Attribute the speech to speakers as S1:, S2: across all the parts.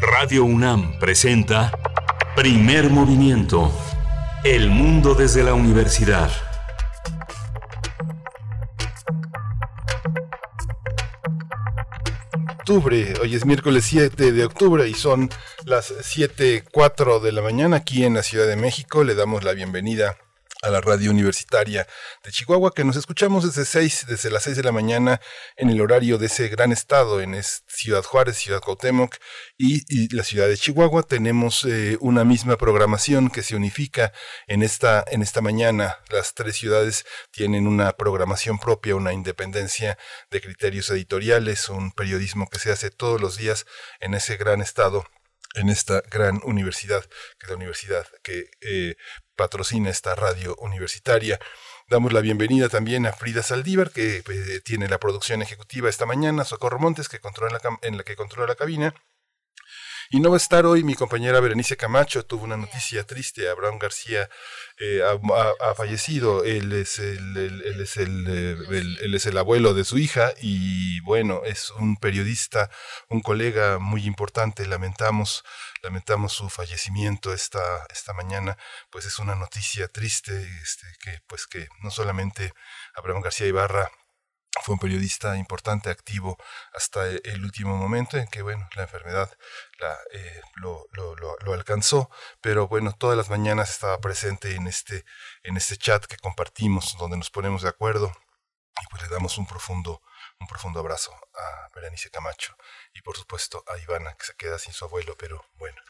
S1: Radio UNAM presenta Primer Movimiento. El mundo desde la universidad.
S2: Octubre, hoy es miércoles 7 de octubre y son las 7.04 de la mañana aquí en la Ciudad de México. Le damos la bienvenida a la radio universitaria de Chihuahua, que nos escuchamos desde seis, desde las 6 de la mañana en el horario de ese gran estado, en Ciudad Juárez, Ciudad Cuauhtémoc y, la ciudad de Chihuahua. Tenemos eh, una misma programación que se unifica en esta, en esta mañana. Las tres ciudades tienen una programación propia, una independencia de criterios editoriales, un periodismo que se hace todos los días en ese gran estado en esta gran universidad, que es la universidad que eh, patrocina esta radio universitaria. Damos la bienvenida también a Frida Saldívar, que eh, tiene la producción ejecutiva esta mañana, Socorro Montes, que controla en la que controla la cabina, y no va a estar hoy mi compañera Berenice Camacho, tuvo una noticia triste, Abraham García eh, ha, fallecido, él es, el, él, es el, eh, él es el abuelo de su hija y bueno, es un periodista, un colega muy importante, lamentamos, lamentamos su fallecimiento esta, esta mañana, pues es una noticia triste, este, que pues que no solamente Abraham García Ibarra fue un periodista importante, activo hasta el último momento en que, bueno, la enfermedad eh, lo, lo, lo, alcanzó, pero bueno, todas las mañanas estaba presente en este, en este chat que compartimos, donde nos ponemos de acuerdo y pues le damos un profundo, un profundo abrazo a Berenice Camacho y por supuesto a Ivana, que se queda sin su abuelo, pero bueno.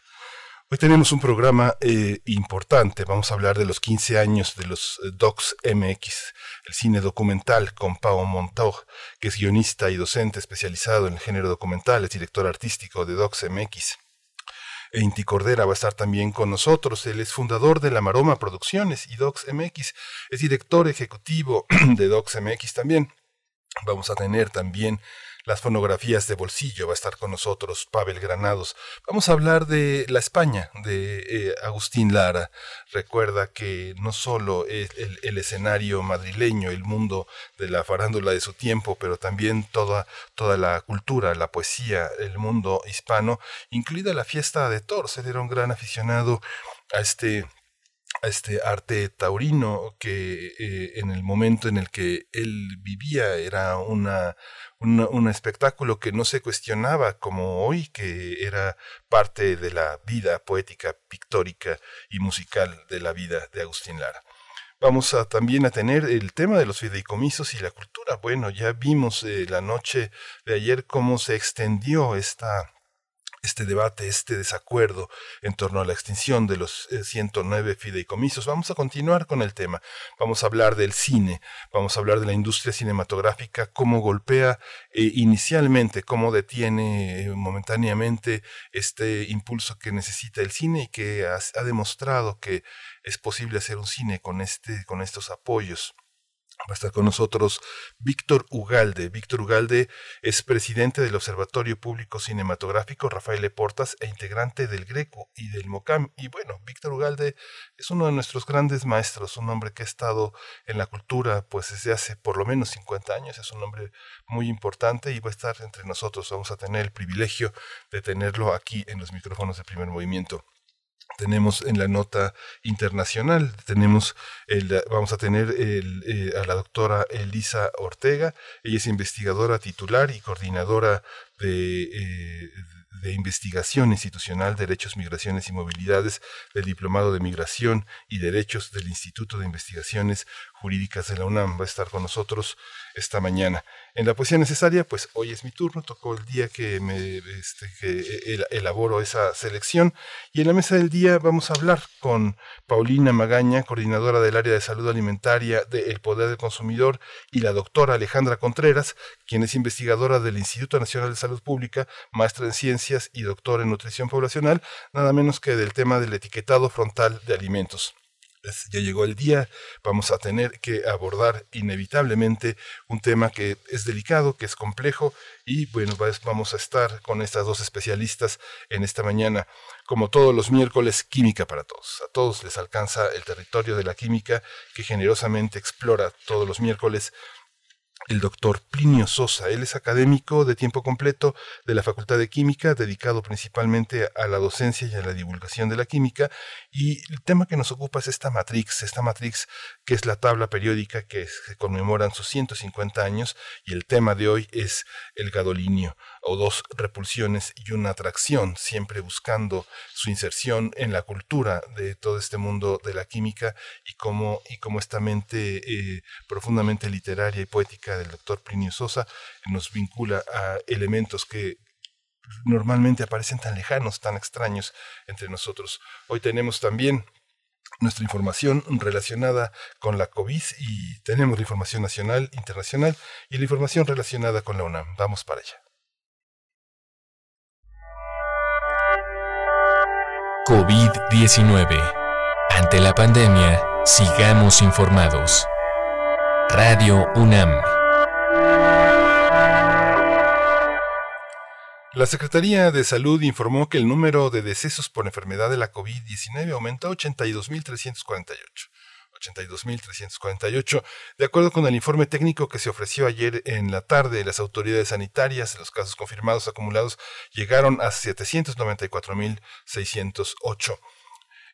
S2: Hoy tenemos un programa eh, importante. Vamos a hablar de los 15 años de los eh, Docs MX, el cine documental con Pau Montaug, que es guionista y docente especializado en el género documental, es director artístico de Docs MX. E Inti Cordera va a estar también con nosotros. Él es fundador de La Maroma Producciones y Docs MX. Es director ejecutivo de Docs MX también. Vamos a tener también las fonografías de bolsillo. Va a estar con nosotros Pavel Granados. Vamos a hablar de la España de eh, Agustín Lara. Recuerda que no solo es el, escenario madrileño, el mundo de la farándula de su tiempo, pero también toda, toda la cultura, la poesía, el mundo hispano, incluida la fiesta de Toros. Él era un gran aficionado a este este arte taurino que eh, en el momento en el que él vivía era una, un espectáculo que no se cuestionaba como hoy, que era parte de la vida poética, pictórica y musical de la vida de Agustín Lara. Vamos a también a tener el tema de los fideicomisos y la cultura. Bueno, ya vimos eh, la noche de ayer cómo se extendió esta este debate, este desacuerdo en torno a la extinción de los 109 eh, fideicomisos. Vamos a continuar con el tema. Vamos a hablar del cine, vamos a hablar de la industria cinematográfica, cómo golpea eh, inicialmente, cómo detiene eh, momentáneamente este impulso que necesita el cine y que ha, ha demostrado que es posible hacer un cine con, este, con estos apoyos. Va a estar con nosotros Víctor Ugalde. Víctor Ugalde es presidente del Observatorio Público Cinematográfico Rafael Leportas e integrante del Greco y del MOCAM. Y bueno, Víctor Ugalde es uno de nuestros grandes maestros, un hombre que ha estado en la cultura pues desde hace por lo menos 50 años, es un hombre muy importante y va a estar entre nosotros. Vamos a tener el privilegio de tenerlo aquí en los micrófonos de primer movimiento tenemos en la nota internacional, tenemos el, vamos a tener eh, a la doctora Elisa Ortega, ella es investigadora titular y coordinadora de, eh, de Investigación Institucional, Derechos, Migraciones y Movilidades del Diplomado de Migración y Derechos del Instituto de Investigaciones Jurídicas de la UNAM. Va a estar con nosotros esta mañana. En la poesía necesaria, pues hoy es mi turno, tocó el día que me este, que elaboro esa selección. Y en la mesa del día vamos a hablar con Paulina Magaña, coordinadora del área de salud alimentaria de El Poder del Consumidor, y la doctora Alejandra Contreras, quien es investigadora del Instituto Nacional de Salud Pública, maestra en ciencias y doctora en nutrición poblacional, nada menos que del tema del etiquetado frontal de alimentos ya llegó el día, vamos a tener que abordar inevitablemente un tema que es delicado, que es complejo y bueno, vamos a estar con estas dos especialistas en esta mañana. Como todos los miércoles, Química para Todos. A todos les alcanza el territorio de la química que generosamente explora todos los miércoles el doctor Plinio Sosa. Él es académico de tiempo completo de la Facultad de Química, dedicado principalmente a la docencia y a la divulgación de la química. Y el tema que nos ocupa es esta matrix, esta matrix que es la tabla periódica que se conmemoran sus 150 años. Y el tema de hoy es el gadolinio, o dos repulsiones y una atracción, siempre buscando su inserción en la cultura de todo este mundo de la química y cómo, y cómo esta mente eh, profundamente literaria y poética del doctor Plinio Sosa nos vincula a elementos que normalmente aparecen tan lejanos, tan extraños entre nosotros. Hoy tenemos también nuestra información relacionada con la COVID y tenemos la información nacional, internacional y la información relacionada con la UNAM. Vamos para allá.
S1: COVID-19. Ante la pandemia, sigamos informados. Radio UNAM.
S2: La Secretaría de Salud informó que el número de decesos por enfermedad de la COVID-19 aumentó a 82.348. 82.348. De acuerdo con el informe técnico que se ofreció ayer en la tarde, las autoridades sanitarias, los casos confirmados acumulados llegaron a 794.608.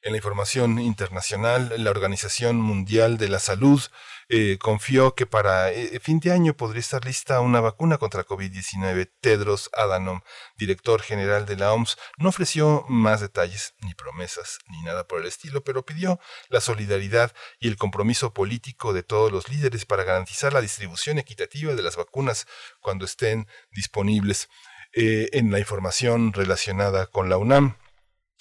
S2: En la información internacional, la Organización Mundial de la Salud eh, confió que para eh, fin de año podría estar lista una vacuna contra COVID-19. Tedros Adhanom, director general de la OMS, no ofreció más detalles, ni promesas, ni nada por el estilo, pero pidió la solidaridad y el compromiso político de todos los líderes para garantizar la distribución equitativa de las vacunas cuando estén disponibles. Eh, en la información relacionada con la UNAM,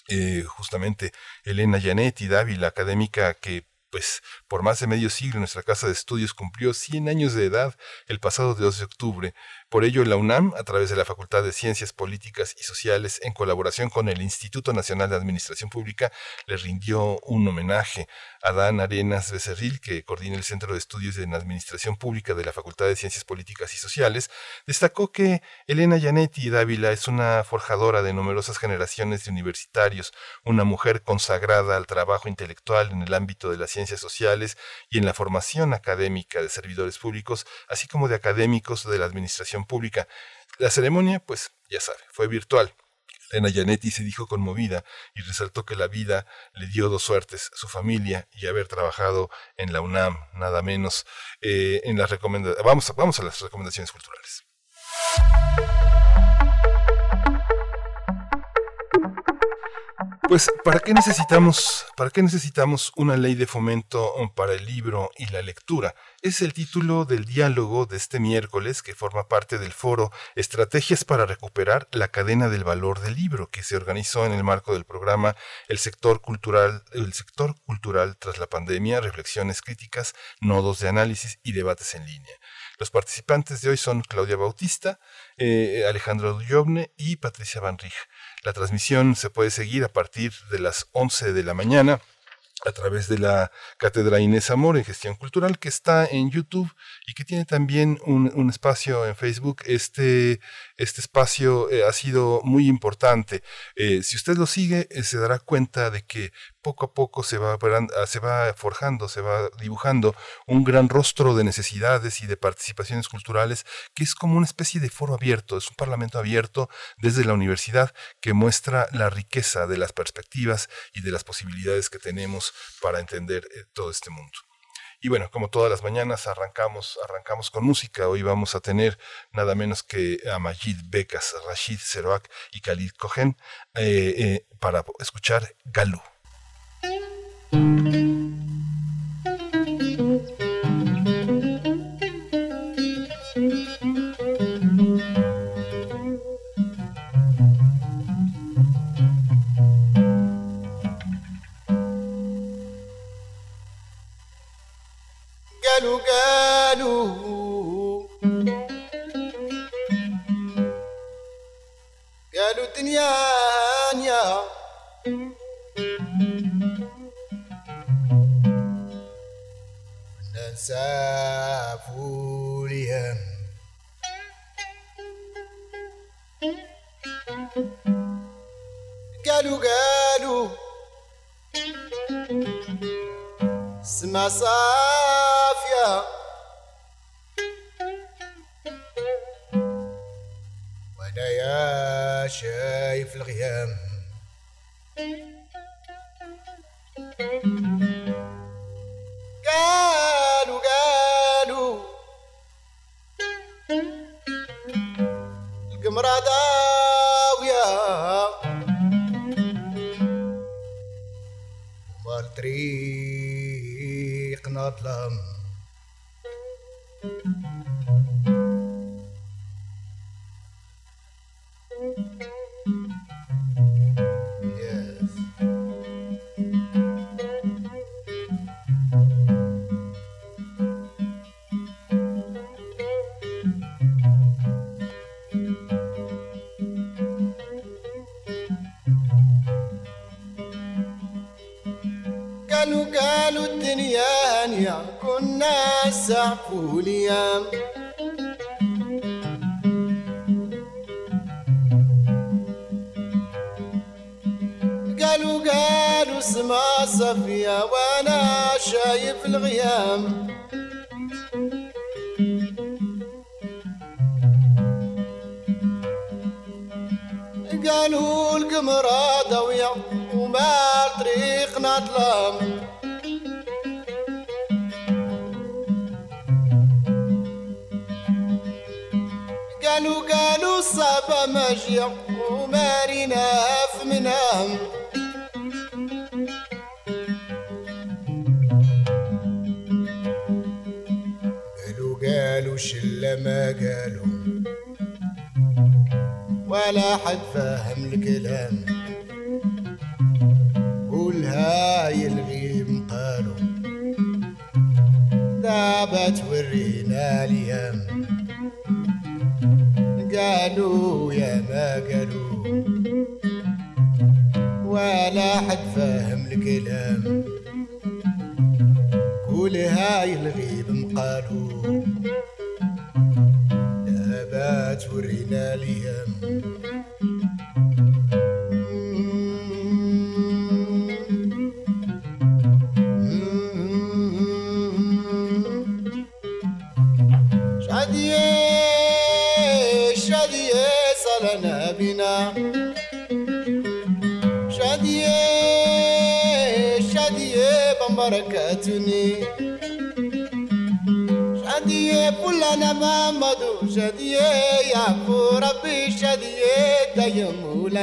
S2: eh, justamente Elena Janetti Dávila, académica que pues por más de medio siglo nuestra casa de estudios cumplió 100 años de edad el pasado 2 de octubre. Por ello, la UNAM, a través de la Facultad de Ciencias Políticas y Sociales, en colaboración con el Instituto Nacional de Administración Pública, le rindió un homenaje a Dan Arenas Becerril, que coordina el Centro de Estudios en Administración Pública de la Facultad de Ciencias Políticas y Sociales. Destacó que Elena Janetti Dávila es una forjadora de numerosas generaciones de universitarios, una mujer consagrada al trabajo intelectual en el ámbito de las ciencias sociales y en la formación académica de servidores públicos, así como de académicos de la administración pública. La ceremonia, pues ya sabe, fue virtual. Elena Janetti se dijo conmovida y resaltó que la vida le dio dos suertes, su familia y haber trabajado en la UNAM, nada menos. Eh, en las vamos, vamos a las recomendaciones culturales. Pues, ¿para qué necesitamos, para qué necesitamos una ley de fomento para el libro y la lectura? Es el título del diálogo de este miércoles que forma parte del foro Estrategias para recuperar la cadena del valor del libro, que se organizó en el marco del programa El sector cultural, el sector cultural tras la pandemia, reflexiones críticas, nodos de análisis y debates en línea. Los participantes de hoy son Claudia Bautista, eh, Alejandro Duyovne y Patricia Van Rij. La transmisión se puede seguir a partir de las 11 de la mañana a través de la Cátedra Inés Amor en Gestión Cultural, que está en YouTube y que tiene también un, espacio en Facebook. Este, este espacio eh, ha sido muy importante. Eh, si usted lo sigue, eh, se dará cuenta de que poco a poco se va, ah, se va forjando, se va dibujando un gran rostro de necesidades y de participaciones culturales que es como una especie de foro abierto, es un parlamento abierto desde la universidad que muestra la riqueza de las perspectivas y de las posibilidades que tenemos para entender todo este mundo. Y bueno, como todas las mañanas arrancamos, arrancamos con música. Hoy vamos a tener nada menos que a Majid Bekas, Rashid Seroak y Khalid Cohen eh, eh, para escuchar Galú.
S3: قالوا سما صفية وأنا شايف الغيام. قالوا القمرة ضوية وما طريقنا ظلام قالوا قالوا الصعبة ماشية ومارينا في منام. قالوا. ولا حد فاهم الكلام. والهاي الغيم قالوا. دابا تورينا الأيام. قالوا يا ما قالوا. ولا حد فاهم الكلام. كل هاي الغيب مقالوا دايم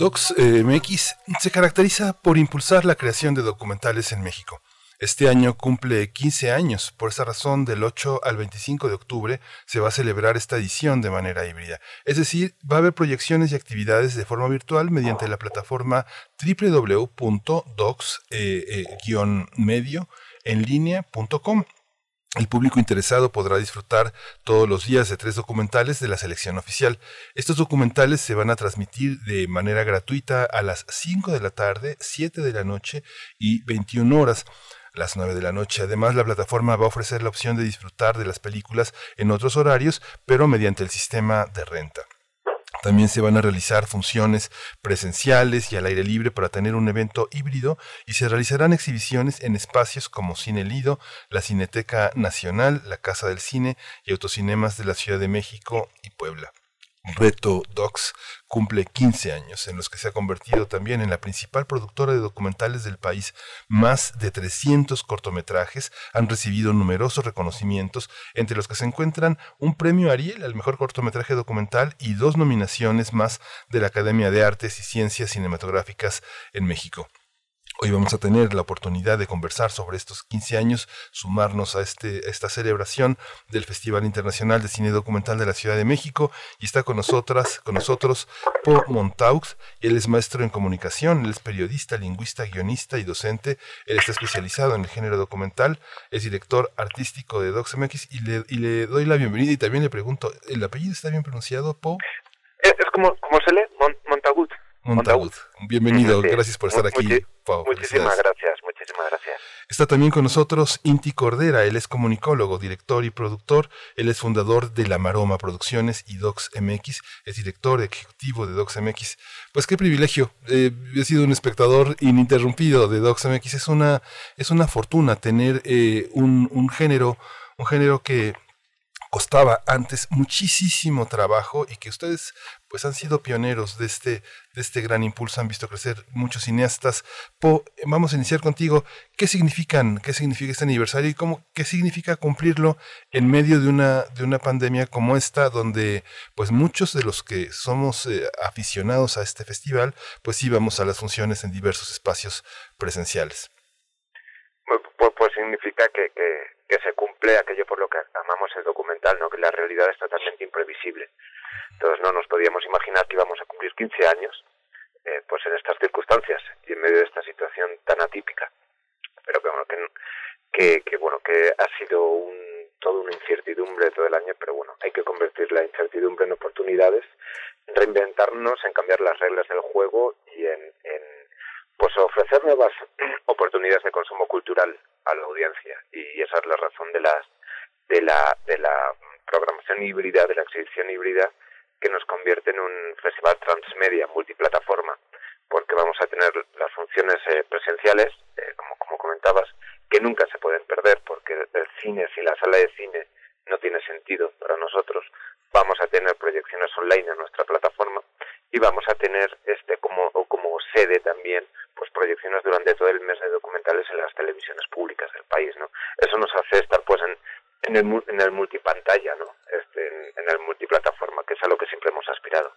S2: Docs eh, MX se caracteriza por impulsar la creación de documentales en México. Este año cumple 15 años, por esa razón del 8 al 25 de octubre se va a celebrar esta edición de manera híbrida. Es decir, va a haber proyecciones y actividades de forma virtual mediante la plataforma www.docs-medio-en-línea.com. El público interesado podrá disfrutar todos los días de tres documentales de la selección oficial. Estos documentales se van a transmitir de manera gratuita a las 5 de la tarde, 7 de la noche y 21 horas las 9 de la noche. Además, la plataforma va a ofrecer la opción de disfrutar de las películas en otros horarios, pero mediante el sistema de renta. También se van a realizar funciones presenciales y al aire libre para tener un evento híbrido y se realizarán exhibiciones en espacios como Cine Lido, la Cineteca Nacional, la Casa del Cine y Autocinemas de la Ciudad de México y Puebla. Reto Docs cumple 15 años, en los que se ha convertido también en la principal productora de documentales del país. Más de 300 cortometrajes han recibido numerosos reconocimientos, entre los que se encuentran un premio Ariel al mejor cortometraje documental y dos nominaciones más de la Academia de Artes y Ciencias Cinematográficas en México. Hoy vamos a tener la oportunidad de conversar sobre estos 15 años, sumarnos a este, esta celebración del Festival Internacional de Cine Documental de la Ciudad de México y está con nosotras, con nosotros Po Montaux, él es maestro en comunicación, él es periodista, lingüista, guionista y docente, él está especializado en el género documental, es director artístico de DocsMX y le, y le doy la bienvenida y también le pregunto, ¿el apellido está bien pronunciado, Po?
S4: Es, como, como se lee, Mon- Montagut.
S2: Montagut. Bienvenido, gracias por estar aquí,
S4: muchi-
S2: Pau.
S4: Muchísimas gracias, muchísimas gracias.
S2: Está también con nosotros Inti Cordera, él es comunicólogo, director y productor, él es fundador de La Maroma Producciones y Docs MX, es director ejecutivo de Docs MX. Pues qué privilegio, eh, he sido un espectador ininterrumpido de Docs MX, es una, es una fortuna tener eh, un, un género, un género que costaba antes muchísimo trabajo y que ustedes pues han sido pioneros de este, de este gran impulso, han visto crecer muchos cineastas. Po, vamos a iniciar contigo. ¿Qué significan, qué significa este aniversario y cómo, qué significa cumplirlo en medio de una, de una pandemia como esta, donde pues muchos de los que somos eh, aficionados a este festival, pues íbamos a las funciones en diversos espacios presenciales?
S4: Pues, pues- pues significa que, que, se cumple aquello por lo que amamos el documental, ¿no? que la realidad es totalmente imprevisible. Entonces no nos podíamos imaginar que íbamos a cumplir 15 años eh, pues en estas circunstancias y en medio de esta situación tan atípica. Pero que bueno, que, que, que, bueno, que ha sido un, toda una incertidumbre todo el año, pero bueno, hay que convertir la incertidumbre en oportunidades, reinventarnos, en cambiar las reglas del juego y en pues ofrecer nuevas oportunidades de consumo cultural a la audiencia. Y esa es la razón de las de la de la programación híbrida de la exhibición híbrida que nos convierte en un festival transmedia multiplataforma. Porque vamos a tener las funciones eh, presenciales eh, como como comentabas que nunca se pueden perder porque el cine sin la sala de cine no tiene sentido para nosotros vamos a tener proyecciones online en nuestra plataforma y vamos a tener este como como sede también pues proyecciones durante todo el mes de documentales en las televisiones públicas del país no eso nos hace estar pues en en el en el multipantalla no este en, en el multiplataforma que es a lo que siempre hemos aspirado.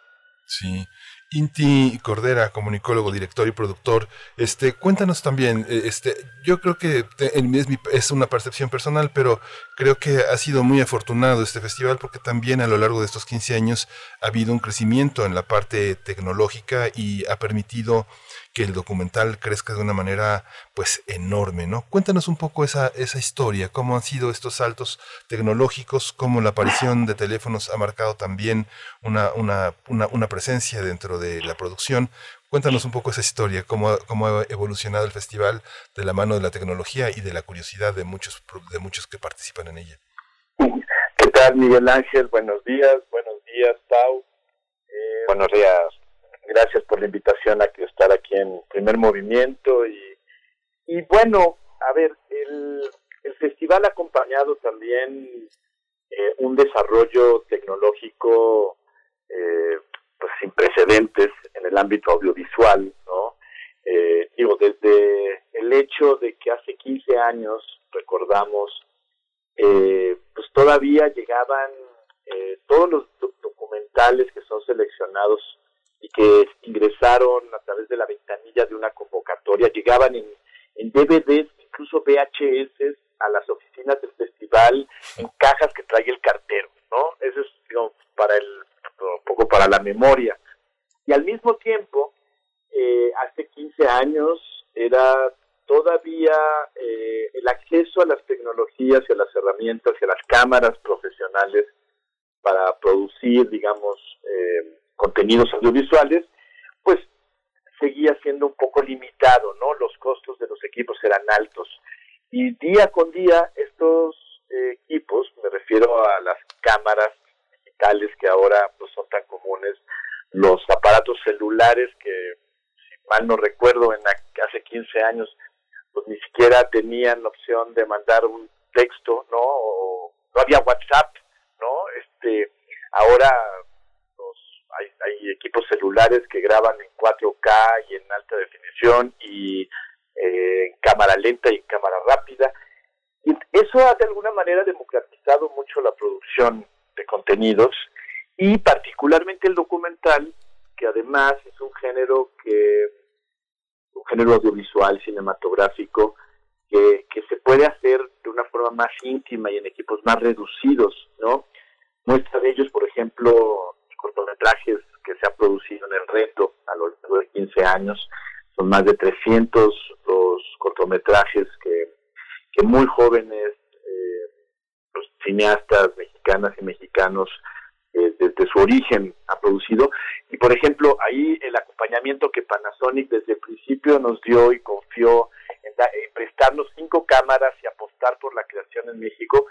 S2: Sí. Inti Cordera, comunicólogo, director y productor, este, cuéntanos también, eh, este, yo creo que te- es, mi- es una percepción personal, pero creo que ha sido muy afortunado este festival porque también a lo largo de estos 15 años ha habido un crecimiento en la parte tecnológica y ha permitido que el documental crezca de una manera pues enorme, ¿no? Cuéntanos un poco esa, esa historia, cómo han sido estos saltos tecnológicos, cómo la aparición de teléfonos ha marcado también una, una, una, una presencia dentro de la producción. Cuéntanos un poco esa historia, cómo, ha- cómo ha evolucionado el festival de la mano de la tecnología y de la curiosidad de muchos, pro- de muchos que participan en ella.
S5: ¿Qué tal, Miguel Ángel? Buenos días, buenos días, Pau. Eh,
S4: buenos días
S5: gracias por la invitación a que estar aquí en Primer Movimiento. Y, y bueno, a ver, el, festival ha acompañado también eh, un desarrollo tecnológico eh, pues sin precedentes en el ámbito audiovisual, ¿no? Eh, digo, desde el hecho de que hace 15 años, recordamos, eh, pues todavía llegaban eh, todos los do- documentales que son seleccionados y que ingresaron a través de la ventanilla de una convocatoria, llegaban en, en DVDs, incluso VHS, a las oficinas del festival en cajas que trae el cartero, ¿no? Eso es digamos, para el, un poco para la memoria. Y al mismo tiempo, eh, hace 15 años era todavía eh, el acceso a las tecnologías y a las herramientas y a las cámaras profesionales para producir, digamos, eh, contenidos audiovisuales, pues seguía siendo un poco limitado, ¿no? Los costos de los equipos eran altos. Y día con día estos eh, equipos, me refiero a las cámaras digitales que ahora pues son tan comunes, los aparatos celulares que, si mal no recuerdo, en hace 15 años, pues ni siquiera tenían la opción de mandar un texto, ¿no? No había WhatsApp, ¿no? Este, ahora hay, equipos celulares que graban en 4K y en alta definición y eh, en cámara lenta y en cámara rápida. Y eso ha de alguna manera democratizado mucho la producción de contenidos y particularmente el documental, que además es un género que un género audiovisual cinematográfico que, que se puede hacer de una forma más íntima y en equipos más reducidos, ¿no? Muestra de ellos, por ejemplo, cortometrajes que se han producido en el reto a lo largo de 15 años. Son más de 300 los cortometrajes que, que muy jóvenes, eh, los cineastas mexicanas y mexicanos eh, desde su origen ha producido. Y por ejemplo, ahí el acompañamiento que Panasonic desde el principio nos dio y confió en, prestarnos cinco cámaras y apostar por la creación en México,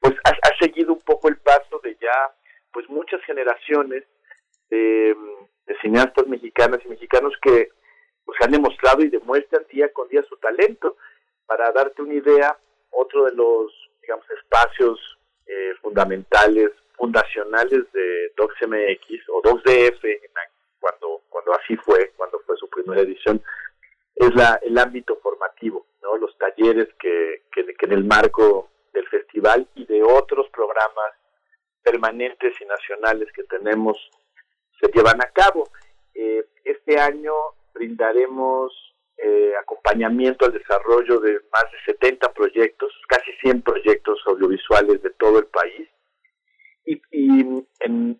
S5: pues ha, seguido un poco el paso de ya pues muchas generaciones de, cineastas mexicanas y mexicanos que pues han demostrado y demuestran día con día su talento. Para darte una idea, otro de los, digamos, espacios eh, fundamentales, fundacionales de DocsMX o DocsDF, cuando, cuando así fue, cuando fue su primera edición, es la, el ámbito formativo, ¿no? los talleres que, que, que en el marco del festival y de otros programas permanentes y nacionales que tenemos se llevan a cabo. Eh, este año brindaremos eh, acompañamiento al desarrollo de más de 70 proyectos, casi 100 proyectos audiovisuales de todo el país. Y,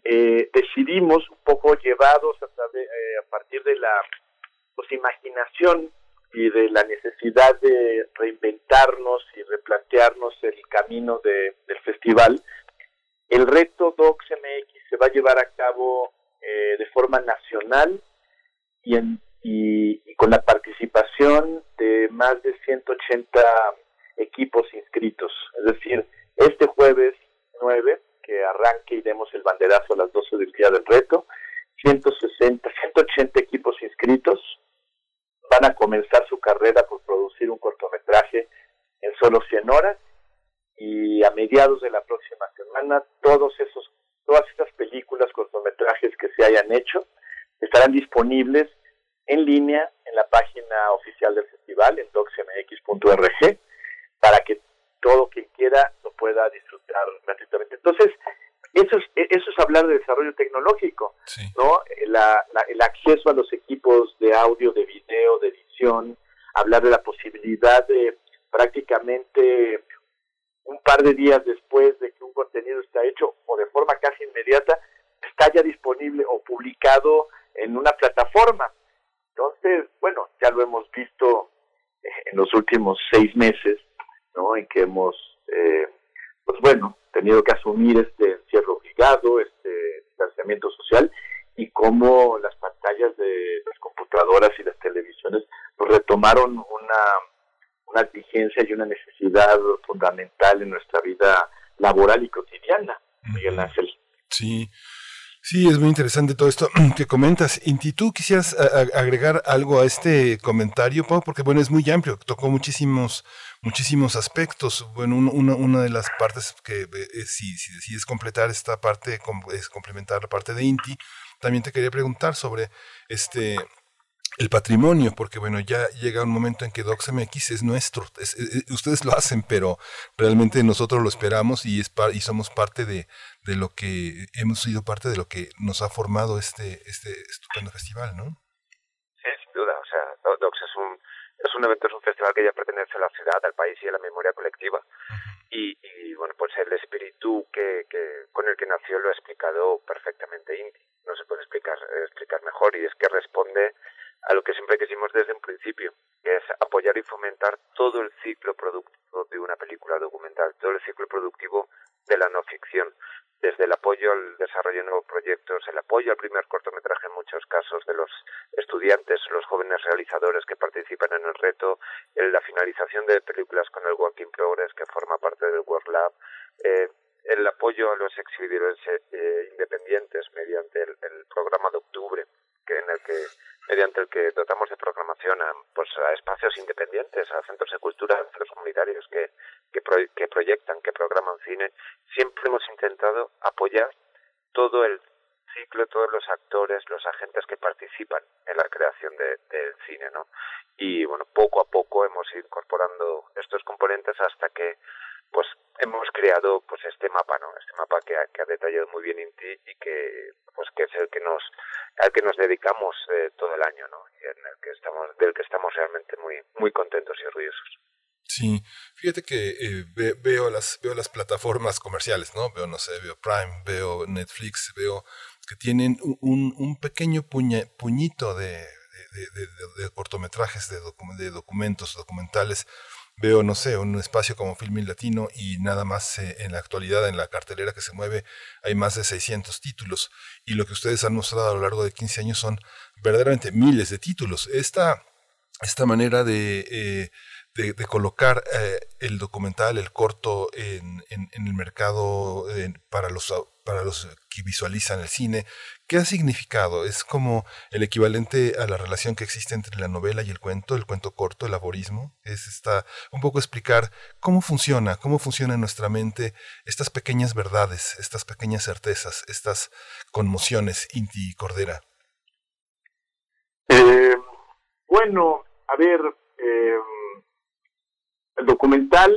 S5: eh, decidimos, un poco llevados a, a partir de la pues, imaginación y de la necesidad de reinventarnos y replantearnos el camino de, del festival, el reto DocsMX se va a llevar a cabo de forma nacional y, con la participación de más de 180 equipos inscritos. Es decir, este jueves 9, que arranque y demos el banderazo a las 12 del día del reto, 160, 180 equipos inscritos van a comenzar su carrera por producir un cortometraje en solo 100 horas y a mediados de la próxima semana todos esos todas estas películas cortometrajes que se hayan hecho estarán disponibles en línea en la página oficial del festival, en docsmx.org, para que todo quien quiera lo pueda disfrutar gratuitamente. Entonces, eso es, eso es hablar de desarrollo tecnológico, ¿no? el acceso a los equipos de audio, de video, de edición, hablar de la posibilidad de prácticamente par de días después de que un contenido está hecho o de forma casi inmediata, está ya disponible o publicado en una plataforma. Entonces, bueno, ya lo hemos visto eh, en los últimos seis meses, ¿no? En que hemos, eh, pues bueno, tenido que asumir este encierro obligado, este distanciamiento social y cómo las pantallas de las computadoras y las televisiones pues, retomaron una, una exigencia y una necesidad fundamental en nuestra vida laboral y cotidiana, Miguel Ángel.
S2: Sí, Sí, es muy interesante todo esto que comentas. ¿Y tú quisieras agregar algo a este comentario, Pau? Porque bueno, es muy amplio, tocó muchísimos, muchísimos aspectos. Bueno, una, una de las partes que eh, si, si decides completar esta parte, es complementar la parte de Inti. También te quería preguntar sobre este el patrimonio, porque bueno, ya llega un momento en que DocsMX es nuestro, ustedes lo hacen, pero realmente nosotros lo esperamos y, es y somos parte de, de, lo que, hemos sido parte de lo que nos ha formado este, este estupendo festival, ¿no?
S4: Sí, sin duda, o sea, Docs es un, es un evento, es un festival que ya pertenece a la ciudad, al país y a la memoria colectiva. y, y, bueno, pues el espíritu que, que, con el que nació lo ha explicado perfectamente Indy. No se puede explicar, explicar mejor y es que responde a lo que siempre quisimos desde un principio, que es apoyar y fomentar todo el ciclo productivo de una película documental, todo el ciclo productivo de la no ficción, desde el apoyo al desarrollo de nuevos proyectos, el apoyo al primer cortometraje en muchos casos de los estudiantes, los jóvenes realizadores que participan en el reto, en la finalización de películas con el Working Progress que forma parte del World Lab, eh, el apoyo a los exhibidores eh, independientes mediante el programa de octubre, que en el que mediante el que dotamos de programación a, pues, a espacios independientes, a centros de cultura, a centros comunitarios que, que, que proyectan, que programan cine, siempre hemos intentado apoyar todo el ciclo, todos los actores, los agentes que participan en la creación del de cine, ¿no? Y bueno, poco a poco hemos ido incorporando estos componentes hasta que pues hemos creado pues este mapa no este mapa que ha, detallado muy bien Inti y que pues que es el que nos al que nos dedicamos eh, todo el año no y en el que estamos del que estamos realmente muy muy contentos y orgullosos.
S2: Sí. Fíjate que eh, veo las veo las plataformas comerciales no veo no sé veo Prime veo Netflix veo que tienen un, un pequeño puñito de de, de, de, cortometrajes, de, de, documentos documentales veo, no sé, un espacio como Filmin Latino y nada más eh, en la actualidad, en la cartelera que se mueve, hay más de 600 títulos. Y lo que ustedes han mostrado a lo largo de 15 años son verdaderamente miles de títulos. Esta, esta manera de... Eh, de, colocar eh, el documental, el corto en, en, el mercado para, los, para los que visualizan el cine. ¿Qué ha significado? ¿Es como el equivalente a la relación que existe entre la novela y el cuento, el cuento corto, el aforismo? Es esta, un poco explicar cómo funciona, cómo funciona en nuestra mente estas pequeñas verdades, estas pequeñas certezas, estas conmociones, Inti Cordera.
S5: Eh, bueno, a ver, eh, el documental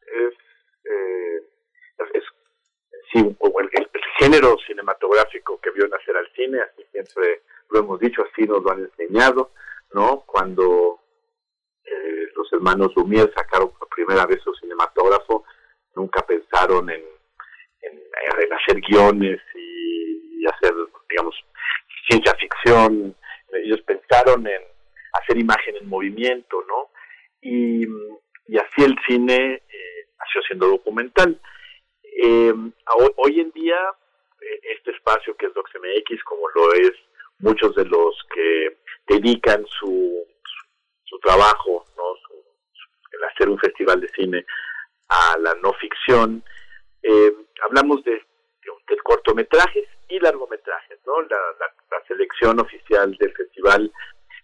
S5: es, eh, es, sí, el, género cinematográfico que vio nacer al cine, así siempre lo hemos dicho, así nos lo han enseñado, ¿no? Cuando eh, los hermanos Lumière sacaron por primera vez su cinematógrafo, nunca pensaron en, en, hacer guiones y, y hacer, digamos, ciencia ficción, ellos pensaron en hacer imagen en movimiento, ¿no? Y y así el cine eh, nació siendo documental. Eh, hoy en día, eh, este espacio que es DocsMX, como lo es muchos de los que dedican su, su, trabajo, ¿no? el hacer un festival de cine a la no ficción, eh, hablamos de, de, cortometrajes y largometrajes, ¿no? La, la, selección oficial del festival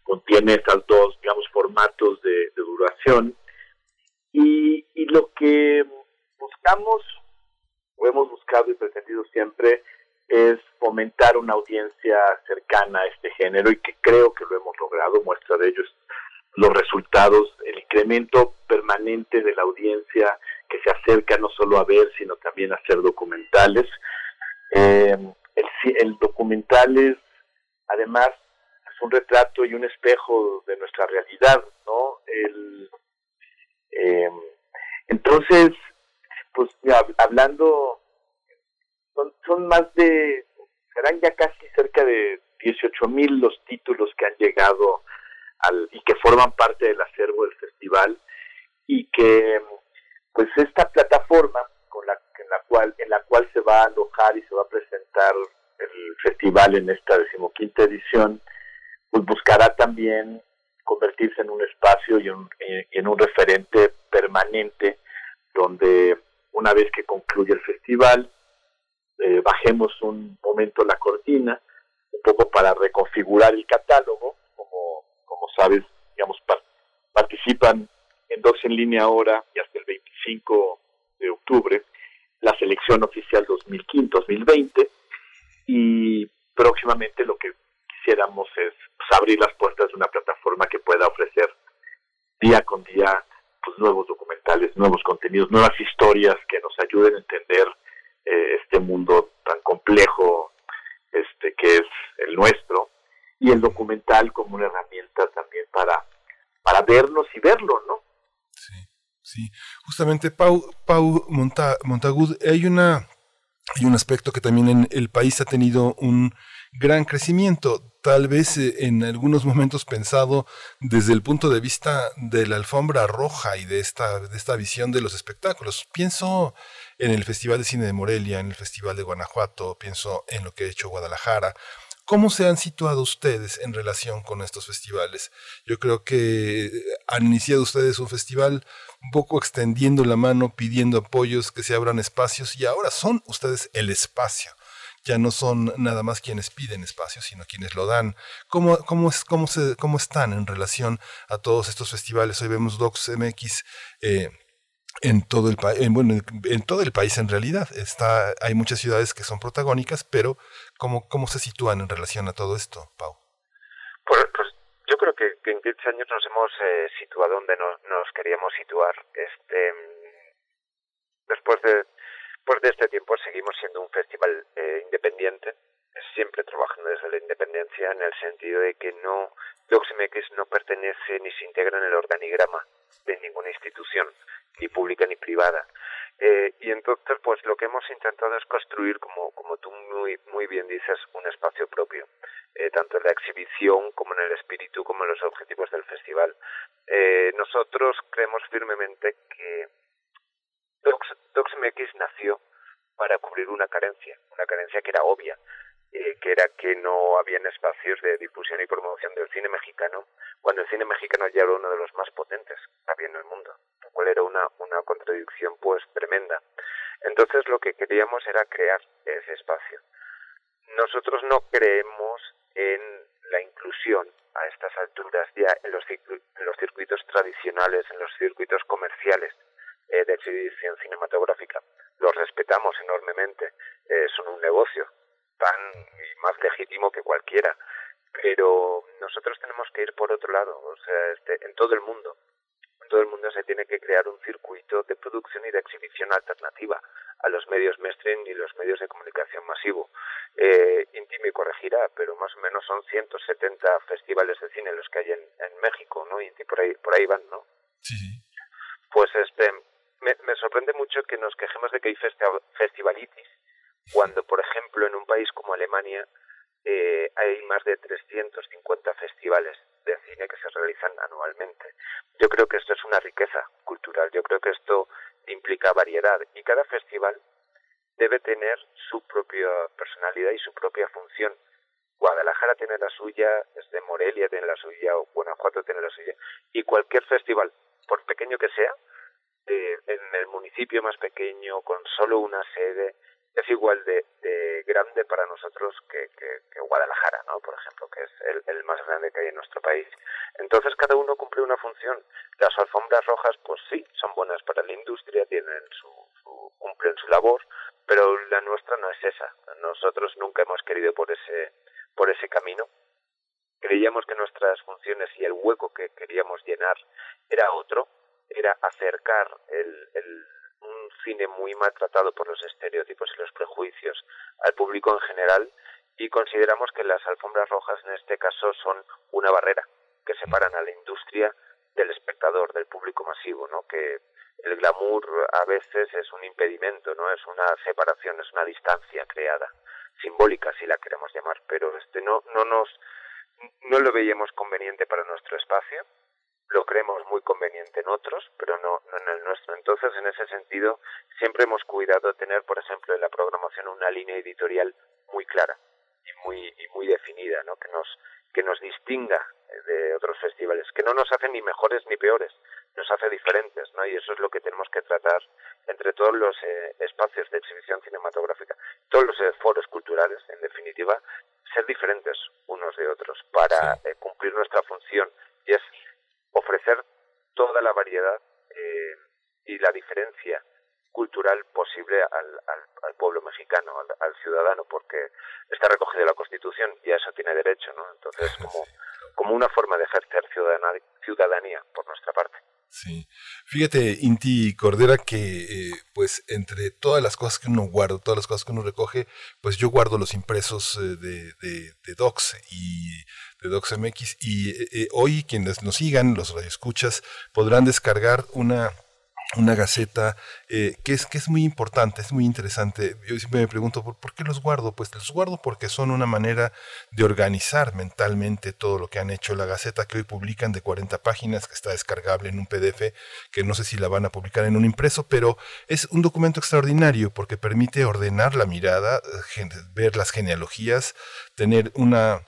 S5: contiene estos dos, digamos, formatos de duración y, y lo que buscamos, o hemos buscado y pretendido siempre, es fomentar una audiencia cercana a este género y que creo que lo hemos logrado. Muestra de ello los resultados, el incremento permanente de la audiencia que se acerca no solo a ver, sino también a hacer documentales. Eh, el, el documental es, además, es un retrato y un espejo de nuestra realidad, ¿no? El, eh, entonces, pues hablando, son, son más de, serán ya casi cerca de 18 mil los títulos que han llegado al, y que forman parte del acervo del festival y que pues esta plataforma con la, en la cual en la cual se va a alojar y se va a presentar el festival en esta decimoquinta edición pues buscará también convertirse en un espacio y, en un referente permanente donde una vez que concluye el festival eh, bajemos un momento la cortina un poco para reconfigurar el catálogo como como sabes digamos participan en dos en línea ahora y hasta el 25 de octubre la selección oficial 2015-2020 y próximamente lo que quisiéramos es pues, abrir las puertas de una plataforma que pueda ofrecer día con día pues, nuevos documentales, nuevos contenidos, nuevas historias que nos ayuden a entender eh, este mundo tan complejo este que es el nuestro y el documental como una herramienta también para para vernos y verlo, ¿no?
S2: Sí, sí. Justamente Pau, Pau Montagud, hay una hay un aspecto que también en el país ha tenido un gran crecimiento tal vez eh, en algunos momentos pensado desde el punto de vista de la alfombra roja y de esta, de esta visión de los espectáculos. Pienso en el Festival de Cine de Morelia, en el Festival de Guanajuato, pienso en lo que ha hecho Guadalajara. ¿Cómo se han situado ustedes en relación con estos festivales? Yo creo que han iniciado ustedes un festival un poco extendiendo la mano, pidiendo apoyos, que se abran espacios y ahora son ustedes el espacio ya no son nada más quienes piden espacio, sino quienes lo dan. ¿Cómo, cómo, es, cómo, se, cómo están en relación a todos estos festivales? Hoy vemos Docs MX eh, en todo el país, bueno, en todo el país en realidad. Está, hay muchas ciudades que son protagónicas, pero ¿cómo, cómo se sitúan en relación a todo esto, Pau?
S4: Pues, pues yo creo que, en 15 años nos hemos eh, situado donde nos queríamos situar. Este, después de Después de este tiempo seguimos siendo un festival eh, independiente, siempre trabajando desde la independencia en el sentido de que no no pertenece ni se integra en el organigrama de ninguna institución, ni pública ni privada. Eh, y entonces, pues lo que hemos intentado es construir, como, como tú muy, muy bien dices, un espacio propio, eh, tanto en la exhibición como en el espíritu, como en los objetivos del festival. Eh, nosotros creemos firmemente que Docs, DocsMX nació para cubrir una carencia, una carencia que era obvia, eh, que era que no habían espacios de difusión y promoción del cine mexicano, cuando el cine mexicano ya era uno de los más potentes que había en el mundo, lo cual era una, una contradicción pues tremenda. Entonces lo que queríamos era crear ese espacio. Nosotros no creemos en la inclusión a estas alturas ya en los, en los circuitos tradicionales, en los circuitos comerciales eh, de exhibición cinematográfica. Los respetamos enormemente, eh, son un negocio tan y más legítimo que cualquiera, pero nosotros tenemos que ir por otro lado, o sea, este, en todo el mundo todo el mundo se tiene que crear un circuito de producción y de exhibición alternativa a los medios mainstream y los medios de comunicación masivo. Eh, Inti me corregirá, pero más o menos son 170 festivales de cine los que hay en, México, ¿no? Inti por ahí, por ahí van, ¿no?
S2: Sí,
S4: Pues este, me, me sorprende mucho que nos quejemos de que hay festivalitis, cuando, por ejemplo, en un país como Alemania eh, hay más de 350 festivales de cine que se realizan anualmente. Yo creo que esto es una riqueza cultural, yo creo que esto implica variedad y cada festival debe tener su propia personalidad y su propia función. Guadalajara tiene la suya, desde Morelia tiene la suya, o Guanajuato tiene la suya, y cualquier festival, por pequeño que sea, en el municipio más pequeño, con solo una sede, es igual de, grande para nosotros que, Guadalajara, ¿no? Por ejemplo, que es el, más grande que hay en nuestro país. Entonces cada uno cumple una función. Las alfombras rojas, pues sí, son buenas para la industria, tienen su, cumplen su labor, pero la nuestra no es esa. Nosotros nunca hemos querido por ese por ese camino. Creíamos que nuestras funciones y el hueco que queríamos llenar era otro, era acercar el un cine muy maltratado por los estereotipos y los prejuicios al público en general y consideramos que las alfombras rojas en este caso son una barrera que separan a la industria del espectador, del público masivo, ¿no? Que el glamour a veces es un impedimento, ¿no? Es una separación, es una distancia creada, simbólica si la queremos llamar, pero este no no nos no lo veíamos conveniente para nuestro espacio lo creemos muy conveniente en otros, pero no, no, en el nuestro. Entonces, en ese sentido, siempre hemos cuidado tener, por ejemplo, en la programación una línea editorial muy clara y muy, y muy definida, ¿no? que, nos, que nos distinga de otros festivales, que no nos hace ni mejores ni peores, nos hace diferentes, ¿no? y eso es lo que tenemos que tratar entre todos los eh, espacios de exhibición cinematográfica, todos los eh, foros culturales, en definitiva, ser diferentes unos de otros para eh, cumplir nuestra función, y es ofrecer toda la variedad eh, y la diferencia cultural posible al, al, pueblo mexicano, al, ciudadano, porque está recogido en la Constitución y a eso tiene derecho, ¿no? Entonces, como, como una forma de ejercer ciudadanía por nuestra parte.
S2: Sí. Fíjate, Inti Cordera, que eh, pues entre todas las cosas que uno guarda, todas las cosas que uno recoge, pues yo guardo los impresos eh, de, de, de, Docs y de DocsMX y eh, hoy quienes nos sigan, los radioescuchas, podrán descargar una una gaceta eh, que, es, que es muy importante, es muy interesante. Yo siempre me pregunto, ¿por, ¿por, qué los guardo? Pues los guardo porque son una manera de organizar mentalmente todo lo que han hecho. La gaceta que hoy publican de 40 páginas, que está descargable en un PDF, que no sé si la van a publicar en un impreso, pero es un documento extraordinario porque permite ordenar la mirada, ver las genealogías, tener una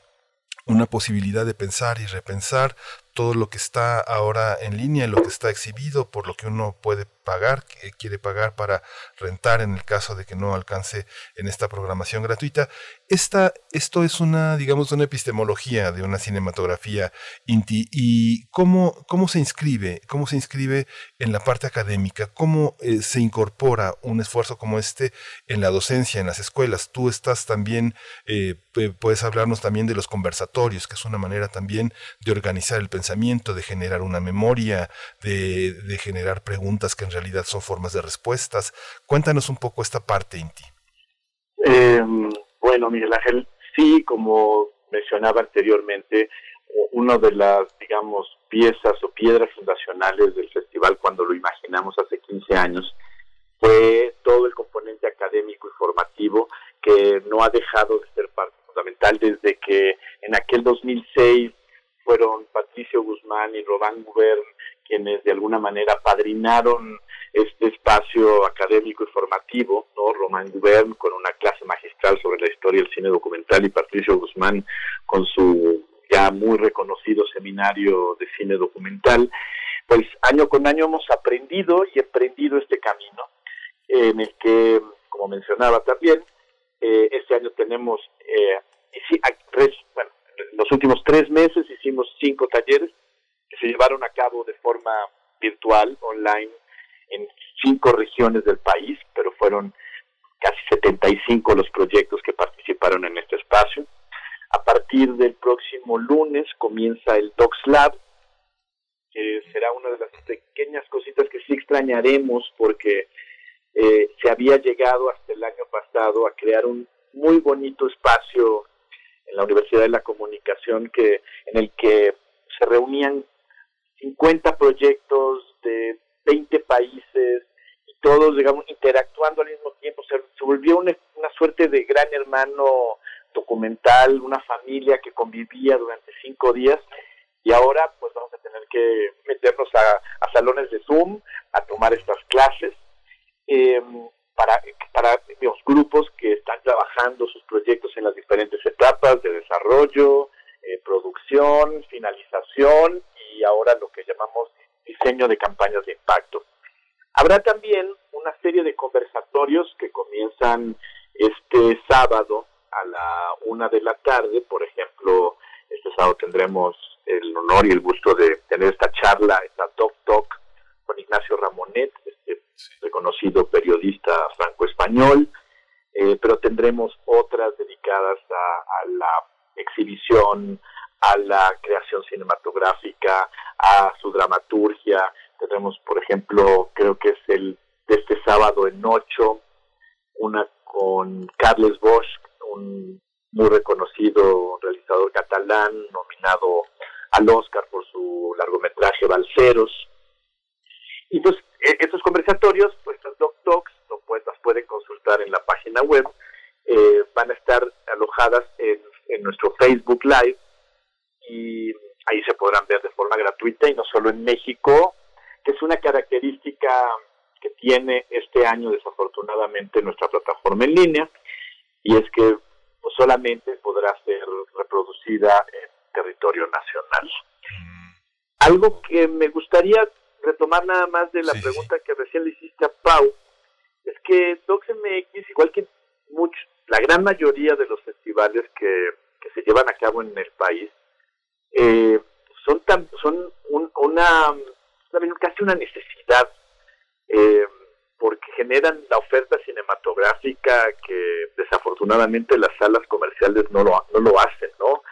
S2: una posibilidad de pensar y repensar todo lo que está ahora en línea, lo que está exhibido, por lo que uno puede pagar, quiere pagar para rentar en el caso de que no alcance en esta programación gratuita. Esta, esto es una, digamos, una epistemología de una cinematografía inti. ¿Y cómo, cómo se inscribe? ¿Cómo se inscribe en la parte académica? ¿Cómo eh, se incorpora un esfuerzo como este en la docencia, en las escuelas? Tú estás también, eh, puedes hablarnos también de los conversatorios, que es una manera también de organizar el pensamiento, de generar una memoria, de, de generar preguntas que en realidad son formas de respuestas. Cuéntanos un poco esta parte, Inti.
S5: Eh, bueno, Miguel Ángel, sí, como mencionaba anteriormente, una de las, digamos, piezas o piedras fundacionales del festival cuando lo imaginamos hace 15 años fue todo el componente académico y formativo que no ha dejado de ser parte fundamental desde que en aquel 2006 fueron Patricio Guzmán y Robán Gubern, quienes de alguna manera padrinaron este espacio académico y formativo, ¿no? Román Gubern con una clase magistral sobre la historia del cine documental y Patricio Guzmán con su ya muy reconocido seminario de cine documental, pues año con año hemos aprendido y emprendido este camino en el que, como mencionaba también, eh, este año tenemos, eh, bueno, los últimos tres meses hicimos cinco talleres que se llevaron a cabo de forma virtual, online, en cinco regiones del país, pero fueron casi 75 los proyectos que participaron en este espacio. A partir del próximo lunes comienza el Docs Lab, que será una de las pequeñas cositas que sí extrañaremos porque eh, se había llegado hasta el año pasado a crear un muy bonito espacio en la Universidad de la Comunicación que en el que se reunían 50 proyectos de 20 países y todos, digamos, interactuando al mismo tiempo. Se, volvió una, una, suerte de gran hermano documental, una familia que convivía durante cinco días y ahora pues vamos a tener que meternos a, salones de Zoom a tomar estas clases. Eh, para, para los grupos que están trabajando sus proyectos en las diferentes etapas de desarrollo, eh, producción, finalización y ahora lo que llamamos diseño de campañas de impacto. Habrá también una serie de conversatorios que comienzan este sábado a la una de la tarde. Por ejemplo, este sábado tendremos el honor y el gusto de tener esta charla, esta Doc Talk con Ignacio Ramonet, este reconocido periodista franco-español, eh, pero tendremos otras dedicadas a, a la exhibición, a la creación cinematográfica, a su dramaturgia. Tenemos, por ejemplo, creo que es el de este sábado en ocho, una con Carles Bosch, un muy reconocido realizador catalán, nominado al Oscar por su largometraje Balceros. Y pues e, estos conversatorios, pues los Doc Talks, lo pues, las pueden consultar en la página web, eh, van a estar alojadas en, en nuestro Facebook Live y ahí se podrán ver de forma gratuita y no solo en México, que es una característica que tiene este año desafortunadamente nuestra plataforma en línea y es que pues, solamente podrá ser reproducida en territorio nacional. Algo que me gustaría retomar nada más de la
S2: Sí,
S5: pregunta que recién le hiciste a Pau, es que DocsMX, igual que mucho, la gran mayoría de los festivales que, se llevan a cabo en el país, eh, son tan, son un- una casi una necesidad eh, porque generan la oferta cinematográfica que desafortunadamente las salas comerciales no lo, no lo hacen, ¿no?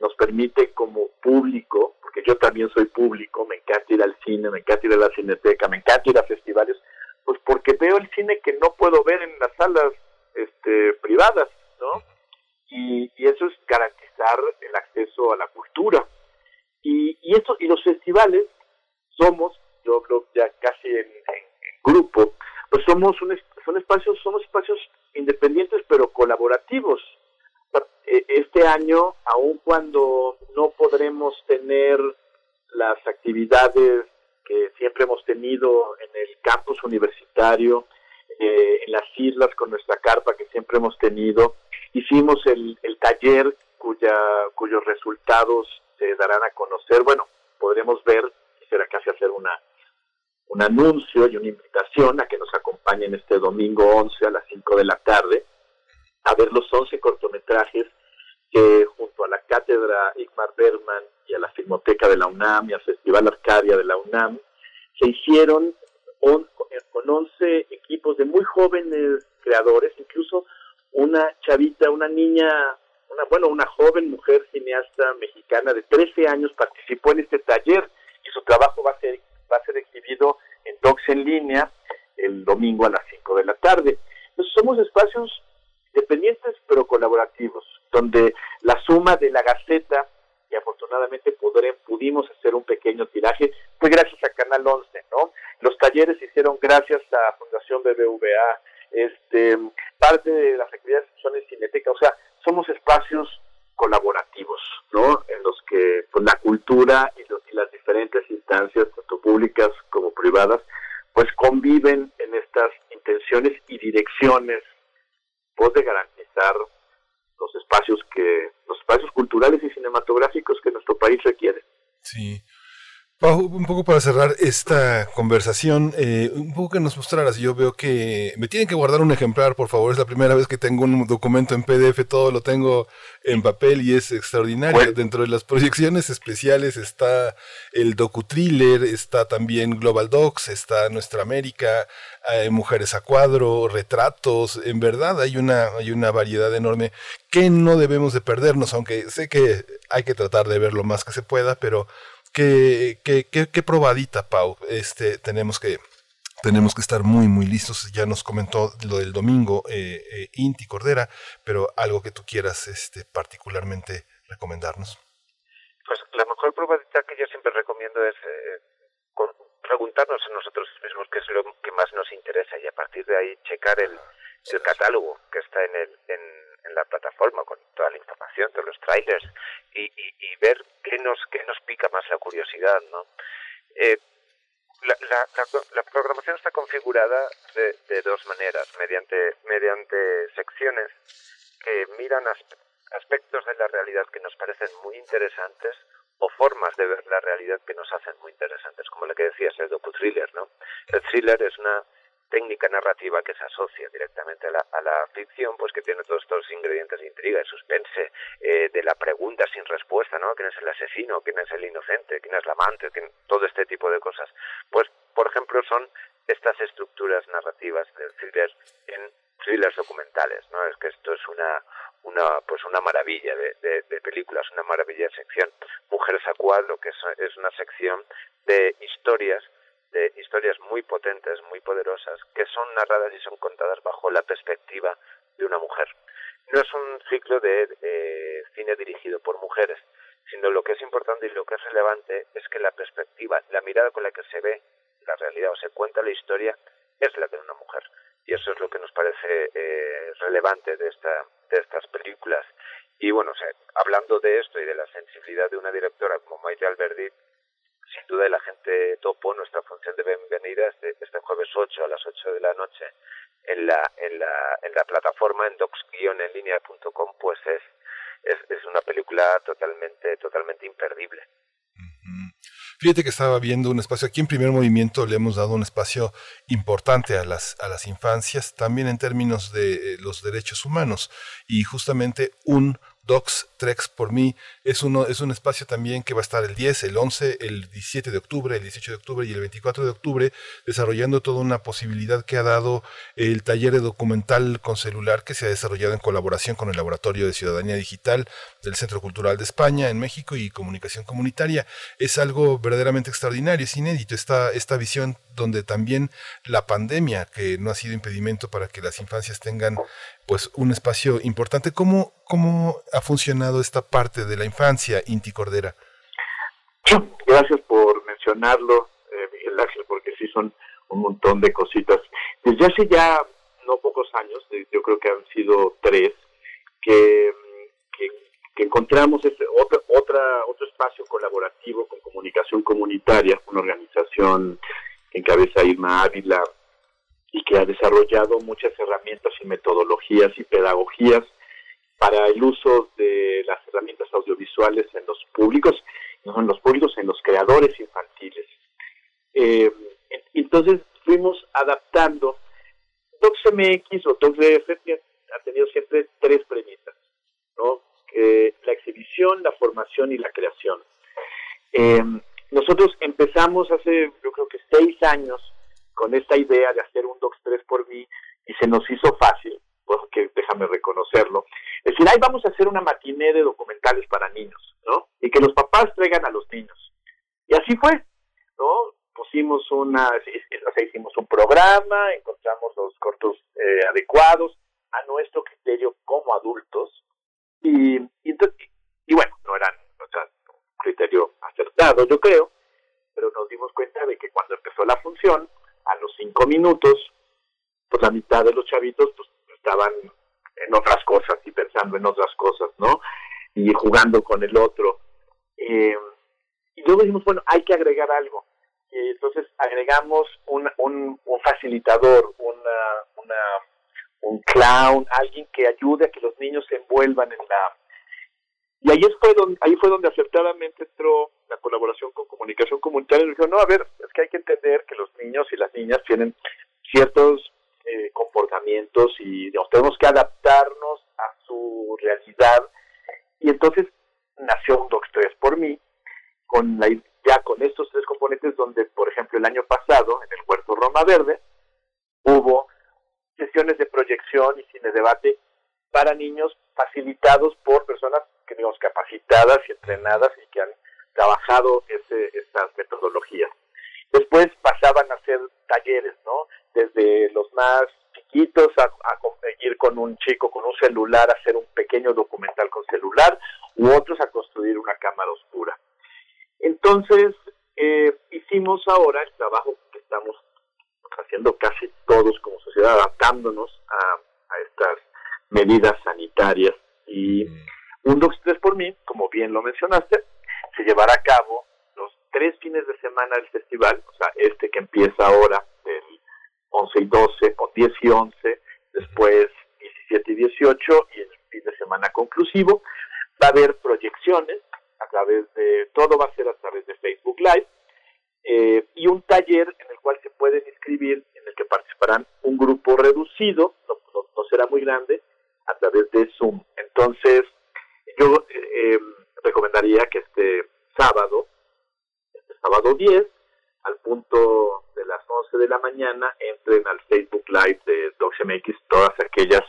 S5: Nos permite como público, porque yo también soy público, me encanta ir al cine, me encanta ir a la cineteca, me encanta ir a festivales, pues porque veo el cine que no puedo ver en las salas este, privadas, ¿no? Y, eso es garantizar el acceso a la cultura. Y, y, eso, y los festivales somos, yo creo ya casi en, grupo, pues somos un, son espacios, somos espacios independientes pero colaborativos. Eh, Este año, aun cuando no podremos tener las actividades que siempre hemos tenido en el campus universitario, eh, en las islas con nuestra carpa que siempre hemos tenido, hicimos el, el taller cuya, cuyos resultados se darán a conocer. Bueno, podremos ver, quisiera casi hacer una un anuncio y una invitación a que nos acompañen este domingo 11 a las 5 de la tarde a ver los 11 cortometrajes que junto a la cátedra Igmar Berman y a la Filmoteca de la UNAM y al Festival Arcadia de la UNAM se hicieron on- con 11 equipos de muy jóvenes creadores, incluso una chavita, una niña, una bueno, una joven mujer cineasta mexicana de 13 años participó en este taller y su trabajo va a ser va a ser exhibido en Docs en línea el domingo a las 5 de la tarde. Entonces somos espacios dependientes pero colaborativos, donde la suma de la Gaceta, afortunadamente pudimos hacer un pequeño tiraje, fue gracias a Canal 11, ¿no? Los talleres se hicieron gracias a Fundación BBVA, este, parte de las actividades son en Cineteca, o sea, somos espacios colaborativos, ¿no? En los que pues, la cultura y, los- y instancias, tanto públicas como privadas, pues conviven en estas intenciones y direcciones pues garantizar los espacios que los espacios culturales y cinematográficos que nuestro país requiere.
S2: Sí. Pau, un poco para cerrar esta conversación, eh, un poco que nos mostraras, yo veo que me tienen que guardar un ejemplar, por favor, es la primera vez que tengo un documento en PDF, todo lo tengo en papel y es extraordinario. Dentro de las proyecciones especiales está el docu-thriller, está también Global Docs, está Nuestra América, hay Mujeres a Cuadro, retratos, en verdad hay una, hay una variedad enorme que no debemos de perdernos, aunque sé que hay que tratar de ver lo más que se pueda, pero qué, qué, qué, probadita, Pau. Este, tenemos que tenemos que estar muy, muy listos. Ya nos comentó lo del domingo eh, eh, Inti Cordera, pero algo que tú quieras este, particularmente recomendarnos.
S4: Pues la mejor probadita que yo siempre recomiendo es eh, preguntarnos a nosotros mismos qué es lo que más nos interesa y a partir de ahí checar el, el catálogo que está en, el, en, en la plataforma con toda la información, todos los trailers y, y, ver qué nos, qué nos pica más la curiosidad, ¿no? Eh, la, la, la, programación está configurada de, de, dos maneras, mediante, mediante secciones que miran aspectos de la realidad que nos parecen muy interesantes o formas de ver la realidad que nos hacen muy interesantes, como la que decías, el docu-thriller, ¿no? El thriller es una técnica narrativa que se asocia directamente a la, ficción, pues que tiene todos estos ingredientes de intriga, de suspense, eh, de la pregunta sin respuesta, ¿no? ¿Quién es el asesino? ¿Quién es el inocente? ¿Quién es la amante? todo este tipo de cosas. Pues, por ejemplo, son estas estructuras narrativas del thriller en thrillers documentales, ¿no? Es que esto es una, una pues una maravilla de, de, de, películas, una maravilla de sección. Mujeres a cuadro, que es una sección de historias de historias muy potentes, muy poderosas, que son narradas y son contadas bajo la perspectiva de una mujer. No es un ciclo de eh, cine dirigido por mujeres, sino lo que es importante y lo que es relevante es que la perspectiva, la mirada con la que se ve la realidad o se cuenta la historia es la de una mujer. Y eso es lo que nos parece eh, relevante de, esta, de estas películas. Y bueno, hablando de esto y de la sensibilidad de una directora como Maite Alberdi, sin duda la gente topo nuestra función de bienvenida este, este jueves 8 a las 8 de la noche en la, en la, en la plataforma en docs-enlinea.com pues es, es, es una película totalmente, totalmente imperdible.
S2: Fíjate que estaba viendo un espacio, aquí en primer movimiento le hemos dado un espacio importante a las, a las infancias, también en términos de eh, los derechos humanos, y justamente un Docs Trex por mí es, uno, es un espacio también que va a estar el 10, el 11, el 17 de octubre, el 18 de octubre y el 24 de octubre, desarrollando toda una posibilidad que ha dado el taller de documental con celular que se ha desarrollado en colaboración con el Laboratorio de Ciudadanía Digital del Centro Cultural de España en México y Comunicación Comunitaria. Es algo verdaderamente extraordinario, es inédito esta, esta visión donde también la pandemia, que no ha sido impedimento para que las infancias tengan pues un espacio importante. ¿Cómo, cómo ha funcionado esta parte de la infancia, Inti Cordera?
S5: Gracias por mencionarlo, eh, Miguel Ángel, porque sí son un montón de cositas. Desde hace ya no pocos años, yo creo que han sido tres, que, que, encontramos este otro, otra, otro espacio colaborativo con comunicación comunitaria, una organización que encabeza Irma Ávila, y que ha desarrollado muchas herramientas y metodologías y pedagogías para el uso de las herramientas audiovisuales en los públicos, no en los públicos, en los creadores infantiles. Eh, entonces fuimos adaptando. DocsMX o DocsDF ha tenido siempre tres premisas, ¿no? la exhibición, la formación y la creación. Eh, nosotros empezamos hace, yo creo que seis años, con esta idea de hacer un Docs 3 por mí y se nos hizo fácil, porque déjame reconocerlo. Es decir, ahí vamos a hacer una matiné de documentales para niños, ¿no? Y que los papás traigan a los niños. Y así fue, ¿no? Pusimos una, o sea, hicimos un programa, encontramos los cortos eh, adecuados a nuestro criterio como adultos y, y, y bueno, no eran o sea, un criterio acertado, yo creo, pero nos dimos cuenta de que cuando empezó la función, a los cinco minutos, pues la mitad de los chavitos pues estaban en otras cosas y pensando en otras cosas, ¿no? Y jugando con el otro. Eh, Y luego dijimos, bueno, hay que agregar algo. Y entonces agregamos un, un, un facilitador, una, una, un clown, alguien que ayude a que los niños se envuelvan en la... Y ahí fue donde, ahí fue donde acertadamente entró la colaboración con comunicación comunitaria. Y dijo, no, a ver, es que hay que entender que los niños y las niñas tienen ciertos eh, comportamientos y tenemos que adaptarnos a su realidad. Y entonces nació un Docs 3 por mí, con la, ya con estos tres componentes donde, por ejemplo, el año pasado, en el Huerto Roma Verde, hubo sesiones de proyección y cine debate para niños facilitados por personas que digamos capacitadas y entrenadas y que han trabajado ese, estas metodologías. Después pasaban a hacer talleres, ¿no? Desde los más chiquitos a, a conseguir con un chico con un celular, hacer un pequeño documental con celular, u otros a construir una cámara oscura. Entonces, eh, hicimos ahora el trabajo que estamos haciendo casi todos como sociedad, adaptándonos a, estas medidas sanitarias. Y un 2 3 por mí, como bien lo mencionaste, se llevará a cabo los tres fines de semana del festival, o sea, este que empieza ahora, el 11 y 12, o 10 y 11, después 17 y 18, y el fin de semana conclusivo. Va a haber proyecciones a través de, todo va a ser a través de Facebook Live, eh, y un taller en el cual se pueden inscribir, en el que participarán un grupo reducido, no, no, será muy grande, a través de Zoom. Entonces, yo eh, recomendaría que este sábado, este sábado 10, al punto de las 11 de la mañana, entren al Facebook Live de DocsMX, todas aquellas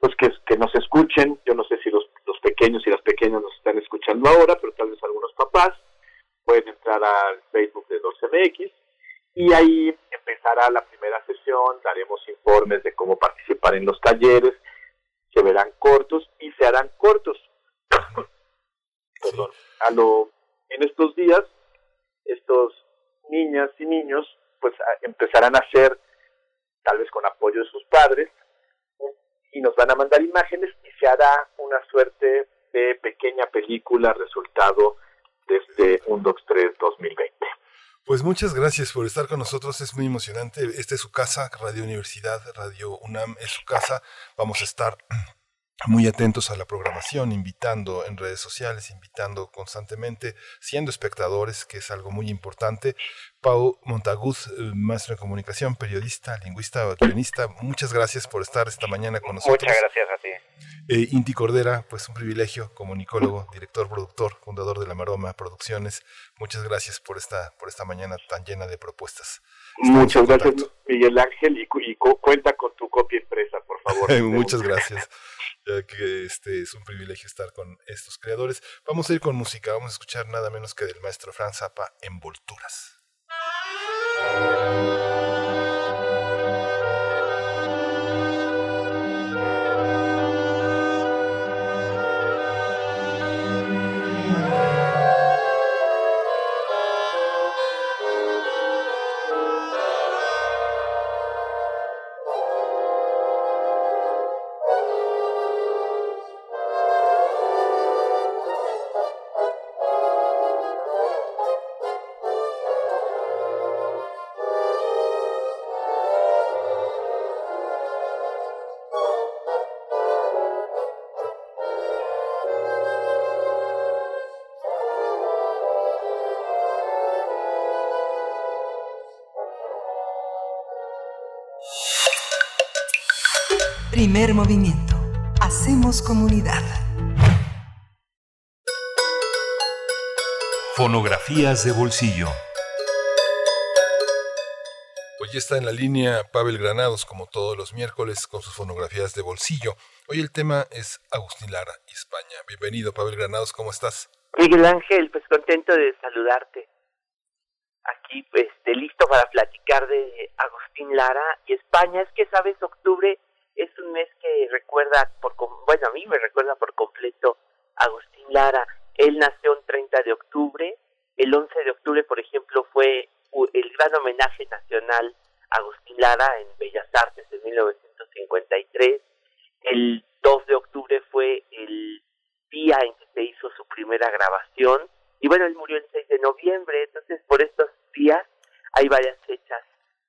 S5: pues que, que nos escuchen, yo no sé si los, los pequeños y las pequeñas nos están escuchando ahora, pero tal vez algunos papás, pueden entrar al Facebook de 12MX y ahí empezará la primera sesión, daremos informes de cómo participar en los talleres, se verán cortos y se harán cortos. Perdón. A lo, en estos días, estos niñas y niños pues empezarán a hacer, tal vez con apoyo de sus padres, y nos van a mandar imágenes y se hará una suerte de pequeña película resultado desde un Docs 3 2020.
S2: Pues muchas gracias por estar con nosotros, es muy emocionante. Esta es su casa, Radio Universidad, Radio UNAM es su casa. Vamos a estar muy atentos a la programación, invitando en redes sociales, invitando constantemente, siendo espectadores, que es algo muy importante. Pau Montaguz, eh, maestro en comunicación, periodista, lingüista, guionista, muchas gracias por estar esta mañana con nosotros.
S6: Muchas gracias a ti.
S2: Eh, Inti Cordera, pues un privilegio como nicólogo, director, productor, fundador de La Maroma Producciones. Muchas gracias por esta, por esta mañana tan llena de propuestas.
S5: Muchas gracias, Miguel Ángel, y, y cuenta con tu copia impresa, por favor.
S2: Muchas gracias ya que este es un privilegio estar con estos creadores. Vamos a ir con música, vamos a escuchar nada menos que del maestro Franz Zappa, Envolturas.
S7: Movimiento. Hacemos comunidad.
S1: Fonografías de bolsillo.
S2: Hoy está en la línea Pavel Granados, como todos los miércoles, con sus fonografías de bolsillo. Hoy el tema es Agustín Lara y España. Bienvenido, Pavel Granados, ¿cómo estás?
S8: Miguel Ángel, pues contento de saludarte. Aquí, pues, listo para platicar de Agustín Lara y España. Es que, sabes, octubre es un mes que recuerda, por bueno, a mí me recuerda por completo Agustín Lara. Él nació el 30 de octubre, el 11 de octubre, por ejemplo, fue el gran homenaje nacional a Agustín Lara en Bellas Artes en 1953. El 2 de octubre fue el día en que se hizo su primera grabación. Y bueno, él murió el 6 de noviembre hay varias fechas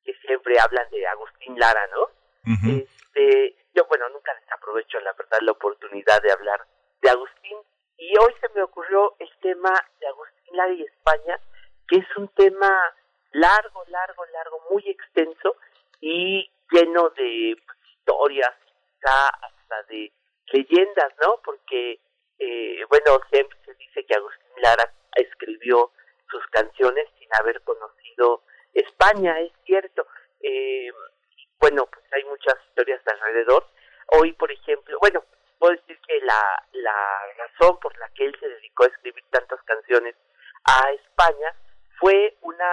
S8: que siempre hablan de Agustín Lara, ¿no? Este, yo, bueno, nunca desaprovecho, la verdad, la oportunidad de hablar de Agustín. Y hoy se me ocurrió el tema de Agustín Lara y España, que es un tema largo, largo, largo, muy extenso y lleno de pues, historias, quizá hasta de leyendas, ¿no? Porque, eh, bueno, siempre se dice que Agustín Lara escribió sus canciones sin haber conocido España, es cierto. Eh, bueno, pues hay muchas historias alrededor. Hoy, por ejemplo, bueno, puedo decir que la, la razón por la que él se dedicó a escribir tantas canciones a España fue una,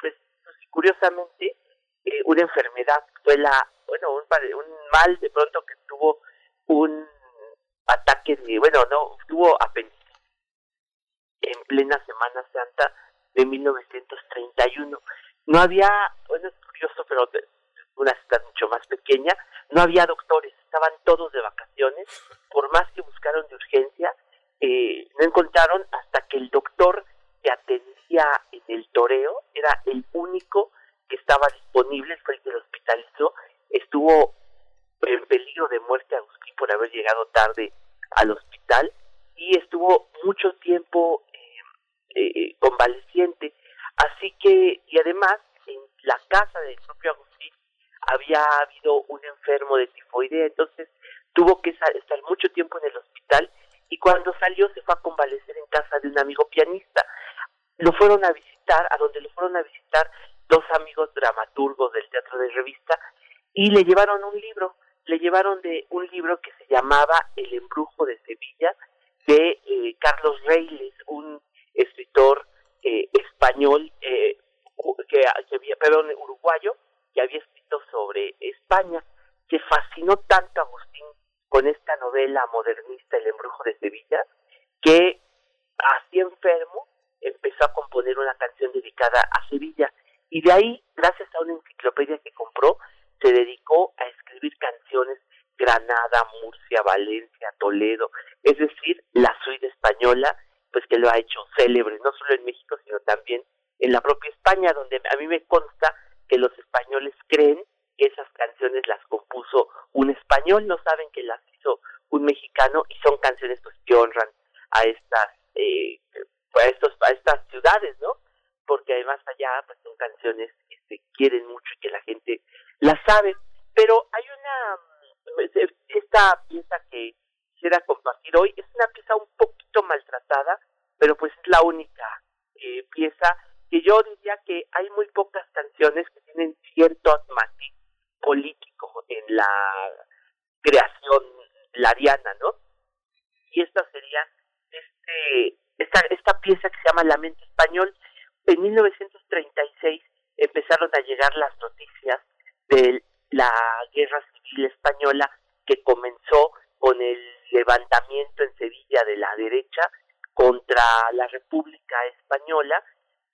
S8: pues, pues curiosamente, eh, una enfermedad. Fue la, bueno, un, un mal de pronto que tuvo un ataque de, bueno, no, tuvo apendicitis en plena Semana Santa de 1931. No había, bueno, es curioso, pero una ciudad mucho más pequeña, no había doctores, estaban todos de vacaciones, por más que buscaron de urgencia, eh, no encontraron hasta que el doctor que atendía en el toreo era el único que estaba disponible, fue el que lo hospitalizó, estuvo en peligro de muerte Agustín por haber llegado tarde al hospital y estuvo mucho tiempo eh, eh, convaleciente. Así que, y además, en la casa del propio Agustín había habido un enfermo de tifoidea, entonces tuvo que estar mucho tiempo en el hospital y cuando salió se fue a convalecer en casa de un amigo pianista. Lo fueron a visitar, a donde lo fueron a visitar dos amigos dramaturgos del teatro de revista y le llevaron un libro, le llevaron de un libro que se llamaba El embrujo de Sevilla de eh, Carlos Reyles, un escritor eh, español eh, que, que perdón, uruguayo, que había escrito sobre España, que fascinó tanto a Agustín con esta novela modernista El embrujo de Sevilla, que así enfermo empezó a componer una canción dedicada a Sevilla. Y de ahí, gracias a una enciclopedia que compró, se dedicó a escribir canciones Granada, Murcia, Valencia, Toledo, es decir, la suite española, pues que lo ha hecho célebre, no solo en México, sino también en la propia España, donde a mí me consta que los españoles creen que esas canciones las compuso un español, no saben que las hizo un mexicano y son canciones pues que honran a estas eh, a estos a estas ciudades, ¿no? Porque además allá pues son canciones que se quieren mucho y que la gente las sabe, pero hay una esta pieza que quisiera compartir hoy es una pieza un poquito maltratada, pero pues es la única eh, pieza que yo diría que hay muy pocas canciones que tienen cierto matiz político en la creación lariana, ¿no? Y esta sería este, esta, esta pieza que se llama Lamento Español. En 1936 empezaron a llegar las noticias de la guerra civil española que comenzó con el levantamiento en Sevilla de la derecha contra la República Española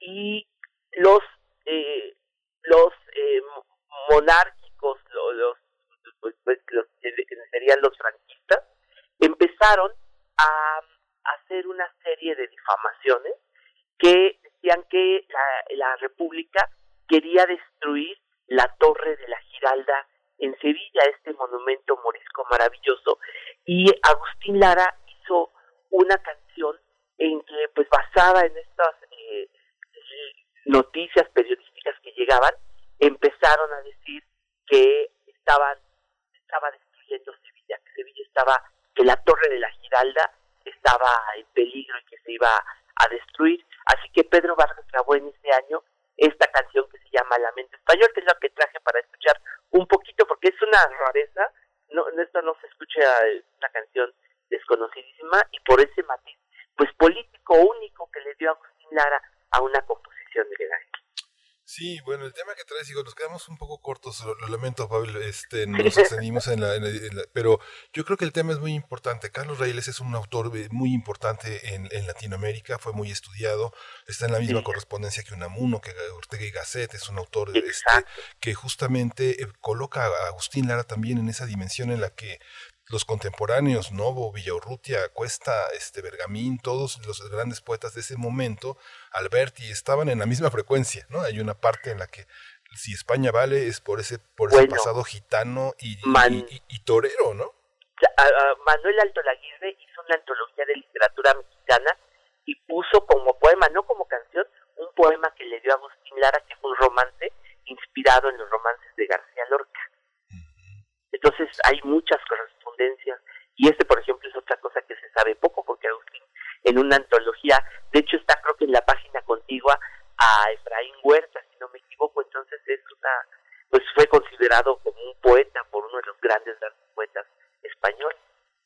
S8: y los eh, los eh, monárquicos los, pues, pues, los, serían los franquistas empezaron a, hacer una serie de difamaciones que decían que la, la República quería destruir la torre de la Giralda en Sevilla, este monumento morisco maravilloso, y Agustín Lara hizo una canción en que, pues basada en estas noticias periodísticas que llegaban, empezaron a decir que estaban, estaba destruyendo Sevilla, que Sevilla estaba, que la torre de la Giralda estaba en peligro y que se iba a destruir. Así que Pedro Vargas grabó en ese año esta canción que se llama Lamento Español, que es la que traje para escuchar un poquito, porque es una rareza, no, esto no se escucha una canción desconocidísima y por ese matiz, pues político único que le dio Agustín Lara a una composición de Gregario.
S2: Sí, bueno, el tema que traes, digo, nos quedamos un poco cortos, lo, lamento, Pablo, este, nos extendimos en la, Pero yo creo que el tema es muy importante. Carlos Reyes es un autor eh, muy importante en, en Latinoamérica, fue muy estudiado, está en la misma correspondencia que Unamuno, que Ortega y Gasset, es un autor este, que justamente eh, coloca a Agustín Lara también en esa dimensión en la que los contemporáneos, Novo, Villaurrutia, Cuesta, este, Bergamín, todos los grandes poetas de ese momento, Alberti, estaban en la misma frecuencia, ¿no? Hay una parte en la que si España vale es por ese, por ese pasado gitano y,
S8: Man-
S2: y- y- y torero, ¿no?
S8: a- a Manuel Alto Laguirre hizo una antología de literatura mexicana y puso como poema, no como canción, un poema que le dio a Agustín Lara, que fue un romance inspirado en los romances de García Lorca. Entonces hay muchas correspondencias y este, por ejemplo, es otra cosa que se sabe poco porque Agustín en una antología, de hecho está creo que en la página contigua a Efraín Huerta, si no me equivoco, entonces es una, pues fue considerado como un poeta por uno de los grandes poetas españoles.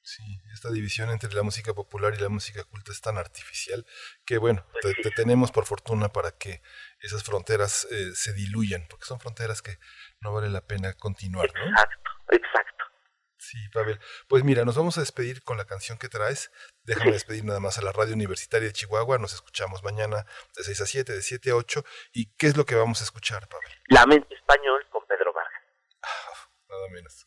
S2: Sí, esta división entre la música popular y la música culta es tan artificial que, bueno, te, te tenemos por fortuna para que esas fronteras eh, se diluyan, porque son fronteras que no vale la pena continuar, ¿no?
S8: Exacto, exacto.
S2: Sí, Pavel. Pues mira, nos vamos a despedir con la canción que traes. Déjame despedir nada más a la Radio Universitaria de Chihuahua. Nos escuchamos mañana de 6 a 7, de 7 a 8. ¿Y qué es lo que vamos a escuchar, Pavel?
S8: Lamento español con Pedro Vargas.
S2: Nada menos.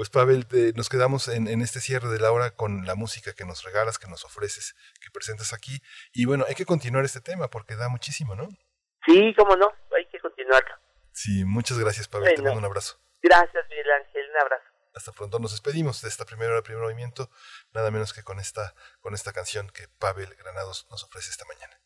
S2: Pues Pavel, te- nos quedamos en, en este cierre de la hora con la música que nos regalas, que nos ofreces, que presentas aquí. Y bueno, hay que continuar este tema porque da muchísimo, ¿no?
S8: Sí, cómo no, hay que continuarlo.
S2: Sí, muchas gracias, Pavel. Te mando un abrazo.
S8: Gracias, Miguel Ángel, un abrazo.
S2: Hasta pronto nos despedimos de esta primera hora, primer movimiento, nada menos que con esta, con esta canción que Pavel Granados nos ofrece esta mañana.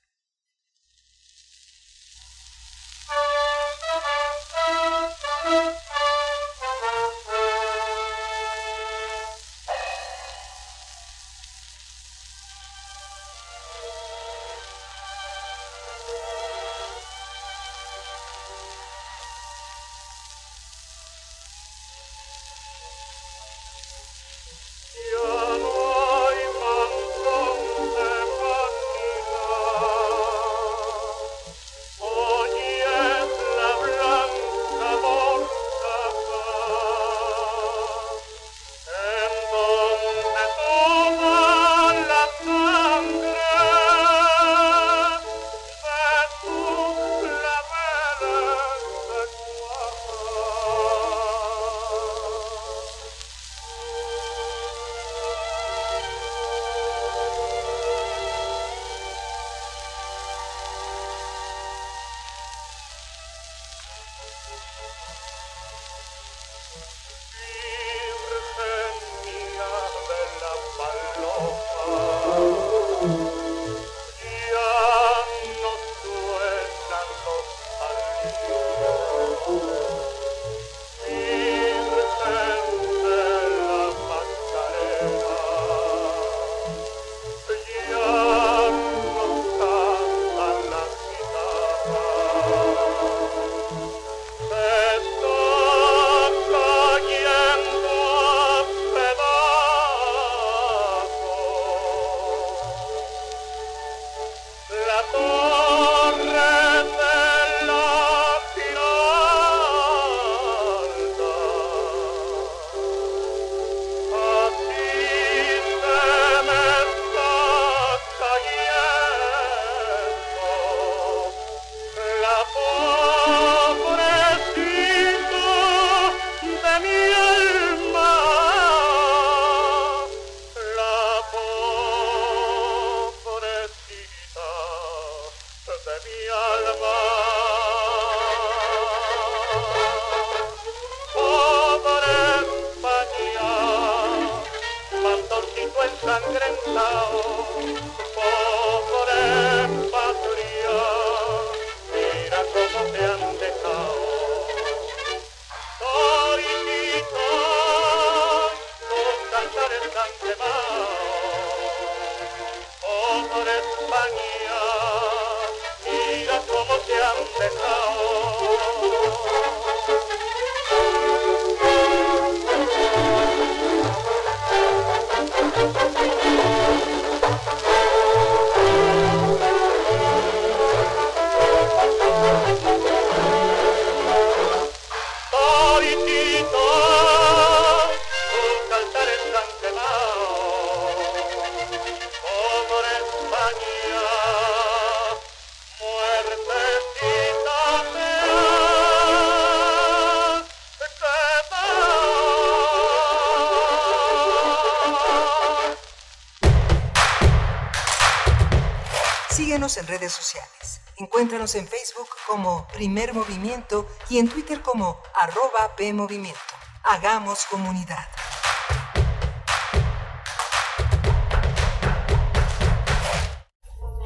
S7: Síguenos en redes sociales. Encuéntranos en Facebook como Primer Movimiento y en Twitter como arroba PMovimiento. Hagamos comunidad.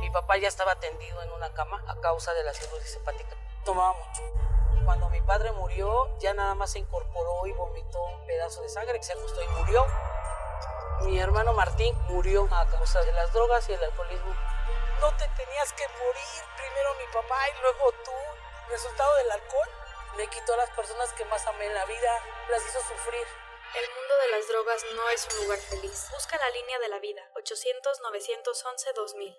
S6: Mi papá ya estaba tendido en una cama a causa de la cirrosis hepática. Tomaba mucho. Cuando mi padre murió, ya nada más se incorporó y vomitó un pedazo de sangre que se ajustó y murió. Mi hermano Martín murió a causa de las drogas y el alcoholismo. Las personas que más amé en la vida, las hizo sufrir.
S9: El mundo de las drogas no es un lugar feliz. Busca la línea de la vida, 800-911-2000.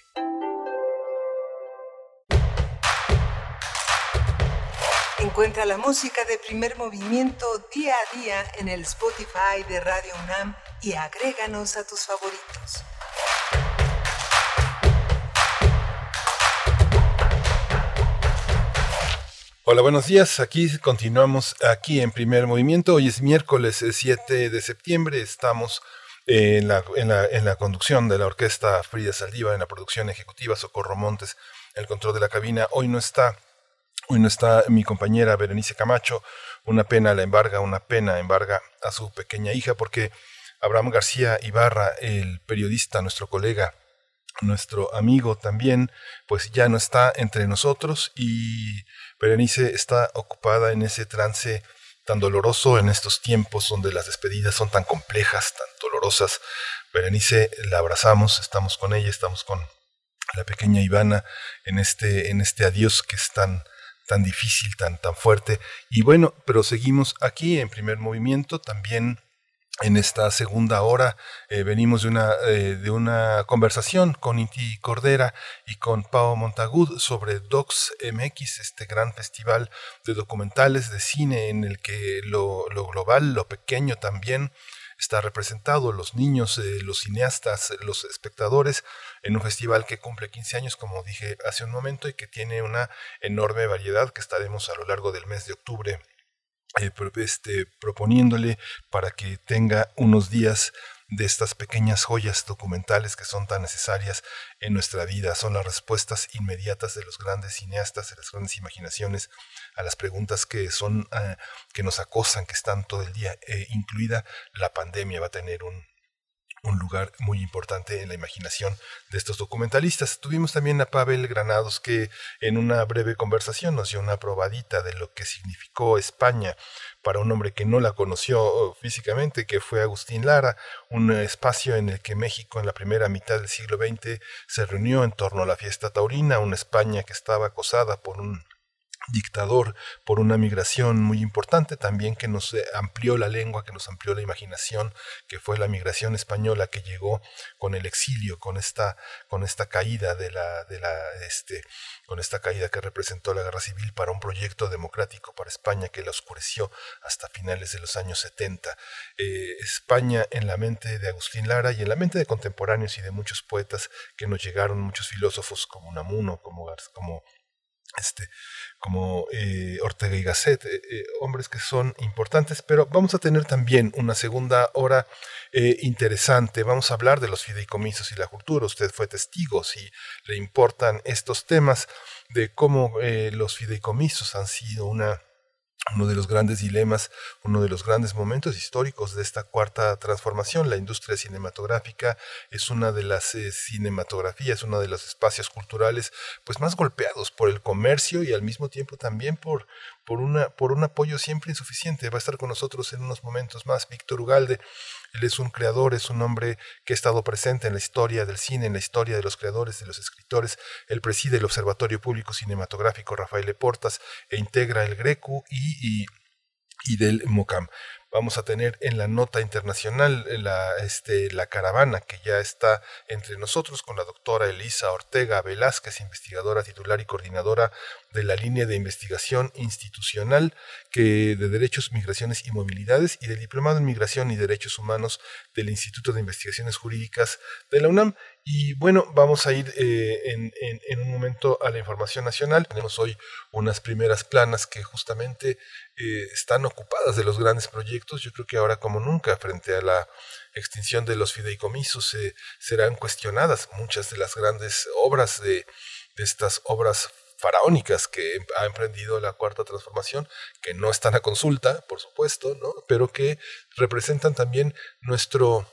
S7: Encuentra la música de primer movimiento día a día en el Spotify de Radio UNAM y agréganos a tus favoritos.
S2: Hola, buenos días. Aquí continuamos aquí en primer movimiento. Hoy es miércoles 7 de septiembre. Estamos en la, en la, en la conducción de la orquesta Frida Saldiva, en la producción ejecutiva Socorro Montes, el control de la cabina. Hoy no está Hoy no está mi compañera Berenice Camacho. Una pena la embarga, una pena embarga a su pequeña hija porque Abraham García Ibarra, el periodista, nuestro colega, nuestro amigo también, pues ya no está entre nosotros y Berenice está ocupada en ese trance tan doloroso en estos tiempos donde las despedidas son tan complejas, tan dolorosas. Berenice la abrazamos, estamos con ella, estamos con la pequeña Ivana en este, en este adiós que es tan, tan difícil, tan, tan fuerte. Y bueno, pero seguimos aquí en primer movimiento también. En esta segunda hora eh, venimos de una, eh, de una conversación con Inti Cordera y con Pau Montagud sobre Docs MX, este gran festival de documentales de cine en el que lo, lo global, lo pequeño también está representado, los niños, eh, los cineastas, los espectadores, en un festival que cumple 15 años, como dije hace un momento, y que tiene una enorme variedad que estaremos a lo largo del mes de octubre eh, este, proponiéndole para que tenga unos días de estas pequeñas joyas documentales que son tan necesarias en nuestra vida. Son las respuestas inmediatas de los grandes cineastas, de las grandes imaginaciones a las preguntas que son eh, que nos acosan, que están todo el día, eh, incluida la pandemia va a tener un, un lugar muy importante en la imaginación de estos documentalistas. Tuvimos también a Pavel Granados que en una breve conversación nos dio una probadita de lo que significó España para un hombre que no la conoció físicamente, que fue Agustín Lara, un espacio en el que México en la primera mitad del siglo XX se reunió en torno a la fiesta taurina, una España que estaba acosada por un dictador por una migración muy importante también que nos eh, amplió la lengua, que nos amplió la imaginación, que fue la migración española que llegó con el exilio, con esta, con esta caída de la, de la, este, con esta caída que representó la guerra civil para un proyecto democrático para España que la oscureció hasta finales de los años 70. Eh, España en la mente de Agustín Lara y en la mente de contemporáneos y de muchos poetas que nos llegaron, muchos filósofos como Namuno, como, como este, como eh, Ortega y Gasset, eh, eh, hombres que son importantes, pero vamos a tener también una segunda hora interesante. Vamos a hablar de los fideicomisos y la cultura. Usted fue testigo, si le importan estos temas, de cómo los fideicomisos han sido una uno de los grandes dilemas, uno de los grandes momentos históricos de esta cuarta transformación. La industria cinematográfica es una de las eh, cinematografías, uno de los espacios culturales pues más golpeados por el comercio y al mismo tiempo también por, por, una, por un apoyo siempre insuficiente. Va a estar con nosotros en unos momentos más Víctor Ugalde. Él es un creador, es un hombre que ha estado presente en la historia del cine, en la historia de los creadores, de los escritores. Él preside el Observatorio Público Cinematográfico Rafael Portas e integra el GRECU y, y, y del MOCAM. Vamos a tener en la nota internacional la, este, la caravana que ya está entre nosotros con la doctora Elisa Ortega Velázquez, investigadora titular y coordinadora de la línea de investigación institucional que de Derechos, Migraciones y Movilidades y del Diplomado en Migración y Derechos Humanos del Instituto de Investigaciones Jurídicas de la UNAM. Y bueno, vamos a ir eh, en, en, un momento a la información nacional. Tenemos hoy unas primeras planas que justamente eh, están ocupadas de los grandes proyectos. Yo creo que ahora como nunca, frente a la extinción de los fideicomisos, eh, serán cuestionadas muchas de las grandes obras de, de estas obras faraónicas que ha emprendido la cuarta transformación, que no están a consulta, por supuesto, ¿no? pero que representan también nuestro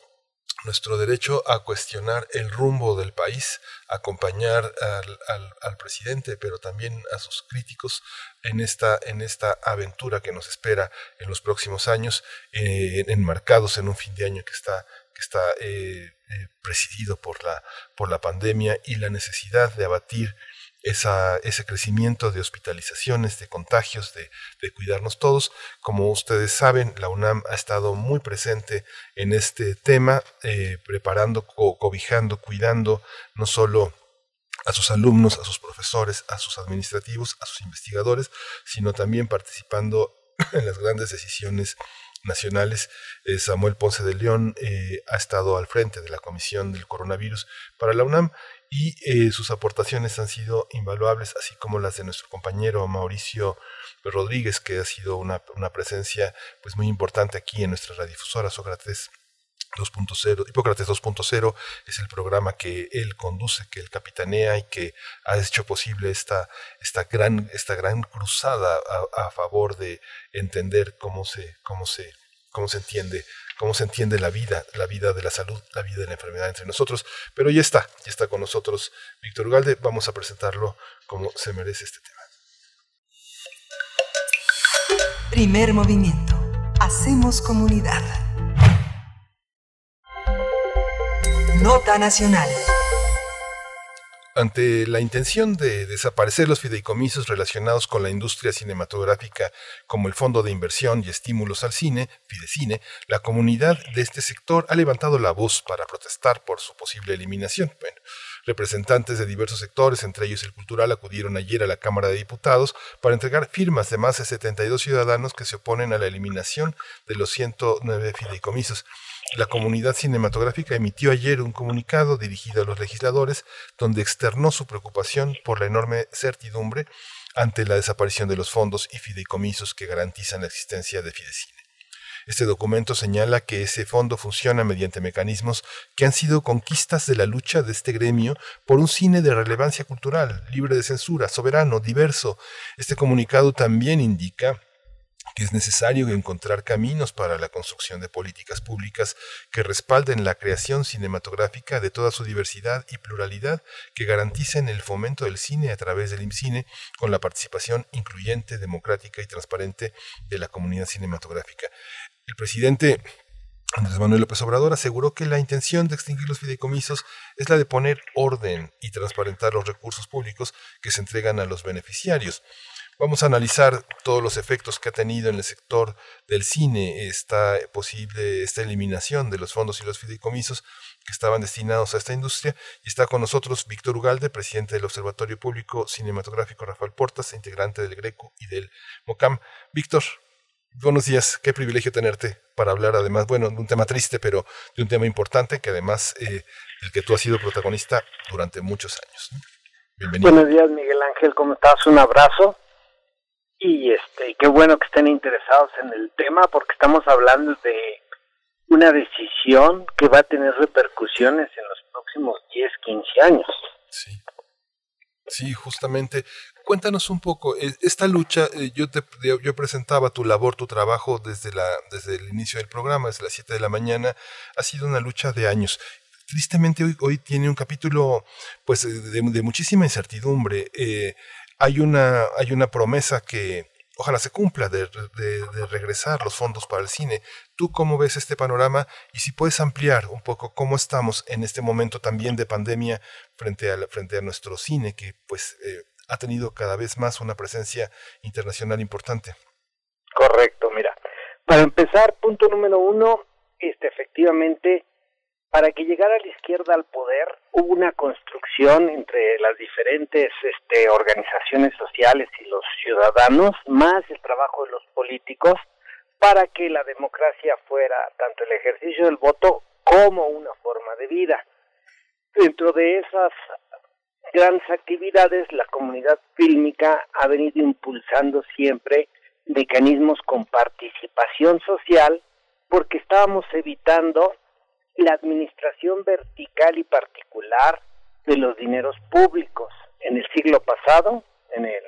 S2: nuestro derecho a cuestionar el rumbo del país, acompañar al, al, presidente, pero también a sus críticos en esta, en esta aventura que nos espera en los próximos años, eh, enmarcados en un fin de año que está, está eh, eh, presidido por la, por la pandemia y la necesidad de abatir esa, ese crecimiento de hospitalizaciones, de contagios, de, de, cuidarnos todos. Como ustedes saben, la UNAM ha estado muy presente en este tema, eh, preparando, cobijando, cuidando no solo a sus alumnos, a sus profesores, a sus administrativos, a sus investigadores, sino también participando en las grandes decisiones nacionales. Eh, Samuel Ponce de León eh, ha estado al frente de la Comisión del Coronavirus para la UNAM y eh, sus aportaciones han sido invaluables, así como las de nuestro compañero Mauricio Rodríguez, que ha sido una, una presencia pues muy importante aquí en nuestra radiodifusora Sócrates 2.0, Hipócrates 2.0 es el programa que él conduce, que él capitanea y que ha hecho posible esta, esta, gran, esta gran cruzada a, a favor de entender cómo se, cómo se, cómo se entiende cómo se entiende la vida, la vida de la salud, la vida de la enfermedad entre nosotros. Pero ya está, ya está con nosotros Víctor Ugalde. Vamos a presentarlo como se merece este tema.
S7: Primer movimiento. Hacemos comunidad. Nota Nacional.
S2: Ante la intención de desaparecer los fideicomisos relacionados con la industria cinematográfica como el Fondo de Inversión y Estímulos al Cine, Fidecine, la comunidad de este sector ha levantado la voz para protestar por su posible eliminación. Bueno, representantes de diversos sectores, entre ellos el cultural, acudieron ayer a la Cámara de Diputados para entregar firmas de más de 72 ciudadanos que se oponen a la eliminación de los 109 fideicomisos. La comunidad cinematográfica emitió ayer un comunicado dirigido a los legisladores donde externó su preocupación por la enorme certidumbre ante la desaparición de los fondos y fideicomisos que garantizan la existencia de Fidecine. Este documento señala que ese fondo funciona mediante mecanismos que han sido conquistas de la lucha de este gremio por un cine de relevancia cultural, libre de censura, soberano, diverso. Este comunicado también indica que es necesario encontrar caminos para la construcción de políticas públicas que respalden la creación cinematográfica de toda su diversidad y pluralidad, que garanticen el fomento del cine a través del IMCINE con la participación incluyente, democrática y transparente de la comunidad cinematográfica. El presidente Andrés Manuel López Obrador aseguró que la intención de extinguir los fideicomisos es la de poner orden y transparentar los recursos públicos que se entregan a los beneficiarios. Vamos a analizar todos los efectos que ha tenido en el sector del cine esta posible esta eliminación de los fondos y los fideicomisos que estaban destinados a esta industria. Y está con nosotros Víctor Ugalde, presidente del Observatorio Público Cinematográfico Rafael Portas, integrante del Greco y del MOCAM. Víctor, buenos días, qué privilegio tenerte para hablar además, bueno, de un tema triste, pero de un tema importante que además eh, el que tú has sido protagonista durante muchos años.
S10: Bienvenido. Buenos días, Miguel Ángel, ¿cómo estás? Un abrazo y este qué bueno que estén interesados en el tema porque estamos hablando de una decisión que va a tener repercusiones en los próximos 10, 15 años.
S2: Sí. Sí, justamente. Cuéntanos un poco, eh, esta lucha, eh, yo te yo presentaba tu labor, tu trabajo desde, la, desde el inicio del programa, desde las 7 de la mañana, ha sido una lucha de años. Tristemente hoy, hoy tiene un capítulo pues de, de muchísima incertidumbre. Eh, hay una, hay una promesa que ojalá se cumpla de, regresar los fondos para el cine. ¿Tú cómo ves este panorama? Y si puedes ampliar un poco cómo estamos en este momento también de pandemia frente a, frente a nuestro cine, que pues eh, ha tenido cada vez más una presencia internacional importante.
S10: Correcto, mira. Para empezar, punto número uno, este, efectivamente, para que llegara la izquierda al poder hubo una construcción entre las diferentes este, organizaciones sociales y los ciudadanos, más el trabajo de los políticos, para que la democracia fuera tanto el ejercicio del voto como una forma de vida. Dentro de esas grandes actividades, la comunidad fílmica ha venido impulsando siempre mecanismos con participación social porque estábamos evitando la administración vertical y particular de los dineros públicos. En el siglo pasado, en el,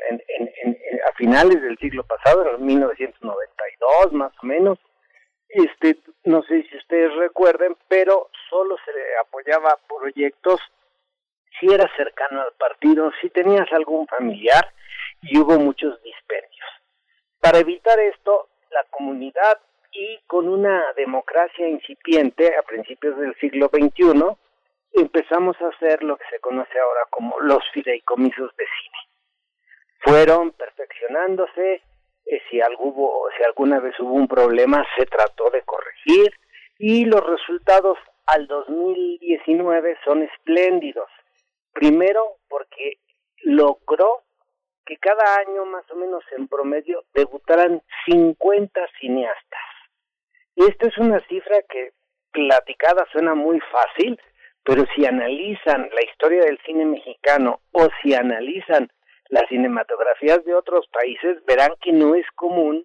S10: a finales del siglo pasado, en 1992 más o menos, este, no sé si ustedes recuerden, pero solo se apoyaba proyectos si eras cercano al partido, si tenías algún familiar y hubo muchos dispendios. Para evitar esto, la comunidad y con una democracia incipiente a principios del siglo XXI, empezamos a hacer lo que se conoce ahora como los fideicomisos de cine. Fueron perfeccionándose, eh, si, algo si alguna vez hubo un problema se trató de corregir y los resultados al 2019 son espléndidos. Primero porque logró que cada año más o menos en promedio debutaran 50 cineastas. Esta es una cifra que platicada suena muy fácil, pero si analizan la historia del cine mexicano o si analizan las cinematografías de otros países, verán que no es común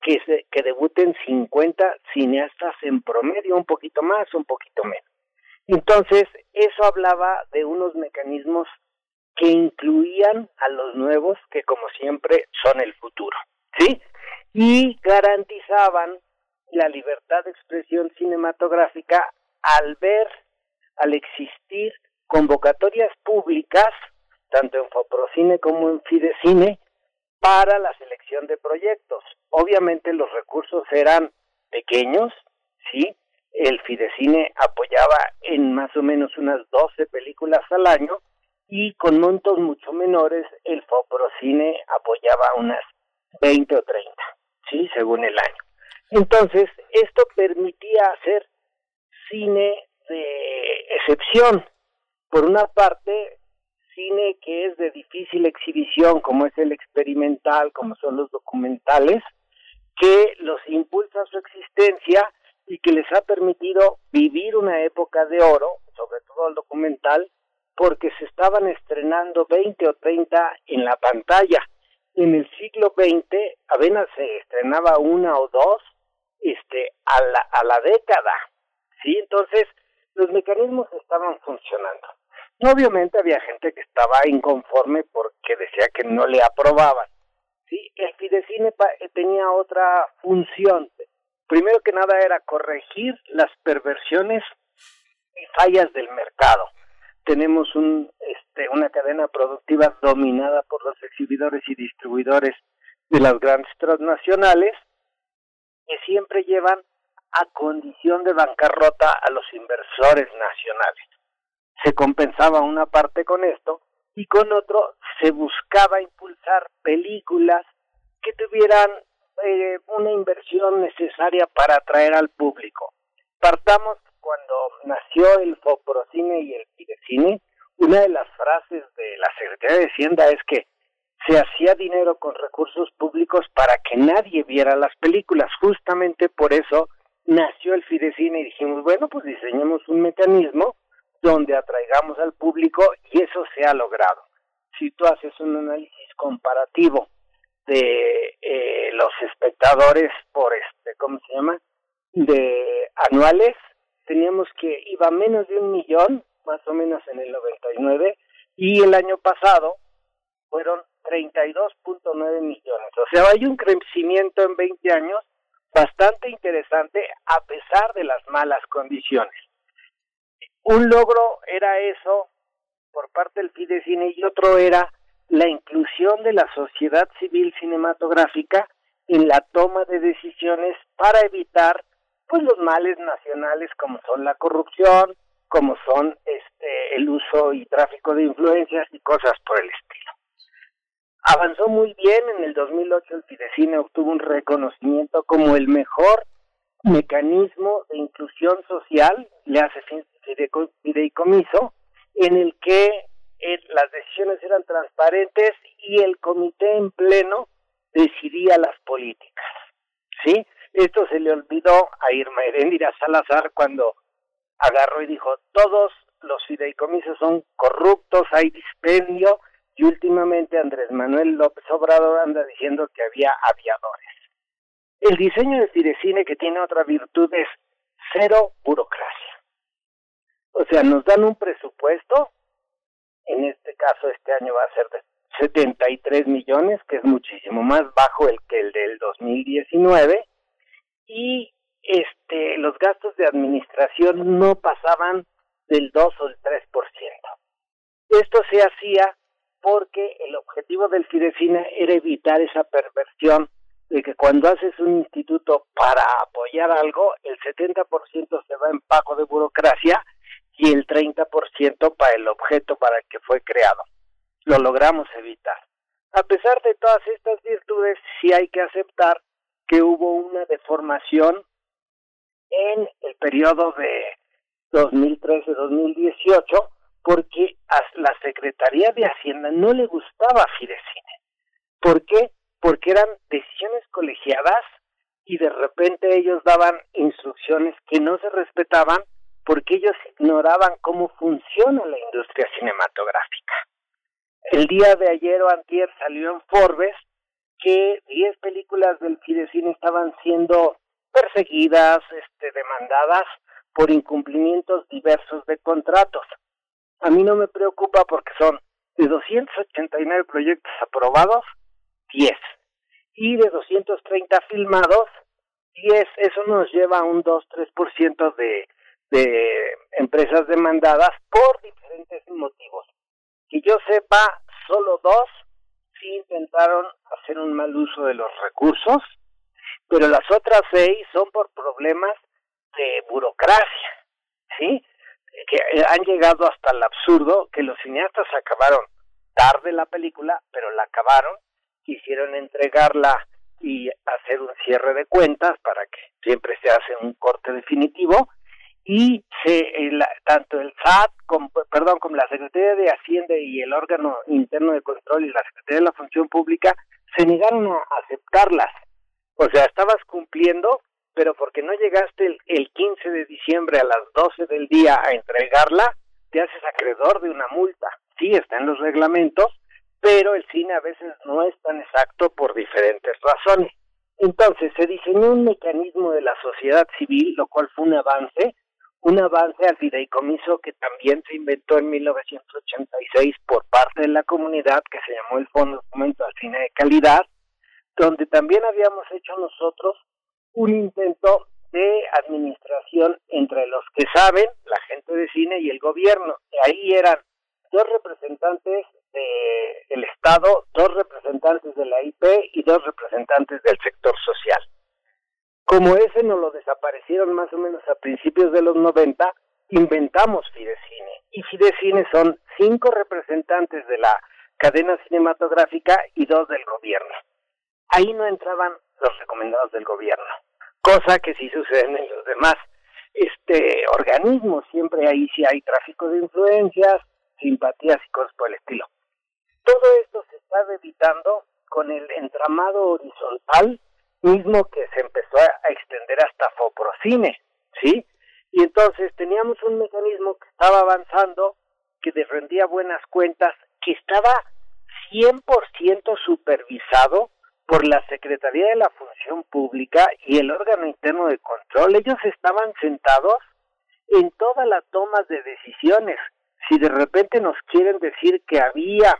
S10: que, se, que debuten 50 cineastas en promedio, un poquito más, un poquito menos. Entonces, eso hablaba de unos mecanismos que incluían a los nuevos, que como siempre son el futuro, ¿sí? Y garantizaban la libertad de expresión cinematográfica al ver, al existir convocatorias públicas, tanto en Foprocine como en Fidecine, para la selección de proyectos. Obviamente los recursos eran pequeños, ¿sí? El Fidecine apoyaba en más o menos unas 12 películas al año y con montos mucho menores el Foprocine apoyaba unas 20 o 30, ¿sí? Según el año. Entonces, esto permitía hacer cine de excepción. Por una parte, cine que es de difícil exhibición, como es el experimental, como son los documentales, que los impulsa su existencia y que les ha permitido vivir una época de oro, sobre todo el documental, porque se estaban estrenando 20 o 30 en la pantalla. En el siglo XX apenas se estrenaba una o dos este, a, la, a la década. ¿sí? Entonces, los mecanismos estaban funcionando. obviamente había gente que estaba inconforme porque decía que no le aprobaban. ¿sí? El Fidecine eh, tenía otra función. Primero que nada era corregir las perversiones y fallas del mercado. Tenemos un, este, una cadena productiva dominada por los exhibidores y distribuidores de las grandes transnacionales que siempre llevan a condición de bancarrota a los inversores nacionales. Se compensaba una parte con esto y con otro se buscaba impulsar películas que tuvieran eh, una inversión necesaria para atraer al público. Partamos cuando nació el Foprocine y el Fidecine, una de las frases de la Secretaría de Hacienda es que se hacía dinero con recursos públicos para que nadie viera las películas. Justamente por eso nació el Fidecine y dijimos, bueno, pues diseñemos un mecanismo donde atraigamos al público y eso se ha logrado. Si tú haces un análisis comparativo de eh, los espectadores por este, ¿cómo se llama? De anuales, teníamos que iba menos de un millón, más o menos en el 99, y el año pasado fueron 32.9 millones. O sea, hay un crecimiento en 20 años bastante interesante a pesar de las malas condiciones. Un logro era eso por parte del Fidecine y otro era la inclusión de la sociedad civil cinematográfica en la toma de decisiones para evitar pues los males nacionales como son la corrupción, como son este el uso y tráfico de influencias y cosas por el estilo. Avanzó muy bien. En el 2008 el Fidecine obtuvo un reconocimiento como el mejor mecanismo de inclusión social, le hace fideicomiso, en el que eh, las decisiones eran transparentes y el comité en pleno decidía las políticas. ¿Sí? Esto se le olvidó a Irma Heréndira Salazar cuando agarró y dijo, todos los fideicomisos son corruptos, hay dispendio, últimamente Andrés Manuel López Obrador anda diciendo que había aviadores. El diseño de Fidecine que tiene otra virtud es cero burocracia. O sea, nos dan un presupuesto, en este caso este año va a ser de 73 millones, que es muchísimo más bajo el que el del 2019, y este los gastos de administración no pasaban del 2 o el 3%. Esto se hacía porque el objetivo del Fidecina era evitar esa perversión de que cuando haces un instituto para apoyar algo, el 70% se va en pago de burocracia y el 30% para el objeto para el que fue creado. Lo logramos evitar. A pesar de todas estas virtudes, sí hay que aceptar que hubo una deformación en el periodo de 2013-2018 porque a la Secretaría de Hacienda no le gustaba Fidecine. ¿Por qué? Porque eran decisiones colegiadas y de repente ellos daban instrucciones que no se respetaban porque ellos ignoraban cómo funciona la industria cinematográfica. El día de ayer o antier salió en Forbes que 10 películas del Fidecine estaban siendo perseguidas, este, demandadas por incumplimientos diversos de contratos. A mí no me preocupa porque son de 289 proyectos aprobados, 10. Y de 230 filmados, 10. Eso nos lleva a un 2-3% de, de empresas demandadas por diferentes motivos. Que yo sepa, solo dos sí intentaron hacer un mal uso de los recursos, pero las otras seis son por problemas de burocracia, ¿sí? Que han llegado hasta el absurdo que los cineastas acabaron tarde la película, pero la acabaron, quisieron entregarla y hacer un cierre de cuentas para que siempre se hace un corte definitivo. Y se tanto el SAT como perdón como la Secretaría de Hacienda y el órgano interno de control y la Secretaría de la Función Pública se negaron a aceptarlas. O sea estabas cumpliendo pero porque no llegaste el, el 15 de diciembre a las 12 del día a entregarla te haces acreedor de una multa. Sí está en los reglamentos pero el cine a veces no es tan exacto por diferentes razones. Entonces se diseñó un mecanismo de la sociedad civil, lo cual fue un avance, un avance al fideicomiso que también se inventó en 1986 por parte de la comunidad que se llamó el Fondo de Fomento al Cine de Calidad, donde también habíamos hecho nosotros un intento de administración entre los que saben, la gente de cine y el gobierno. Ahí eran dos representantes del Estado, dos representantes de la IP y dos representantes del sector social. Como ese nos lo desaparecieron más o menos a principios de los 90, inventamos Fidecine. Y Fidecine son cinco representantes de la cadena cinematográfica y dos del gobierno. Ahí no entraban los recomendados del gobierno, cosa que sí sucede en los demás este organismos. Siempre ahí sí hay tráfico de influencias, simpatías y cosas por el estilo. Todo esto se está evitando con el entramado horizontal mismo que se empezó a extender hasta Foprocine, ¿sí? Y entonces teníamos un mecanismo que estaba avanzando, que rendía buenas cuentas, que estaba 100% supervisado por la Secretaría de la Función Pública y el órgano interno de control. Ellos estaban sentados en toda la toma de decisiones. Si de repente nos quieren decir que había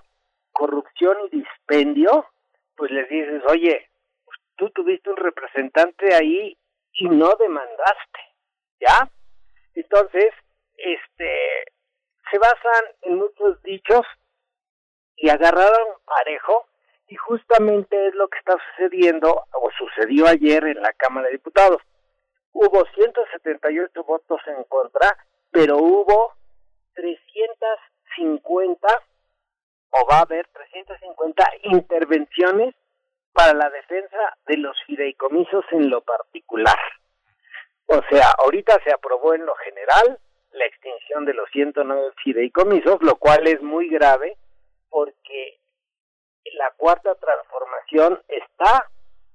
S10: corrupción y dispendio, pues les dices, oye, tú tuviste un representante ahí y no demandaste, ¿ya? Entonces, este, se basan en muchos dichos y agarraron parejo y justamente es lo que está sucediendo o sucedió ayer en la Cámara de Diputados. Hubo 178 votos en contra, pero hubo 350 o va a haber 350 intervenciones para la defensa de los fideicomisos en lo particular. O sea, ahorita se aprobó en lo general la extinción de los 109 fideicomisos, lo cual es muy grave porque la cuarta transformación está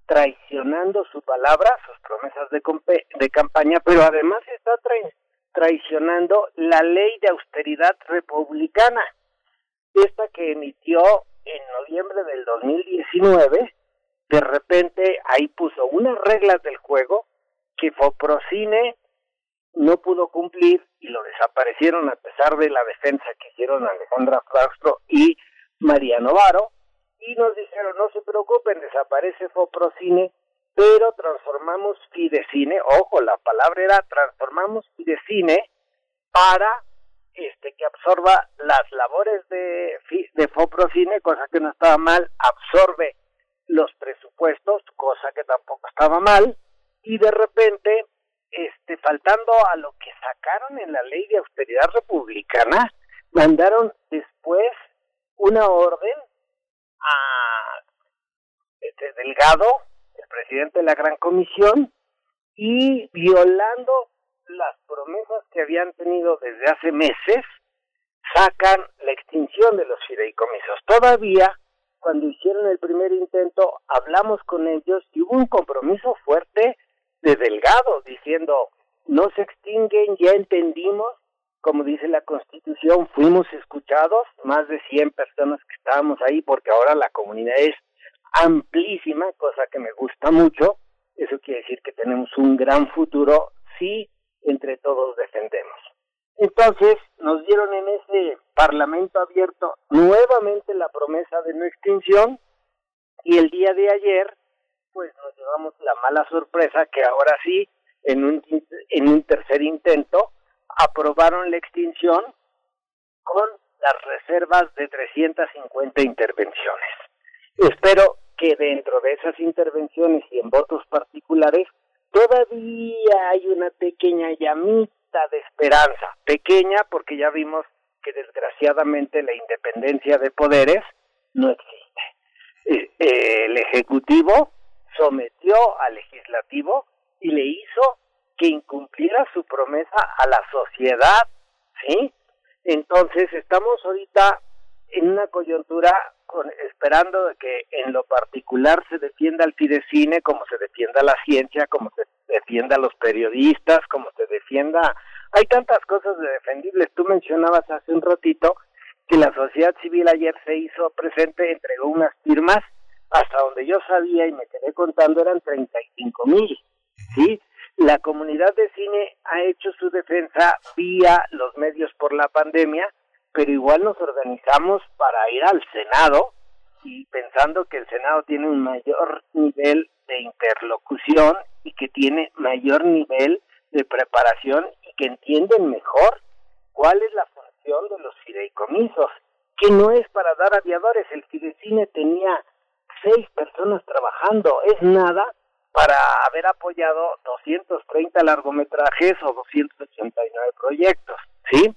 S10: traicionando su palabra, sus promesas de, campaña, pero además está traicionando la ley de austeridad republicana, esta que emitió en noviembre del 2019, de repente ahí puso unas reglas del juego que Foprocine no pudo cumplir y lo desaparecieron a pesar de la defensa que hicieron Alejandra Frastro y Mariano Varo, y nos dijeron, no se preocupen, desaparece Foprocine, pero transformamos Fidecine, ojo, la palabra era transformamos Fidecine para este que absorba las labores de, de Foprocine, cosa que no estaba mal, absorbe los presupuestos, cosa que tampoco estaba mal, y de repente, este, faltando a lo que sacaron en la ley de austeridad republicana, mandaron después una orden a este Delgado, el presidente de la Gran Comisión, y violando las promesas que habían tenido desde hace meses, sacan la extinción de los fideicomisos. Todavía, cuando hicieron el primer intento, hablamos con ellos y hubo un compromiso fuerte de Delgado diciendo, no se extinguen, ya entendimos, como dice la Constitución, fuimos escuchados, más de 100 personas que estábamos ahí, porque ahora la comunidad es amplísima, cosa que me gusta mucho. Eso quiere decir que tenemos un gran futuro si entre todos defendemos. Entonces nos dieron en ese Parlamento abierto nuevamente la promesa de no extinción y el día de ayer pues nos llevamos la mala sorpresa que ahora sí en un, en un tercer intento aprobaron la extinción con las reservas de 350 intervenciones. Espero que dentro de esas intervenciones y en votos particulares todavía hay una pequeña llamita de esperanza, pequeña porque ya vimos que desgraciadamente la independencia de poderes no existe. Eh, eh, el Ejecutivo sometió al Legislativo y le hizo que incumpliera su promesa a la sociedad, ¿sí? Entonces estamos ahorita en una coyuntura con, esperando de que en lo particular se defienda al Fidecine como se defienda la ciencia, como se defienda a los periodistas, como se defienda... Hay tantas cosas de defendibles. Tú mencionabas hace un ratito que la sociedad civil ayer se hizo presente, entregó unas firmas, hasta donde yo sabía y me quedé contando eran 35 mil, ¿sí? La comunidad de cine ha hecho su defensa vía los medios por la pandemia, pero igual nos organizamos para ir al Senado y pensando que el Senado tiene un mayor nivel de interlocución y que tiene mayor nivel de preparación y que entienden mejor cuál es la función de los fideicomisos, que no es para dar aviadores, el fidecine tenía seis personas trabajando, es nada para haber apoyado 230 largometrajes o 289 proyectos, ¿sí?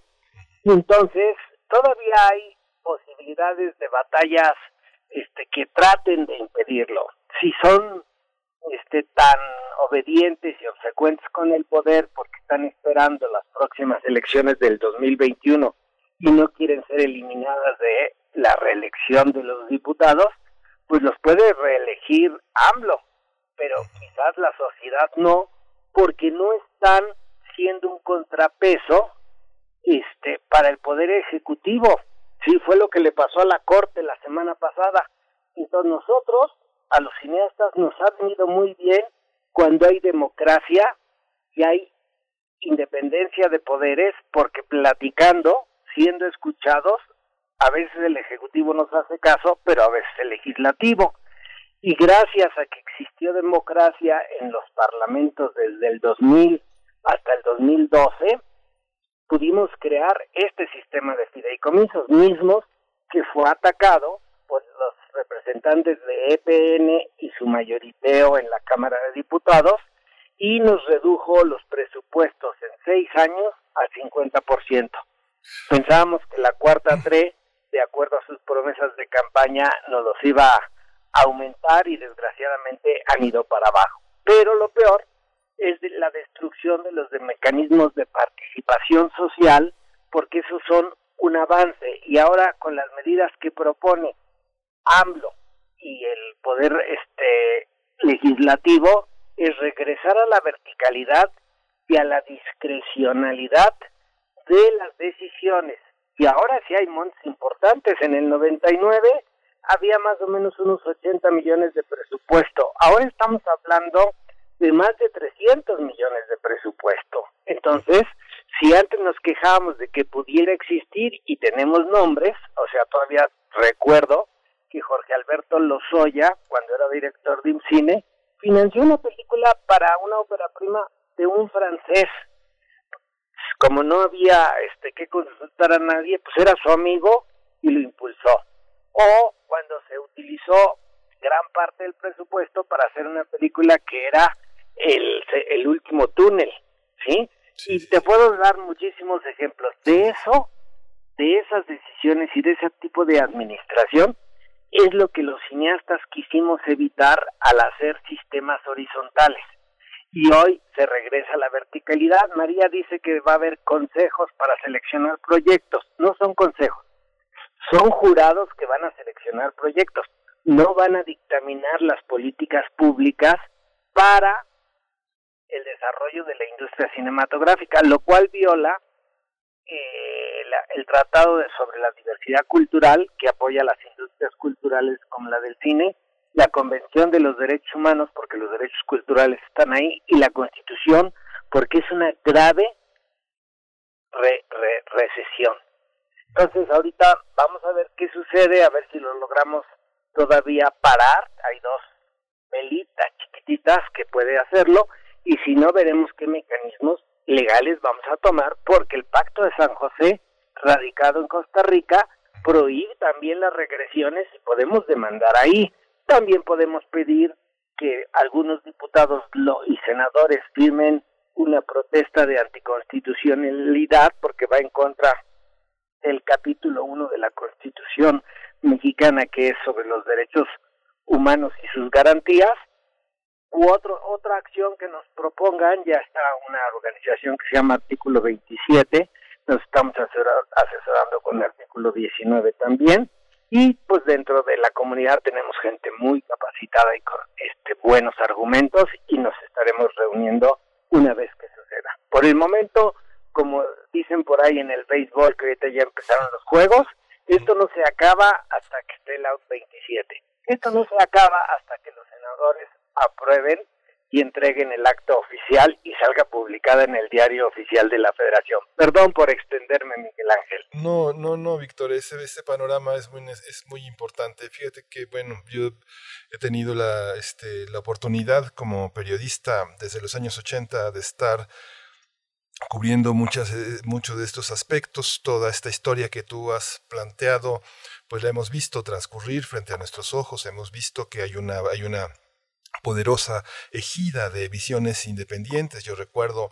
S10: Entonces, todavía hay posibilidades de batallas este, que traten de impedirlo. Si son este, tan obedientes y obsecuentes con el poder porque están esperando las próximas elecciones del 2021 y no quieren ser eliminadas de la reelección de los diputados, pues los puede reelegir AMLO pero quizás la sociedad no, porque no están siendo un contrapeso este para el poder ejecutivo. Sí, fue lo que le pasó a la corte la semana pasada. Entonces nosotros, a los cineastas, nos ha venido muy bien cuando hay democracia y hay independencia de poderes, porque platicando, siendo escuchados, a veces el Ejecutivo nos hace caso, pero a veces el Legislativo y gracias a que existió democracia en los parlamentos desde el 2000 hasta el 2012, pudimos crear este sistema de fideicomisos mismos que fue atacado por los representantes de EPN y su mayoriteo en la Cámara de Diputados y nos redujo los presupuestos en seis años al 50%. Pensábamos que la cuarta T de acuerdo a sus promesas de campaña, nos los iba a aumentar y desgraciadamente han ido para abajo. Pero lo peor es de la destrucción de los de mecanismos de participación social, porque esos son un avance. Y ahora con las medidas que propone AMLO y el poder este legislativo es regresar a la verticalidad y a la discrecionalidad de las decisiones. Y ahora sí hay montos importantes. En el 99 había más o menos unos 80 millones de presupuesto. Ahora estamos hablando de más de 300 millones de presupuesto. Entonces, si antes nos quejábamos de que pudiera existir y tenemos nombres, o sea, todavía recuerdo que Jorge Alberto Lozoya, cuando era director de cine, financió una película para una ópera prima de un francés. Como no había este que consultar a nadie, pues era su amigo y lo impulsó. O cuando se utilizó gran parte del presupuesto para hacer una película que era el, el último túnel, ¿sí? y te puedo dar muchísimos ejemplos de eso, de esas decisiones y de ese tipo de administración es lo que los cineastas quisimos evitar al hacer sistemas horizontales. Y hoy se regresa a la verticalidad. María dice que va a haber consejos para seleccionar proyectos. No son consejos, son jurados que van a seleccionar proyectos. No van a dictaminar las políticas públicas para el desarrollo de la industria cinematográfica, lo cual viola eh, el Tratado de, sobre la Diversidad Cultural, que apoya las industrias culturales como la del cine, la Convención de los Derechos Humanos, porque los derechos culturales están ahí, y la Constitución, porque es una grave recesión. Entonces, ahorita vamos a ver qué sucede, a ver si lo logramos todavía parar. Hay dos velitas chiquititas que puede hacerlo, y si no, veremos qué mecanismos legales vamos a tomar, porque el Pacto de San José, radicado en Costa Rica, prohíbe también las regresiones y podemos demandar ahí. También podemos pedir que algunos diputados y senadores firmen una protesta de anticonstitucionalidad porque va en contra del capítulo 1 de la Constitución mexicana que es sobre los derechos humanos y sus garantías u otro, otra acción que nos propongan, ya está una organización que se llama Artículo 27, nos estamos asesorando con el artículo 19 también, y pues dentro de la comunidad tenemos gente muy capacitada y con este buenos argumentos y nos estaremos reuniendo una vez que suceda. Por el momento, como dicen por ahí en el béisbol que ahorita ya empezaron los juegos, esto no se acaba hasta que esté el out 27. Esto no se acaba hasta que los senadores aprueben y entreguen el acto oficial y salga publicada en el diario oficial de la Federación. Perdón por extenderme, Miguel Ángel.
S2: No, no, no, Víctor, ese, ese panorama es muy, es muy importante. Fíjate que, bueno, yo he tenido la, este, la oportunidad como periodista desde los años 80 de estar cubriendo muchas, eh, muchos de estos aspectos, toda esta historia que tú has planteado, pues la hemos visto transcurrir frente a nuestros ojos, hemos visto que hay una, hay una poderosa ejida de visiones independientes. Yo recuerdo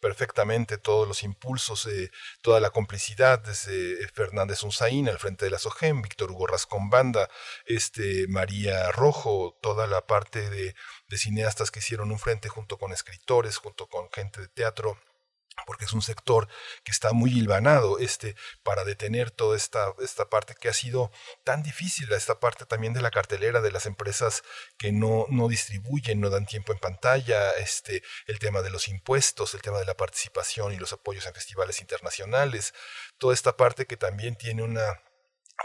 S2: perfectamente todos los impulsos, eh, toda la complicidad desde Fernández Unzaín al frente de la SOGEM, Víctor Hugo Rascón Banda, este, María Rojo, toda la parte de, de cineastas que hicieron un frente junto con escritores, junto con gente de teatro porque es un sector que está muy hilvanado este, para detener toda esta, esta parte que ha sido tan difícil, esta parte también de la cartelera de las empresas que no, no distribuyen, no dan tiempo en pantalla, este, el tema de los impuestos, el tema de la participación y los apoyos en festivales internacionales, toda esta parte que también tiene una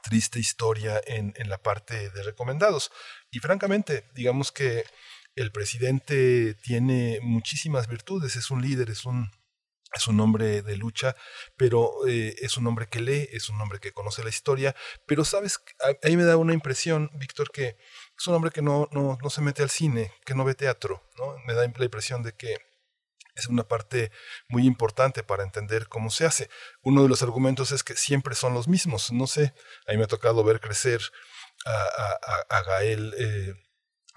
S2: triste historia en, en la parte de recomendados. Y francamente, digamos que el presidente tiene muchísimas virtudes, es un líder, es un es un hombre de lucha, pero eh, es un hombre que lee, es un hombre que conoce la historia, pero sabes, a, mí me da una impresión, Víctor, que es un hombre que no, no, no se mete al cine, que no ve teatro, ¿no? Me da la impresión de que es una parte muy importante para entender cómo se hace. Uno de los argumentos es que siempre son los mismos. No sé, a mí me ha tocado ver crecer a, a, a Gael eh,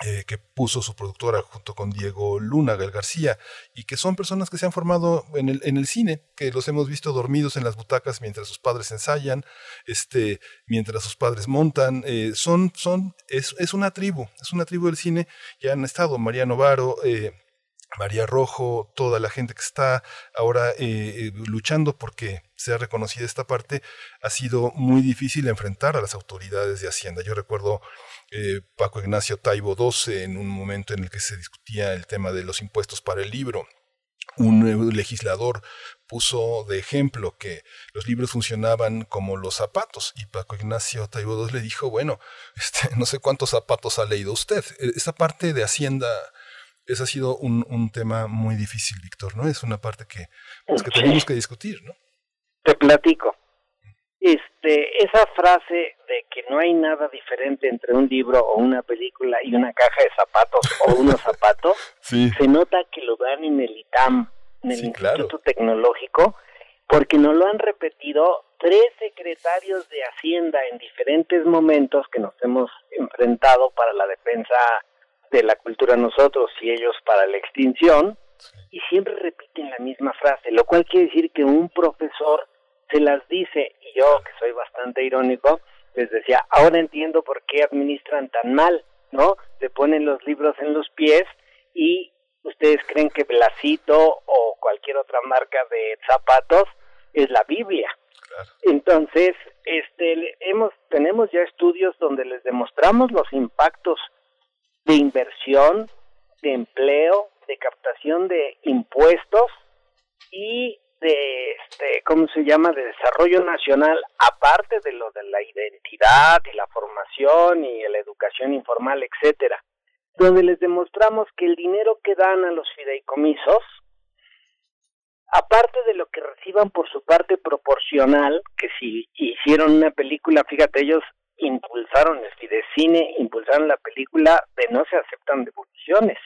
S2: eh, que puso su productora junto con Diego Luna, Gal García, y que son personas que se han formado en el, cine, que los hemos visto dormidos en las butacas mientras sus padres ensayan, este, mientras sus padres montan. Eh, son, son, es, es, una tribu, es una tribu del cine. Ya han estado Mariano Varo, eh, María Rojo, toda la gente que está ahora eh, luchando porque sea reconocida esta parte, ha sido muy difícil enfrentar a las autoridades de Hacienda. Yo recuerdo eh, Paco Ignacio Taibo XII en un momento en el que se discutía el tema de los impuestos para el libro. Un legislador puso de ejemplo que los libros funcionaban como los zapatos y Paco Ignacio Taibo II le dijo, bueno, este, no sé cuántos zapatos ha leído usted. E, esa parte de Hacienda ese ha sido un, un tema muy difícil, Víctor, ¿no? Es una parte que, pues, que tenemos que discutir, ¿no?
S10: Te platico. Este, esa frase de que no hay nada diferente entre un libro o una película y una caja de zapatos o unos zapatos, se nota que lo dan en el ITAM, en el Instituto Tecnológico, porque no lo han repetido tres secretarios de Hacienda en diferentes momentos que nos hemos enfrentado para la defensa de la cultura nosotros y ellos para la extinción, y siempre repiten la misma frase, lo cual quiere decir que un profesor se las dice, y yo, que soy bastante irónico, les decía, ahora entiendo por qué administran tan mal, ¿no? Se ponen los libros en los pies y ustedes creen que Blasito o cualquier otra marca de zapatos es la Biblia. Entonces, este, hemos, tenemos ya estudios donde les demostramos los impactos de inversión, de empleo, de captación de impuestos y de este cómo se llama de desarrollo nacional aparte de lo de la identidad y la formación y la educación informal etcétera donde les demostramos que el dinero que dan a los fideicomisos aparte de lo que reciban por su parte proporcional que si hicieron una película fíjate ellos impulsaron el Fidecine, impulsaron la película de No se aceptan devoluciones.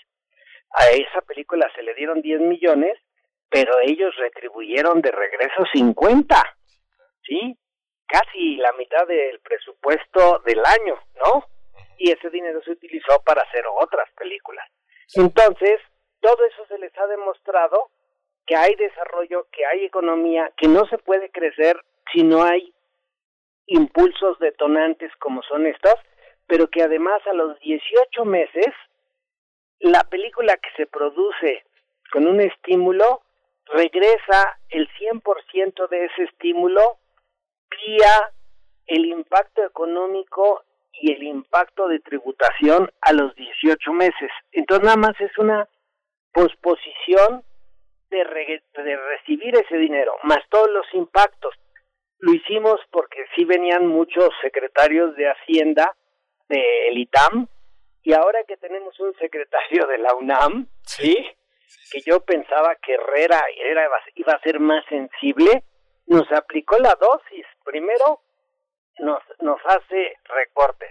S10: A esa película se le dieron 10 millones, pero ellos retribuyeron de regreso 50, ¿sí? Casi la mitad del presupuesto del año, ¿no? Y ese dinero se utilizó para hacer otras películas. Entonces, todo eso se les ha demostrado que hay desarrollo, que hay economía, que no se puede crecer si no hay impulsos detonantes como son estas, pero que además a los 18 meses la película que se produce con un estímulo regresa el 100% de ese estímulo vía el impacto económico y el impacto de tributación a los 18 meses. Entonces nada más es una posposición de, de recibir ese dinero, más todos los impactos lo hicimos porque sí venían muchos secretarios de Hacienda del ITAM y ahora que tenemos un secretario de la UNAM, ¿sí? Que yo pensaba que Herrera era, iba a ser más sensible, nos aplicó la dosis. Primero nos, nos hace recortes.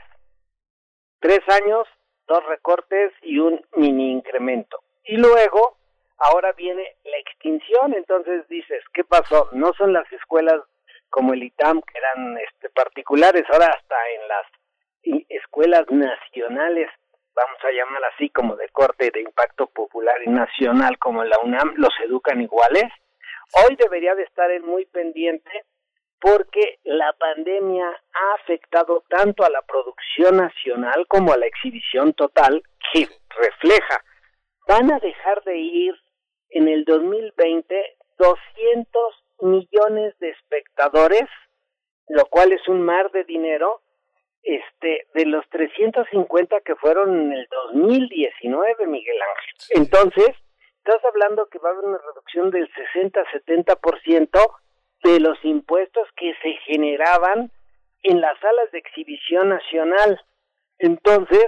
S10: Tres años, dos recortes y un mini incremento. Y luego, ahora viene la extinción. Entonces dices, ¿qué pasó? No son las escuelas como el ITAM, que eran este, particulares, ahora hasta en las escuelas nacionales, vamos a llamar así, como de corte de impacto popular y nacional, como la UNAM, los educan iguales. Hoy debería de estar él muy pendiente porque la pandemia ha afectado tanto a la producción nacional como a la exhibición total que refleja. Van a dejar de ir en el 2020 200 millones de espectadores, lo cual es un mar de dinero, este, de los 350 que fueron en el 2019, Miguel Ángel. Entonces, estás hablando que va a haber una reducción del 60-70% de los impuestos que se generaban en las salas de exhibición nacional. Entonces,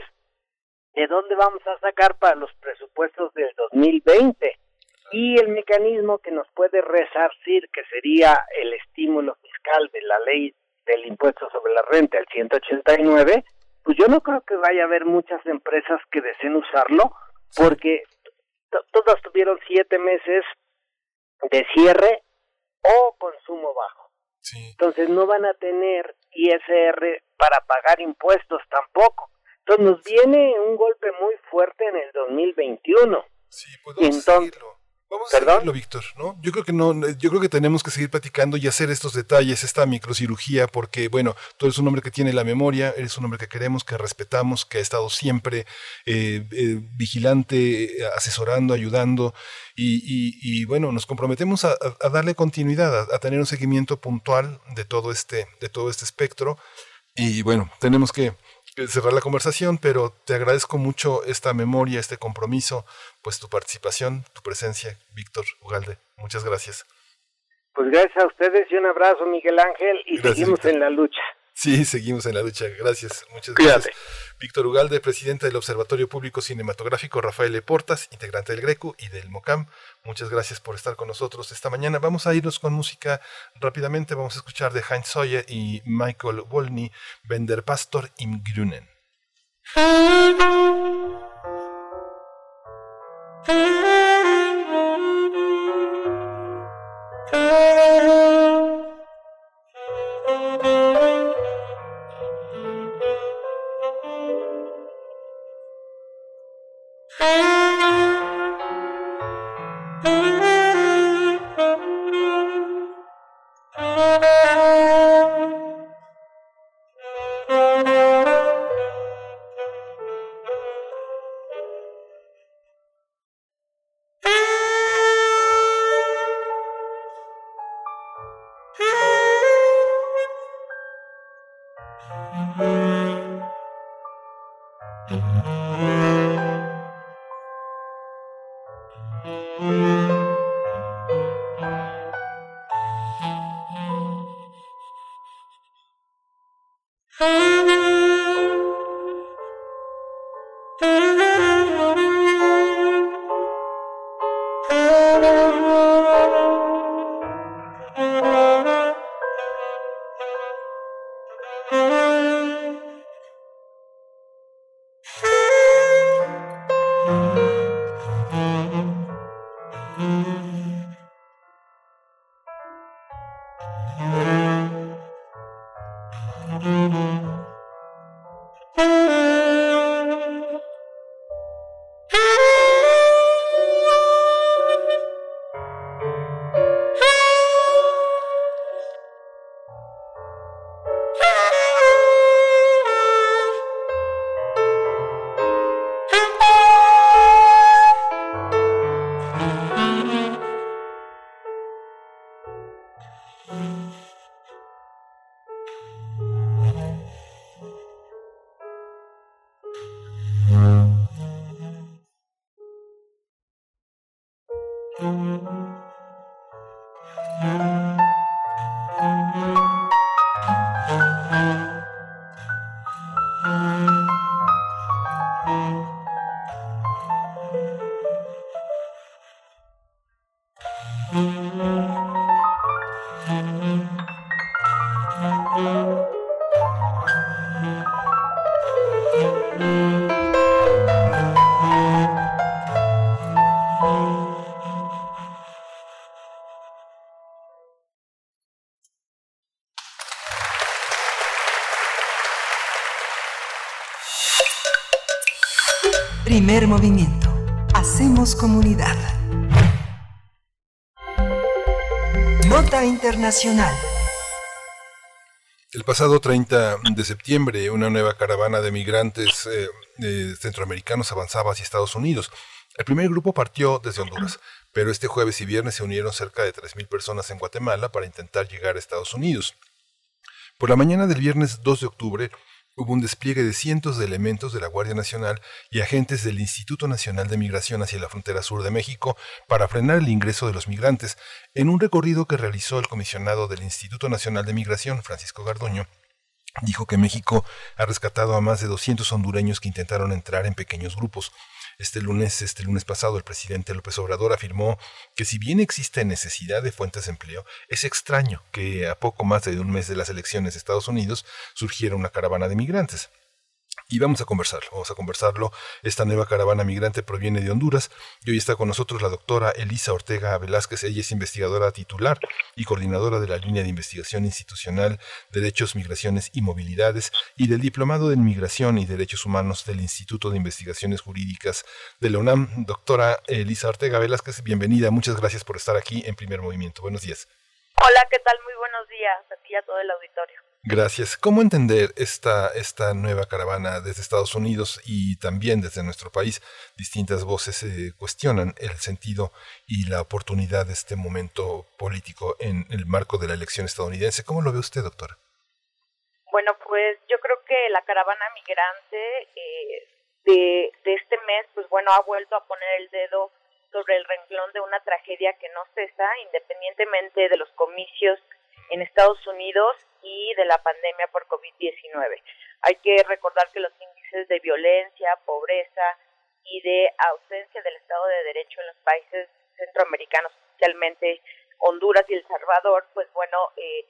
S10: ¿de dónde vamos a sacar para los presupuestos del 2020? y el mecanismo que nos puede resarcir, que sería el estímulo fiscal de la ley del impuesto sobre la renta, el 189, pues yo no creo que vaya a haber muchas empresas que deseen usarlo, porque todas tuvieron siete meses de cierre o consumo bajo. Entonces no van a tener ISR para pagar impuestos tampoco. Entonces nos viene un golpe muy fuerte en el 2021.
S2: Sí, a seguirlo. Vamos a seguirlo, Víctor, ¿no? Yo creo que no, yo creo que tenemos que seguir platicando y hacer estos detalles, esta microcirugía, porque, bueno, tú eres un hombre que tiene la memoria, eres un hombre que queremos, que respetamos, que ha estado siempre eh, eh, vigilante, asesorando, ayudando, y, bueno, nos comprometemos a, darle continuidad, a, tener un seguimiento puntual de todo este, de todo este espectro, y bueno, tenemos que cerrar la conversación, pero te agradezco mucho esta memoria, este compromiso, pues tu participación, tu presencia, Víctor Ugalde. Muchas gracias.
S10: Pues gracias a ustedes y un abrazo, Miguel Ángel, y seguimos en la lucha.
S2: Sí, seguimos en la lucha. Gracias, muchas gracias. Víctor Ugalde, presidente del Observatorio Público Cinematográfico, Rafael Portas, integrante del Greco y del MOCAM. Muchas gracias por estar con nosotros esta mañana. Vamos a irnos con música rápidamente. Vamos a escuchar de Heinz Sawyer y Michael Wolny, Vender Pastor im Grünen. El pasado 30 de septiembre, una nueva caravana de migrantes eh, centroamericanos avanzaba hacia Estados Unidos. El primer grupo partió desde Honduras, pero este jueves y viernes se unieron cerca de 3.000 personas en Guatemala para intentar llegar a Estados Unidos. Por la mañana del viernes 2 de octubre, hubo un despliegue de cientos de elementos de la Guardia Nacional y agentes del Instituto Nacional de Migración hacia la frontera sur de México para frenar el ingreso de los migrantes, en un recorrido que realizó el comisionado del Instituto Nacional de Migración, Francisco Garduño, dijo que México ha rescatado a más de 200 hondureños que intentaron entrar en pequeños grupos. Este lunes, este lunes pasado, el presidente López Obrador afirmó que si bien existe necesidad de fuentes de empleo, es extraño que a poco más de un mes de las elecciones de Estados Unidos surgiera una caravana de migrantes. Y vamos a conversarlo, vamos a conversarlo. Esta nueva caravana migrante proviene de Honduras y hoy está con nosotros la doctora Elisa Ortega Velázquez. Ella es investigadora titular y coordinadora de la línea de investigación institucional Derechos, Migraciones y Movilidades y del Diplomado de Migración y Derechos Humanos del Instituto de Investigaciones Jurídicas de la UNAM. Doctora Elisa Ortega Velázquez, bienvenida. Muchas gracias por estar aquí en Primer Movimiento. Buenos días.
S11: Hola, ¿qué tal? Muy buenos días a ti y a todo el auditorio.
S2: Gracias. ¿Cómo entender esta, esta nueva caravana desde Estados Unidos y también desde nuestro país? Distintas voces eh, cuestionan el sentido y la oportunidad de este momento político en el marco de la elección estadounidense. ¿Cómo lo ve usted, doctora?
S11: Bueno, pues yo creo que la caravana migrante eh, de, de este mes, pues bueno, ha vuelto a poner el dedo sobre el renglón de una tragedia que no cesa, independientemente de los comicios en Estados Unidos y de la pandemia por COVID-19. Hay que recordar que los índices de violencia, pobreza y de ausencia del Estado de Derecho en los países centroamericanos, especialmente Honduras y El Salvador, pues bueno, eh,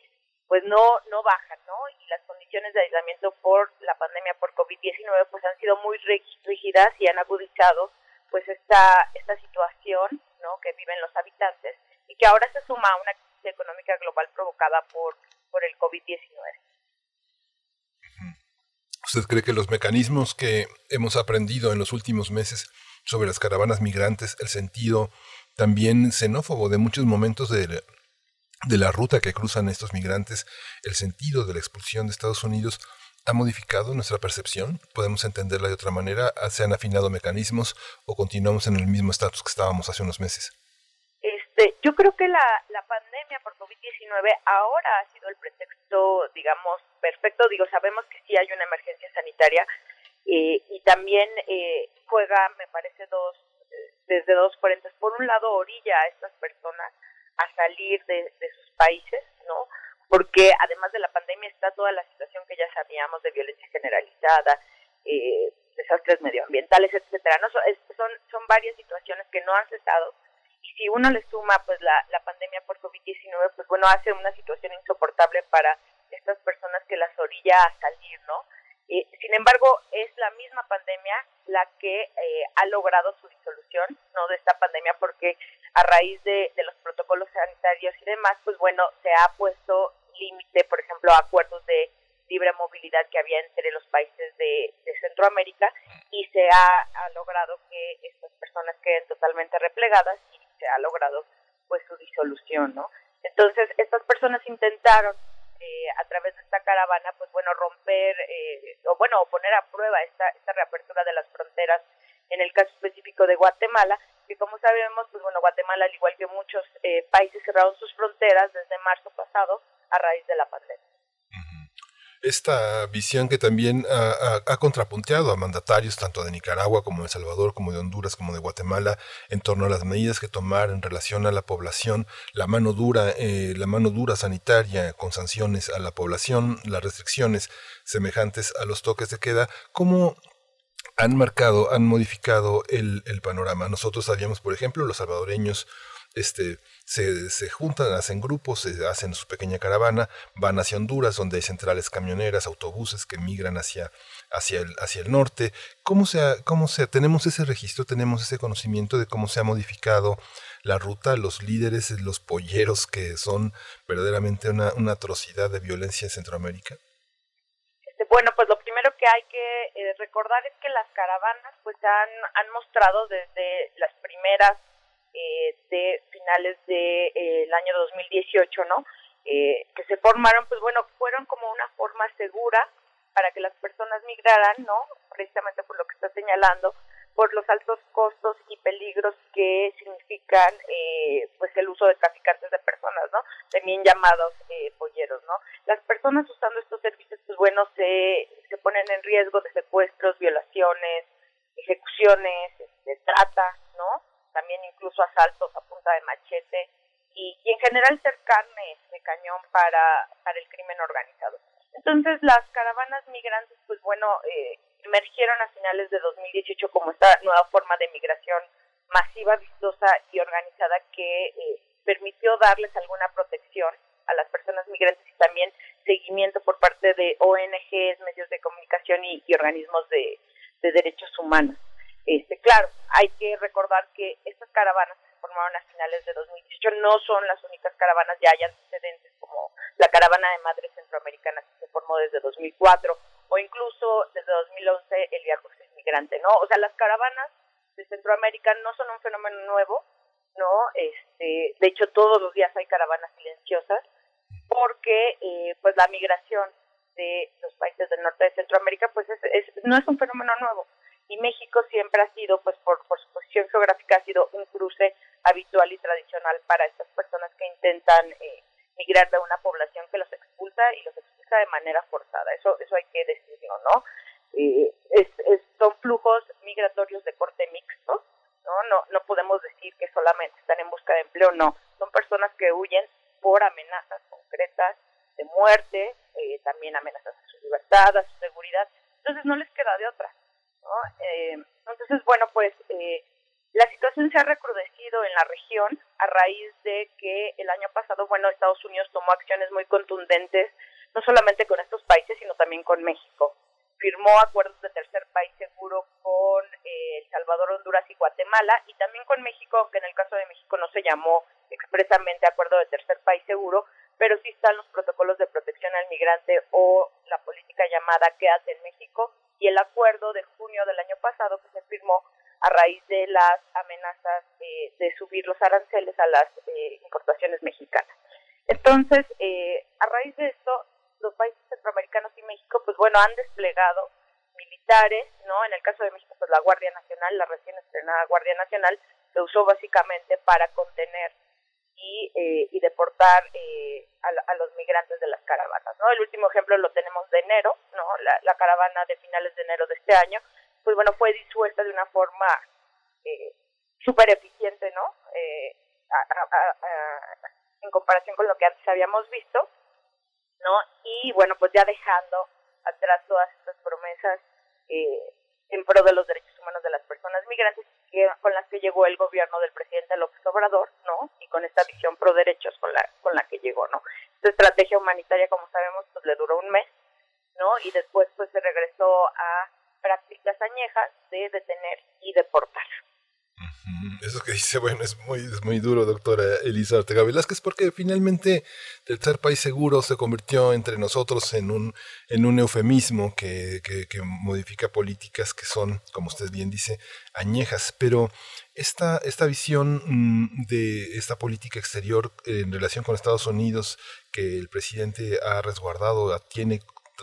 S11: pues no no bajan, ¿no? Y las condiciones de aislamiento por la pandemia por COVID-19 pues han sido muy rígidas y han agudizado pues esta esta situación, ¿no? que viven los habitantes y que ahora se suma a una económica global provocada por, por el COVID-19.
S2: ¿Usted cree que los mecanismos que hemos aprendido en los últimos meses sobre las caravanas migrantes, el sentido también xenófobo de muchos momentos de, de la ruta que cruzan estos migrantes, el sentido de la expulsión de Estados Unidos, ha modificado nuestra percepción? ¿Podemos entenderla de otra manera? ¿Se han afinado mecanismos o continuamos en el mismo estatus que estábamos hace unos meses?
S11: Este, yo creo que la, la pandemia por COVID-19 ahora ha sido el pretexto, digamos, perfecto. Digo, sabemos que sí hay una emergencia sanitaria eh, y también eh, juega, me parece, dos desde dos frentes. Por un lado, orilla a estas personas a salir de, de sus países, ¿no? Porque además de la pandemia está toda la situación que ya sabíamos de violencia generalizada, eh, desastres medioambientales, etcétera. No son, son varias situaciones que no han cesado y si uno le suma pues la, pandemia por COVID-19, pues bueno, hace una situación insoportable para estas personas que las orilla a salir, ¿no? Eh, sin embargo, es la misma pandemia la que eh, ha logrado su disolución, no de esta pandemia, porque a raíz de, de los protocolos sanitarios y demás, pues bueno, se ha puesto límite, por ejemplo, a acuerdos de libre movilidad que había entre los países de, Centroamérica y se ha, ha, logrado que estas personas queden totalmente replegadas y se ha logrado pues su disolución, ¿no? Entonces, estas personas intentaron eh, a través de esta caravana, pues bueno, romper, eh, o bueno, poner a prueba esta, esta reapertura de las fronteras en el caso específico de Guatemala, que como sabemos, pues bueno, Guatemala, al igual que muchos eh, países, cerraron sus fronteras desde marzo pasado a raíz de la pandemia.
S2: Esta visión que también ha, ha, contrapunteado a mandatarios tanto de Nicaragua como de El Salvador, como de Honduras, como de Guatemala, en torno a las medidas que tomar en relación a la población, la mano dura, eh, la mano dura sanitaria con sanciones a la población, las restricciones semejantes a los toques de queda, ¿cómo han marcado, han modificado el, el panorama? Nosotros sabíamos, por ejemplo, los salvadoreños este, se, se, juntan, hacen grupos, se hacen su pequeña caravana, van hacia Honduras, donde hay centrales camioneras, autobuses que migran hacia, hacia, el, hacia el norte. ¿Cómo se, ha, ¿Cómo se tenemos ese registro, tenemos ese conocimiento de cómo se ha modificado la ruta, los líderes, los polleros que son verdaderamente una, una atrocidad de violencia en Centroamérica?
S11: Este, bueno, pues lo que hay que eh, recordar es que las caravanas pues han, han mostrado desde las primeras eh, de finales del de, eh, año 2018, ¿no? Eh, que se formaron, pues bueno, fueron como una forma segura para que las personas migraran, ¿no? Precisamente por lo que está señalando, por los altos costos y peligros que significan eh, pues el uso de traficantes de personas, ¿no? También llamados eh, polleros, ¿no? Las personas usando estos servicios, pues bueno, se, se ponen en riesgo de secuestros, violaciones, ejecuciones, de este, trata, ¿no? también incluso asaltos a punta de machete y, y en general ser carne de cañón para, para el crimen organizado. Entonces las caravanas migrantes, pues bueno, eh, emergieron a finales de 2018 como esta nueva forma de migración masiva, vistosa y organizada que eh, permitió darles alguna protección a las personas migrantes y también seguimiento por parte de ONGs, medios de comunicación y, organismos de, derechos humanos. Este, claro, hay que recordar que estas caravanas que se formaron a finales de 2018 no son las únicas caravanas, ya hay antecedentes como la caravana de madres centroamericanas que se formó desde 2004 o incluso desde 2011 el Via Crucis Migrante, ¿no? O sea, las caravanas de Centroamérica no son un fenómeno nuevo, ¿no? Este, de hecho, todos los días hay caravanas silenciosas porque eh, pues la migración de los países del norte de Centroamérica pues es, no es un fenómeno nuevo y México siempre ha sido pues por, su posición geográfica ha sido un cruce habitual y tradicional para estas personas que intentan eh, migrar de una población que los expulsa y los expulsa de manera forzada eso eso hay que decirlo no es, son flujos migratorios de corte mixto no no no podemos decir que solamente están en busca de empleo no son personas que huyen por amenazas concretas de muerte, eh, también amenazas a su libertad, a su seguridad. Entonces no les queda de otra. ¿no? Eh, entonces, bueno, pues eh, la situación se ha recrudecido en la región a raíz de que el año pasado, bueno, Estados Unidos tomó acciones muy contundentes, no solamente con estos países, sino también con México. Firmó acuerdos de tercer país seguro con El Salvador, Honduras y Guatemala, y también con México, aunque en el caso de México no se llamó expresamente acuerdo de tercer país seguro, pero sí están los protocolos de protección al migrante o la política llamada Quédate en México y el acuerdo de junio del año pasado que se firmó a raíz de las amenazas eh, de subir los aranceles a las eh, importaciones mexicanas. Entonces, eh, a raíz de esto, los países centroamericanos y México, pues bueno, han desplegado militares, ¿no? En el caso de México, pues la Guardia Nacional, la recién estrenada Guardia Nacional, se usó básicamente para contener y, eh, y deportar eh, a, los migrantes de las caravanas. ¿no? El último ejemplo lo tenemos de enero, ¿no? la, caravana de finales de enero de este año, pues bueno, fue disuelta de una forma eh, súper eficiente, ¿no? Eh, en comparación con lo que antes habíamos visto, ¿no? Y bueno, pues ya dejando atrás todas estas promesas eh, en pro de los derechos humanos de las personas migrantes con las que llegó el gobierno del presidente López Obrador, ¿no? Y con esta visión pro derechos con la con la que llegó, ¿no? Esta estrategia humanitaria, como sabemos, pues le duró un mes, ¿no? Y después pues se regresó a prácticas añejas de detener y deportar.
S2: Eso que dice, bueno, es muy, es muy duro, doctora Elisa Ortega Velázquez, porque finalmente tercer país seguro se convirtió entre nosotros en un, en un eufemismo que, que, que modifica políticas que son, como usted bien dice, añejas. Pero esta, esta visión mm, de esta política exterior en relación con Estados Unidos que el presidente ha resguardado, tiene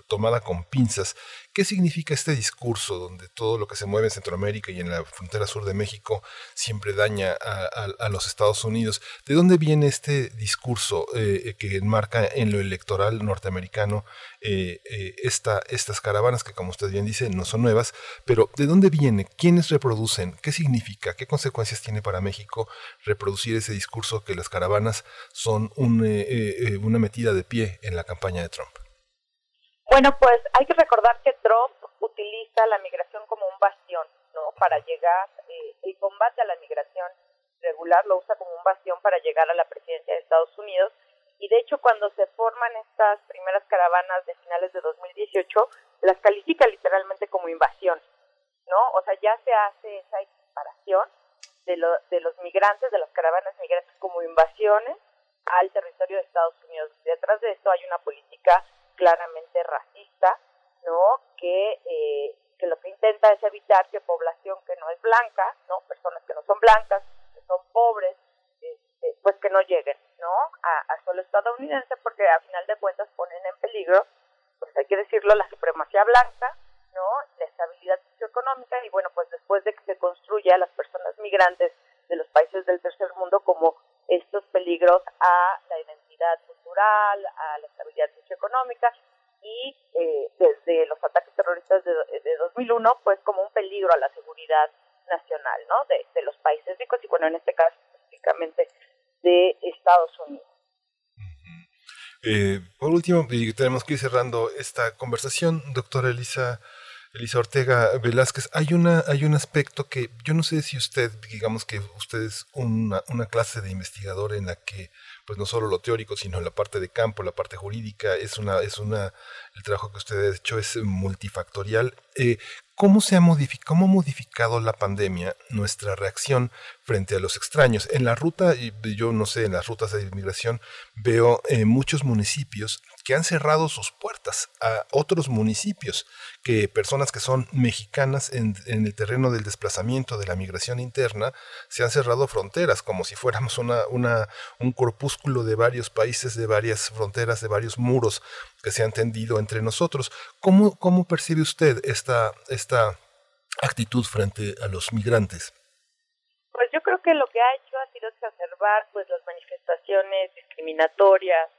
S2: tomada con pinzas. ¿Qué significa este discurso donde todo lo que se mueve en Centroamérica y en la frontera sur de México siempre daña a, los Estados Unidos? ¿De dónde viene este discurso eh, que enmarca en lo electoral norteamericano eh, eh, estas caravanas que, como usted bien dice, no son nuevas? Pero ¿de dónde viene? ¿Quiénes reproducen? ¿Qué significa? ¿Qué consecuencias tiene para México reproducir ese discurso que las caravanas son una metida de pie en la campaña de Trump?
S11: Bueno, pues hay que recordar que Trump utiliza la migración como un bastión, ¿no? Para llegar, eh, el combate a la migración regular lo usa como un bastión para llegar a la presidencia de Estados Unidos. Y de hecho, cuando se forman estas primeras caravanas de finales de 2018, las califica literalmente como invasión, ¿no? O sea, ya se hace esa equiparación de, lo, de los migrantes, de las caravanas migrantes como invasiones al territorio de Estados Unidos. Detrás de esto hay una política claramente racista, ¿no? Que, eh, que lo que intenta es evitar que población que no es blanca, ¿no? Personas que no son blancas, que son pobres, este, pues que no lleguen, ¿no? A, a solo estadounidense porque a final de cuentas ponen en peligro, pues hay que decirlo, la supremacía blanca, ¿no? La estabilidad socioeconómica y bueno, pues después de que se construya las personas migrantes de los países del tercer mundo como estos peligros a la identidad cultural, a la estabilidad socioeconómica y eh, desde los ataques terroristas de, de, 2001, pues como un peligro a la seguridad nacional, ¿no? De, de los países ricos y bueno, en este caso específicamente de Estados Unidos.
S2: Eh, por último, y tenemos que ir cerrando esta conversación, doctora Elisa Elisa Ortega Velázquez, hay una, hay un aspecto que yo no sé si usted, digamos que usted es una, una clase de investigador en la que pues no solo lo teórico, sino la parte de campo, la parte jurídica, es una, es una, el trabajo que usted ha hecho es multifactorial. Eh, ¿Cómo se ha modificado, la pandemia nuestra reacción frente a los extraños? En la ruta, yo no sé, en las rutas de inmigración veo eh, muchos municipios que han cerrado sus puertas a otros municipios, que personas que son mexicanas en, el terreno del desplazamiento de la migración interna se han cerrado fronteras, como si fuéramos un corpúsculo de varios países, de varias fronteras, de varios muros que se han tendido entre nosotros. ¿Cómo, cómo percibe usted esta, esta actitud frente a los migrantes?
S11: Pues yo creo que lo que ha hecho ha sido exacerbar pues las manifestaciones discriminatorias,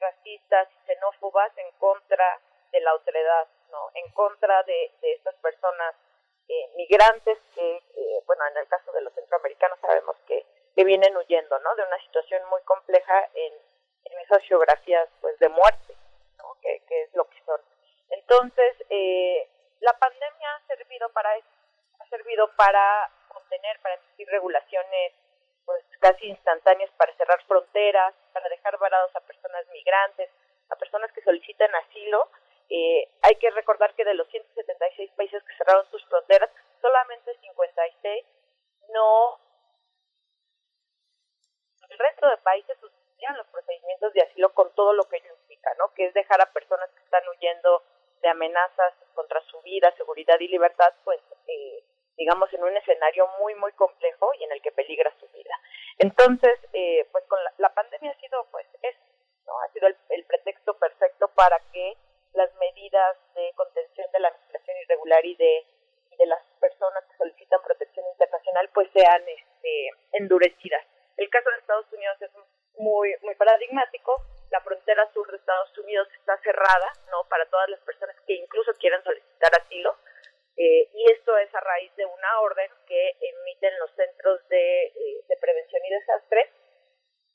S11: racistas y xenófobas en contra de la autoridad, ¿no? En contra de, estas personas eh, migrantes que, eh, bueno, en el caso de los centroamericanos sabemos que, que vienen huyendo, ¿no? De una situación muy compleja en, en esas geografías, pues, de muerte que, es lo que son. Entonces, eh, la pandemia ha servido para ha servido para contener, para emitir regulaciones pues casi instantáneas para cerrar fronteras, para dejar varados a personas migrantes, a personas que solicitan asilo. Eh, hay que recordar que de los 176 países que cerraron sus fronteras, solamente 56 no. El resto de países suspendían los procedimientos de asilo con todo lo que ello ¿no? Que es dejar a personas que están huyendo de amenazas contra su vida, seguridad y libertad, pues, eh, digamos, en un escenario muy, muy complejo y en el que peligra su vida. Entonces, eh, pues con la, pandemia ha sido, pues, eso, ¿no? Ha sido el, pretexto perfecto para que las medidas de contención de la migración irregular y de, de las personas que solicitan protección internacional, pues, sean este, endurecidas. El caso de Estados Unidos es muy, muy paradigmático la frontera sur de Estados Unidos está cerrada, ¿no? Para todas las personas que incluso quieran solicitar asilo. Eh, y esto es a raíz de una orden que emiten los centros de, eh, de prevención y desastre.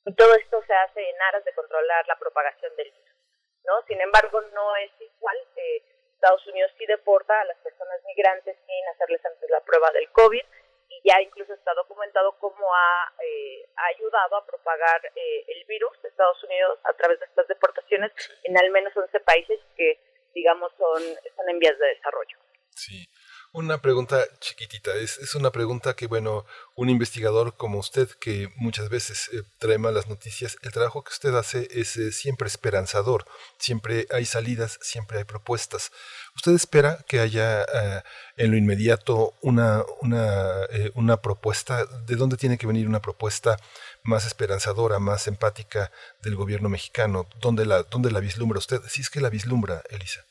S11: Y todo esto se hace en aras de controlar la propagación del virus, ¿no? Sin embargo, no es igual. Eh, Estados Unidos sí deporta a las personas migrantes sin hacerles antes la prueba del COVID y ya incluso está documentado cómo ha, eh, ayudado a propagar eh, el virus de Estados Unidos a través de estas deportaciones en al menos 11 países que, digamos, son, están en vías de desarrollo.
S2: Sí. Una pregunta chiquitita, es, es, una pregunta que, bueno, un investigador como usted, que muchas veces eh, trae malas noticias, el trabajo que usted hace es eh, siempre esperanzador, siempre hay salidas, siempre hay propuestas. ¿Usted espera que haya eh, en lo inmediato una, una, una propuesta? ¿De dónde tiene que venir una propuesta más esperanzadora, más empática del gobierno mexicano? ¿Dónde la, dónde la vislumbra usted? Si es que la vislumbra, Elisa.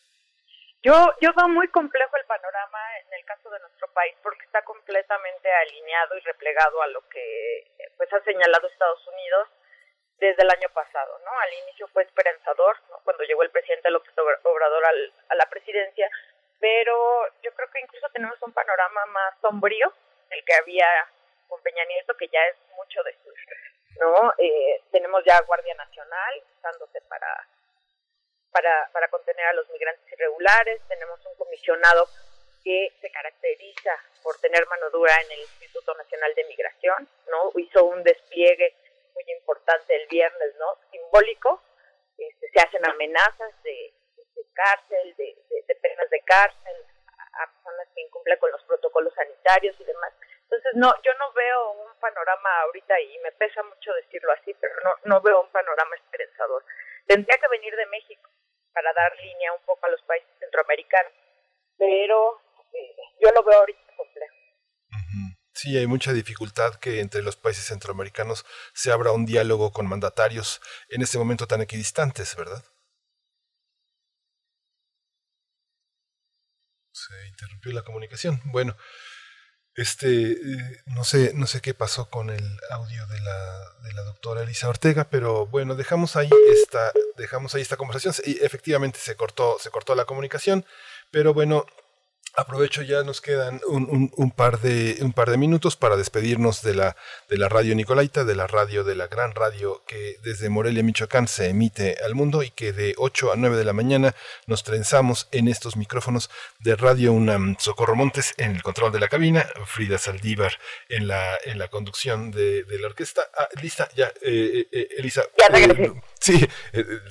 S11: Yo, yo veo muy complejo panorama en el caso de nuestro país porque está completamente alineado y replegado a lo que pues ha señalado Estados Unidos desde el año pasado, ¿no? Al inicio fue esperanzador, cuando llegó el presidente López Obrador al, a la presidencia, pero yo creo que incluso tenemos un panorama más sombrío el que había con Peña Nieto, que ya es mucho de ¿no? Eh, tenemos ya Guardia Nacional usándose para para, para contener a los migrantes irregulares. Tenemos un comisionado que se caracteriza por tener mano dura en el Instituto Nacional de Migración, ¿no? Hizo un despliegue muy importante el viernes, ¿no? Simbólico. Este, se hacen amenazas de, cárcel, de, de, penas de cárcel a, personas que incumplen con los protocolos sanitarios y demás. Entonces, no, yo no veo un panorama ahorita, y me pesa mucho decirlo así, pero no, no veo un panorama esperanzador. Tendría que venir de México para dar línea un poco a los países centroamericanos. Pero eh, yo lo veo ahorita complejo.
S2: Sí, hay mucha dificultad que entre los países centroamericanos se abra un diálogo con mandatarios en este momento tan equidistantes, ¿verdad? Se interrumpió la comunicación. Bueno, este, no sé, no sé qué pasó con el audio de la, de la doctora Elisa Ortega, pero bueno, dejamos ahí esta, dejamos ahí esta conversación. Y efectivamente se cortó, se cortó la comunicación, pero bueno, Aprovecho ya nos quedan un, un, par de un par de minutos para despedirnos de la de la radio Nicolaita, de la radio de la gran radio que desde Morelia, Michoacán se emite al mundo y que de 8 a 9 de la mañana nos trenzamos en estos micrófonos de Radio UNAM. Socorro Montes en el control de la cabina, Frida Saldívar en la en la conducción de, la orquesta. Ah, lista, ya, eh, eh, eh Elisa. sí,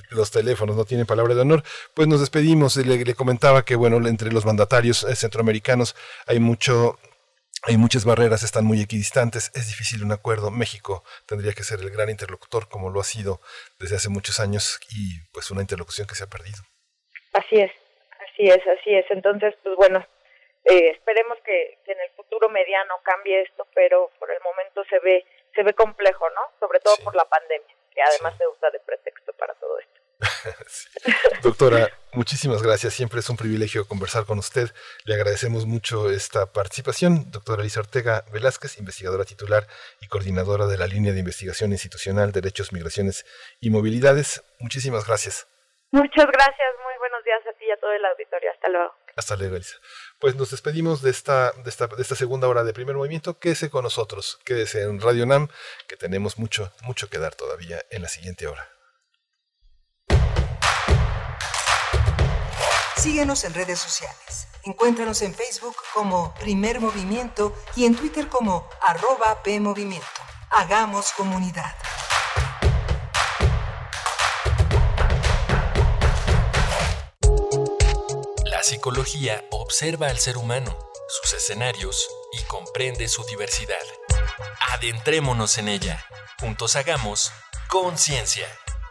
S2: los teléfonos no tienen palabra de honor. Pues nos despedimos. Le, le comentaba que bueno entre los mandatarios centroamericanos hay mucho hay muchas barreras, están muy equidistantes, es difícil un acuerdo. México tendría que ser el gran interlocutor como lo ha sido desde hace muchos años y pues una interlocución que se ha perdido.
S11: Así es, así es, así es. Entonces, pues bueno, eh, esperemos que, en el futuro mediano cambie esto, pero por el momento se ve se ve complejo, ¿no? Sobre todo por la pandemia, que además se usa de pretexto para todo esto.
S2: Doctora, muchísimas gracias. Siempre es un privilegio conversar con usted. Le agradecemos mucho esta participación. Doctora Elisa Ortega Velázquez, investigadora titular y coordinadora de la línea de investigación institucional Derechos, Migraciones y Movilidades. Muchísimas gracias.
S11: Muchas gracias. Muy buenos días a ti y a todo el auditorio. Hasta luego.
S2: Hasta luego, Elisa. Pues nos despedimos de esta, de esta, de esta segunda hora de primer movimiento. Quédese con nosotros. Quédese en Radio NAM, que tenemos mucho, mucho que dar todavía en la siguiente hora.
S7: Síguenos en redes sociales. Encuéntranos en Facebook como Primer Movimiento y en Twitter como arroba PMovimiento. Hagamos comunidad.
S1: La psicología observa al ser humano, sus escenarios y comprende su diversidad. Adentrémonos en ella. Juntos hagamos conciencia.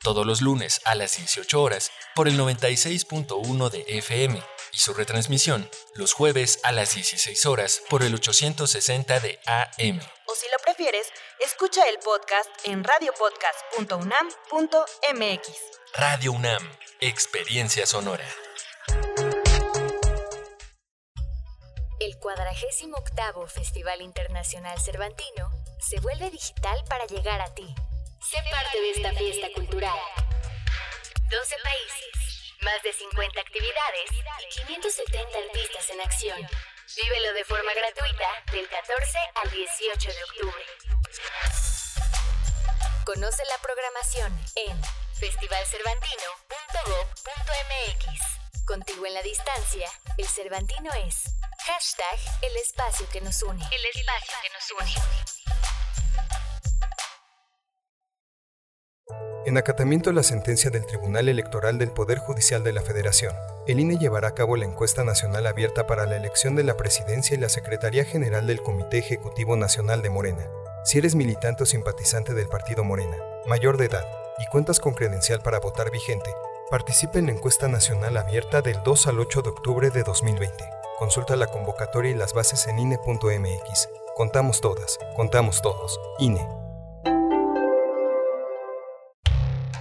S1: Todos los lunes a las 18 horas por el 96.1 de FM y su retransmisión los jueves a las 16 horas por el 860 de AM.
S12: O si lo prefieres, escucha el podcast en radiopodcast.unam.mx.
S1: Radio UNAM, experiencia sonora.
S13: El 48 Festival Internacional Cervantino se vuelve digital para llegar a ti. Sé parte de esta fiesta cultural. 12 países, más de 50 actividades y 570 artistas en acción. Vívelo de forma gratuita del 14 al 18 de octubre. Conoce la programación en festivalcervantino.gov.mx. Contigo en la distancia, el Cervantino es hashtag el espacio que nos une. El espacio que nos une.
S14: En acatamiento a la sentencia del Tribunal Electoral del Poder Judicial de la Federación, el INE llevará a cabo la encuesta nacional abierta para la elección de la presidencia y la Secretaría General del Comité Ejecutivo Nacional de Morena. Si eres militante o simpatizante del Partido Morena, mayor de edad, y cuentas con credencial para votar vigente, participa en la encuesta nacional abierta del 2 al 8 de octubre de 2020. Consulta la convocatoria y las bases en INE.mx. Contamos todas, contamos todos. INE.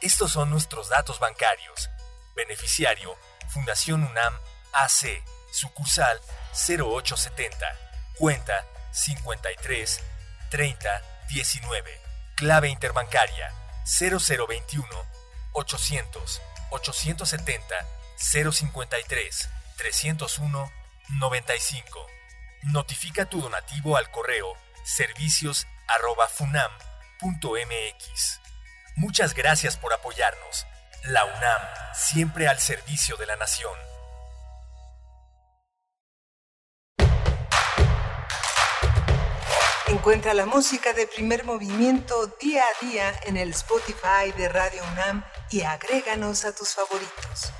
S1: Estos son nuestros datos bancarios. Beneficiario Fundación UNAM AC, sucursal 0870, cuenta 53 30 19, clave interbancaria 0021 800 870 053 301 95. Notifica tu donativo al correo servicios@funam.mx. Muchas gracias por apoyarnos. La UNAM, siempre al servicio de la nación.
S7: Encuentra la música de primer movimiento día a día en el Spotify de Radio UNAM y agréganos a tus favoritos.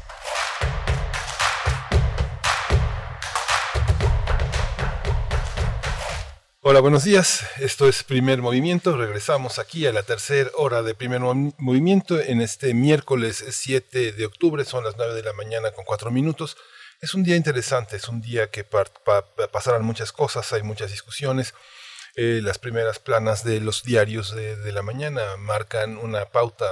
S2: Hola, buenos días. Esto es Primer Movimiento. Regresamos aquí a la tercera hora de Primer Movimiento en este miércoles 7 de octubre. Son las 9 de la mañana con 4 minutos. Es un día interesante, es un día que pasarán muchas cosas, hay muchas discusiones. Eh, las primeras planas de los diarios de la mañana marcan una pauta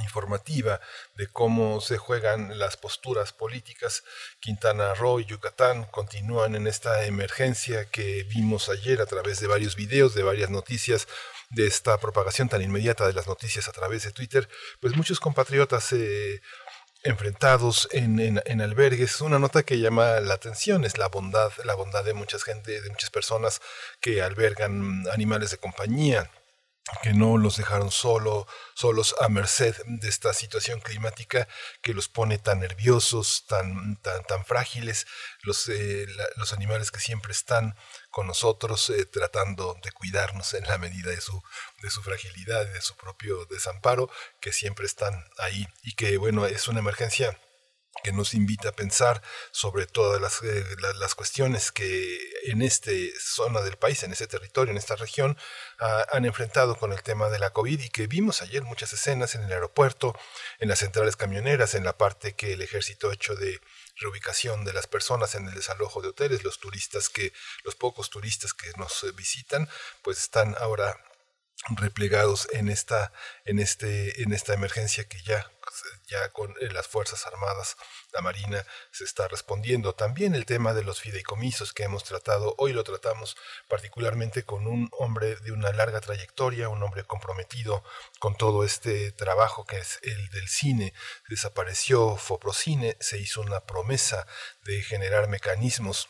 S2: informativa de cómo se juegan las posturas políticas. Quintana Roo y Yucatán continúan en esta emergencia que vimos ayer a través de varios videos, de varias noticias, de esta propagación tan inmediata de las noticias a través de Twitter, pues muchos compatriotas eh, enfrentados en, en, en, albergues. Una nota que llama la atención es la bondad, la bondad de mucha gente, de muchas personas que albergan animales de compañía que no los dejaron solo, solos a merced de esta situación climática que los pone tan nerviosos, tan, tan, tan frágiles, los, eh, los animales que siempre están con nosotros eh, tratando de cuidarnos en la medida de su, de su fragilidad y de su propio desamparo, que siempre están ahí. Y que bueno, es una emergencia que nos invita a pensar sobre todas las, eh, las, cuestiones que en esta zona del país, en este territorio, en esta región, ah, han enfrentado con el tema de la COVID y que vimos ayer muchas escenas en el aeropuerto, en las centrales camioneras, en la parte que el ejército ha hecho de reubicación de las personas en el desalojo de hoteles, los turistas que, los pocos turistas que nos eh, visitan, pues están ahora replegados en esta, en este, en esta emergencia que ya ya con eh, las Fuerzas Armadas, la Marina se está respondiendo. También el tema de los fideicomisos que hemos tratado, hoy lo tratamos particularmente con un hombre de una larga trayectoria, un hombre comprometido con todo este trabajo que es el del cine. Desapareció Foprocine, se hizo una promesa de generar mecanismos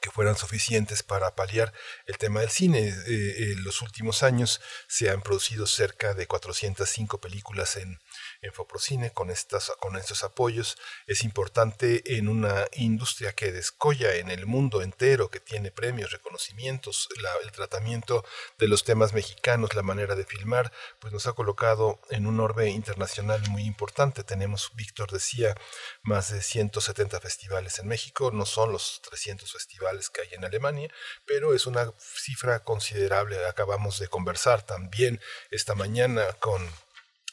S2: que fueran suficientes para paliar el tema del cine. Eh, en los últimos años se han producido cerca de 405 películas en, en Foprocine con, estos apoyos. Es importante en una industria que descolla en el mundo entero, que tiene premios, reconocimientos, el tratamiento de los temas mexicanos, la manera de filmar, pues nos ha colocado en un orbe internacional muy importante. Tenemos, Víctor decía, más de 170 festivales en México, no son los 300 festivales que hay en Alemania, pero es una cifra considerable. Acabamos de conversar también esta mañana con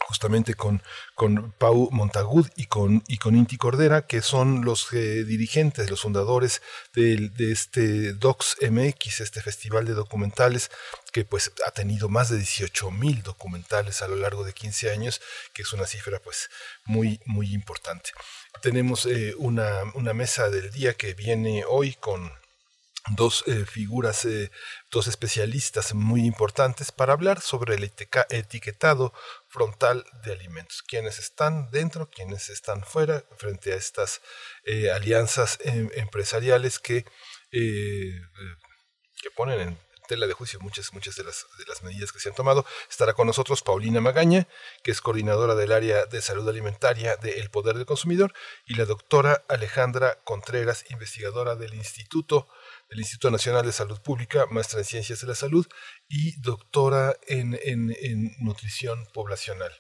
S2: justamente con, con Pau Montagud y con, y con Inti Cordera, que son los eh, dirigentes, los fundadores de, de, este Docs MX, este festival de documentales que pues ha tenido más de 18 mil documentales a lo largo de 15 años, que es una cifra pues muy, muy importante. Tenemos eh, una, una mesa del día que viene hoy con dos eh, figuras, dos especialistas muy importantes para hablar sobre el etiquetado frontal de alimentos, quienes están dentro, quienes están fuera, frente a estas eh, alianzas em, empresariales que, que ponen en tela de juicio muchas, muchas de las, de las medidas que se han tomado. Estará con nosotros Paulina Magaña, que es coordinadora del área de salud alimentaria de El Poder del Consumidor, y la doctora Alejandra Contreras, investigadora del Instituto del Instituto Nacional de Salud Pública, maestra en Ciencias de la Salud y doctora en, en, nutrición poblacional.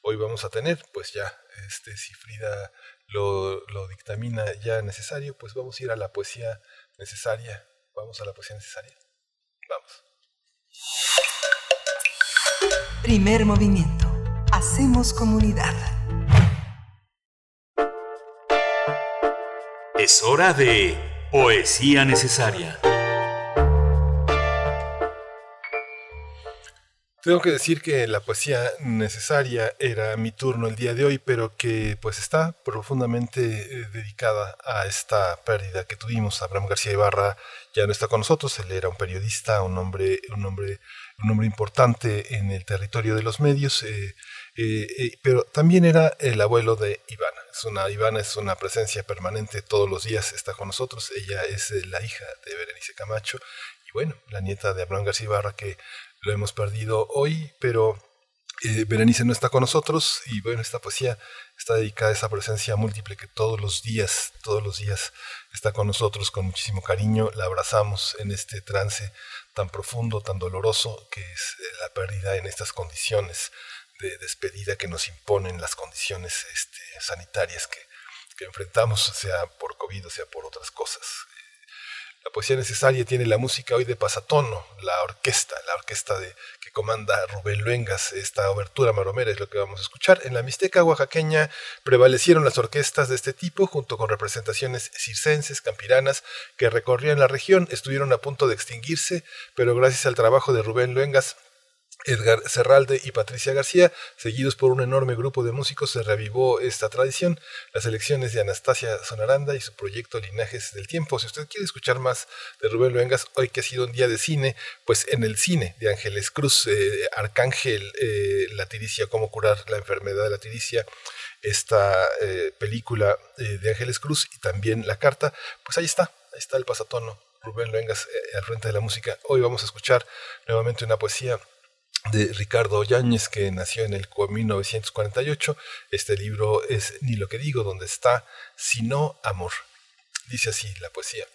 S2: Hoy vamos a tener, pues ya, este, si Frida lo, lo dictamina ya necesario, pues vamos a ir a la poesía necesaria. Vamos a la poesía necesaria. Vamos.
S7: Primer movimiento. Hacemos comunidad.
S15: Es hora de Poesía Necesaria.
S2: Tengo que decir que la poesía necesaria era mi turno el día de hoy, pero que pues está profundamente eh, dedicada a esta pérdida que tuvimos. Abraham García Ibarra ya no está con nosotros, él era un periodista, un hombre, un hombre, un hombre importante en el territorio de los medios, eh, eh, pero también era el abuelo de Ivana. Es una, Ivana es una presencia permanente, todos los días está con nosotros. Ella es la hija de Berenice Camacho y bueno, la nieta de Abraham García Ibarra que lo hemos perdido hoy, pero eh, Berenice no está con nosotros y bueno, esta poesía está dedicada a esa presencia múltiple que todos los días, todos los días está con nosotros con muchísimo cariño, la abrazamos en este trance tan profundo, tan doloroso que es eh, la pérdida en estas condiciones de despedida que nos imponen las condiciones este, sanitarias que, que enfrentamos, sea por COVID o sea por otras cosas. La poesía necesaria tiene la música hoy de Pasatono, la orquesta, la orquesta de, comanda Rubén Luengas. Esta obertura maromera es lo que vamos a escuchar. En la Mixteca oaxaqueña prevalecieron las orquestas de este tipo, junto con representaciones circenses, campiranas, que recorrían la región. Estuvieron a punto de extinguirse, pero gracias al trabajo de Rubén Luengas Edgar Serralde y Patricia García, seguidos por un enorme grupo de músicos, se revivó esta tradición. Las elecciones de Anastasia Sonaranda y su proyecto Linajes del Tiempo. Si usted quiere escuchar más de Rubén Luengas, hoy que ha sido un día de cine, pues en el cine de Ángeles Cruz, eh, Arcángel, eh, La Tiricia, cómo curar la enfermedad de la tiricia, esta eh, película de Ángeles Cruz y también La Carta, pues ahí está, ahí está el pasatono. Rubén Luengas al frente de la música. Hoy vamos a escuchar nuevamente una poesía de Ricardo Yáñez, que nació en el 1948. Este libro es Ni lo que digo, donde está, sino amor. Dice así la poesía.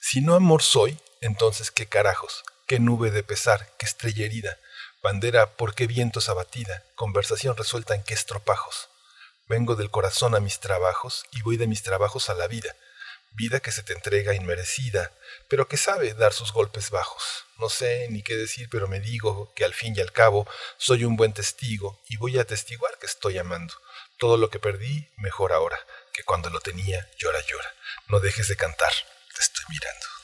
S2: Si no amor soy, entonces qué carajos, qué nube de pesar, qué estrella herida, bandera por qué vientos abatida, conversación resuelta en qué estropajos. Vengo del corazón a mis trabajos y voy de mis trabajos a la vida, vida que se te entrega inmerecida, pero que sabe dar sus golpes bajos. No sé ni qué decir, pero me digo que al fin y al cabo soy un buen testigo y voy a atestiguar que estoy amando. Todo lo que perdí, mejor ahora, que cuando lo tenía, llora, llora. No dejes de cantar, te estoy mirando.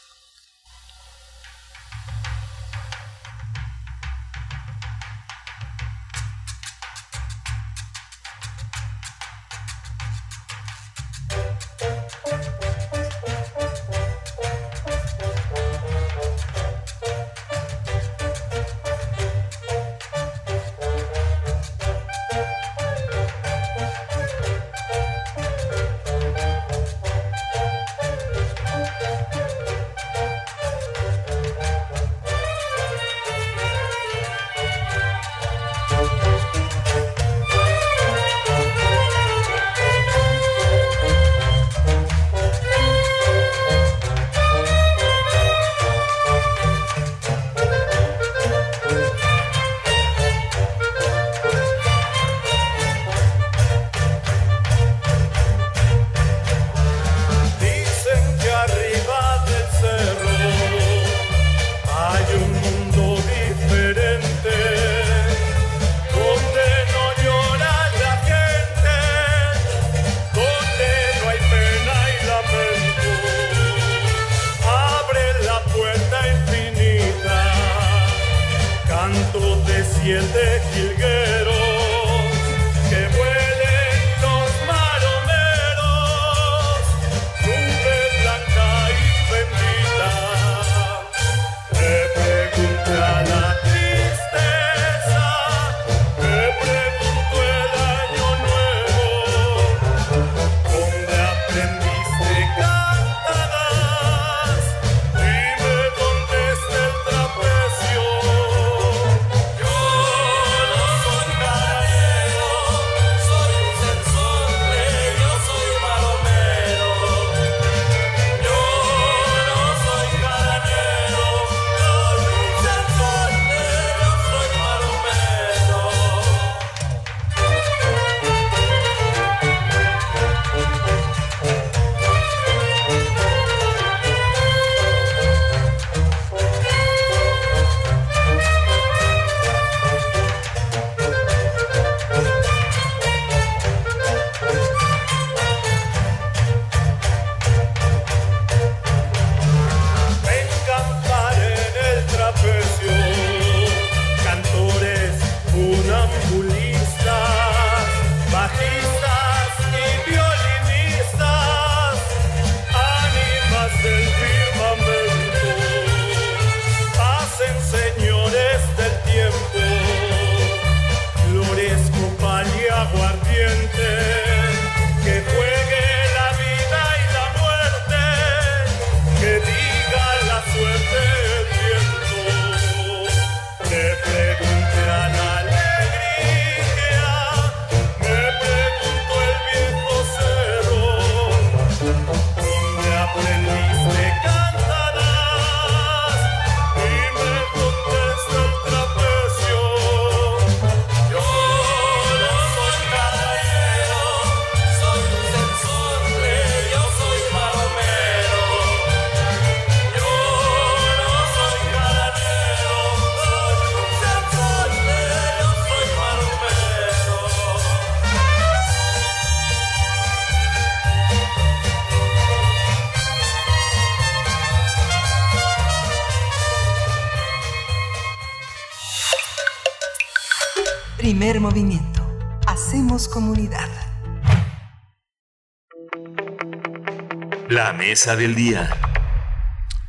S16: Del
S15: día.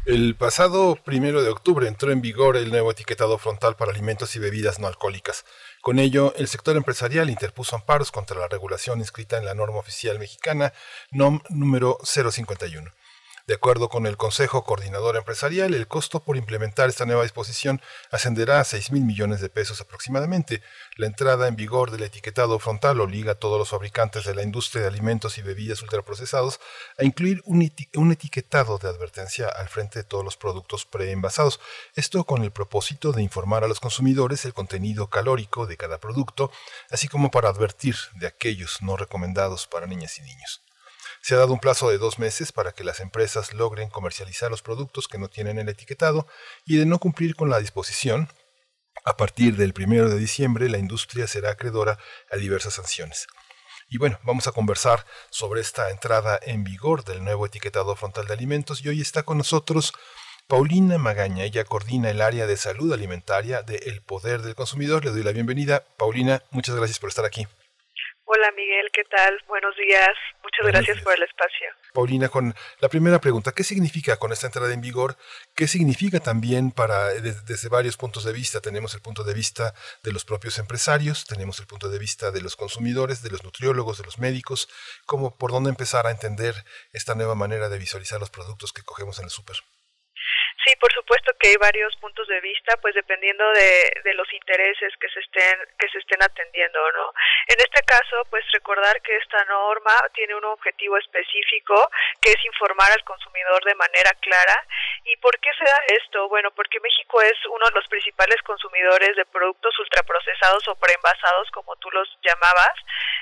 S2: El pasado primero de octubre entró en vigor el nuevo etiquetado frontal para alimentos y bebidas no alcohólicas. Con ello, el sector empresarial interpuso amparos contra la regulación inscrita en la norma oficial mexicana NOM número 051. De acuerdo con el Consejo Coordinador Empresarial, el costo por implementar esta nueva disposición ascenderá a 6 mil millones de pesos aproximadamente. La entrada en vigor del etiquetado frontal obliga a todos los fabricantes de la industria de alimentos y bebidas ultraprocesados a incluir un, un etiquetado de advertencia al frente de todos los productos preenvasados. Esto con el propósito de informar a los consumidores el contenido calórico de cada producto, así como para advertir de aquellos no recomendados para niñas y niños. Se ha dado un plazo de dos meses para que las empresas logren comercializar los productos que no tienen el etiquetado y de no cumplir con la disposición, a partir del 1 de diciembre la industria será acreedora a diversas sanciones. Y bueno, vamos a conversar sobre esta entrada en vigor del nuevo etiquetado frontal de alimentos y hoy está con nosotros Paulina Magaña. Ella coordina el área de salud alimentaria de El Poder del Consumidor. Le doy la bienvenida. Paulina, muchas gracias por estar aquí.
S17: Hola Miguel, ¿qué tal? Buenos días. Muchas
S2: Buenos
S17: gracias por el espacio.
S2: Paulina, con la primera pregunta, ¿qué significa con esta entrada en vigor? ¿Qué significa también para, desde, desde varios puntos de vista? Tenemos el punto de vista de los propios empresarios, tenemos el punto de vista de los consumidores, de los nutriólogos, de los médicos, ¿cómo, por dónde empezar a entender esta nueva manera de visualizar los productos que cogemos en el súper?
S17: Sí, por supuesto que hay varios puntos de vista, pues dependiendo de, de los intereses que se estén que se estén atendiendo, ¿no? En este caso, pues recordar que esta norma tiene un objetivo específico, que es informar al consumidor de manera clara. ¿Y por qué se da esto? Bueno, porque México es uno de los principales consumidores de productos ultraprocesados o preenvasados, como tú los llamabas,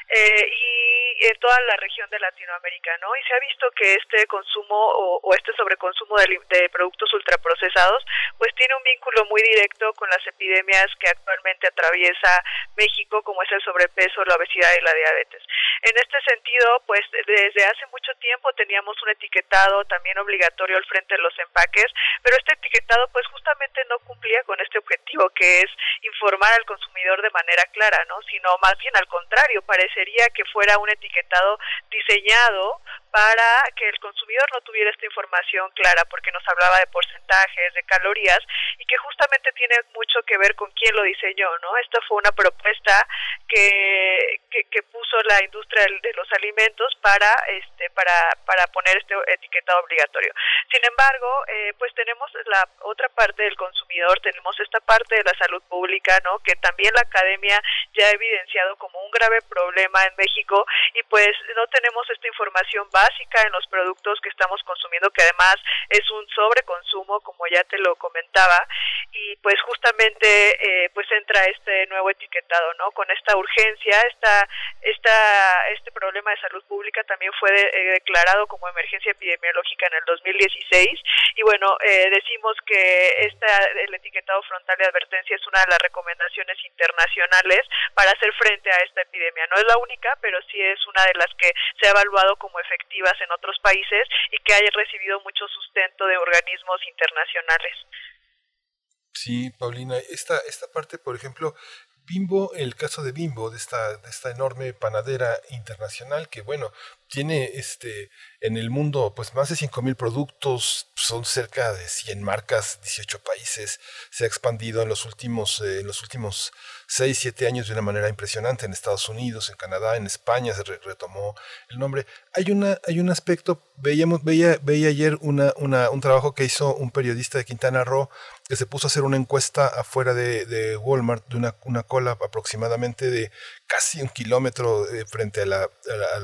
S17: eh, y en toda la región de Latinoamérica, ¿no? Y se ha visto que este consumo o, este sobreconsumo de, de productos ultraprocesados, pues tiene un vínculo muy directo con las epidemias que actualmente atraviesa México, como es el sobrepeso, la obesidad y la diabetes. En este sentido, pues desde hace mucho tiempo teníamos un etiquetado también obligatorio al frente de los empaques, pero este etiquetado pues justamente no cumplía con este objetivo que es informar al consumidor de manera clara, ¿no? Sino más bien al contrario, parecería que fuera un etiquetado diseñado para que el consumidor no tuviera esta información clara, porque nos hablaba de porcentajes, de calorías, y que justamente tiene mucho que ver con quién lo diseñó, ¿no? Esta fue una propuesta que, que, puso la industria de los alimentos para, este, para, para poner este etiquetado obligatorio. Sin embargo, eh, pues tenemos la otra parte del consumidor, tenemos esta parte de la salud pública, ¿no? Que también la academia ya ha evidenciado como un grave problema en México pues no tenemos esta información básica en los productos que estamos consumiendo, que además es un sobreconsumo, como ya te lo comentaba, y pues justamente eh, pues entra este nuevo etiquetado, ¿no? Con esta urgencia, esta, esta, este problema de salud pública también fue de- eh, declarado como emergencia epidemiológica en el 2016 y bueno, eh, decimos que esta, el etiquetado frontal de advertencia es una de las recomendaciones internacionales para hacer frente a esta epidemia. No es la única, pero sí es una de las que se ha evaluado como efectivas en otros países y que haya recibido mucho sustento de organismos internacionales.
S2: Sí, Paulina, esta, esta parte, por ejemplo, Bimbo, el caso de Bimbo, de esta, de esta enorme panadera internacional que, bueno, tiene este en el mundo pues más de 5.000 productos, son cerca de 100 marcas, 18 países, se ha expandido en los últimos, eh, en los últimos 6, 7 años de una manera impresionante en Estados Unidos, en Canadá, en España se re- retomó el nombre. Hay, una, hay un aspecto, veíamos, veía, veía ayer una, una, un trabajo que hizo un periodista de Quintana Roo que se puso a hacer una encuesta afuera de, de Walmart, de una, una cola aproximadamente de casi un kilómetro eh, frente a la,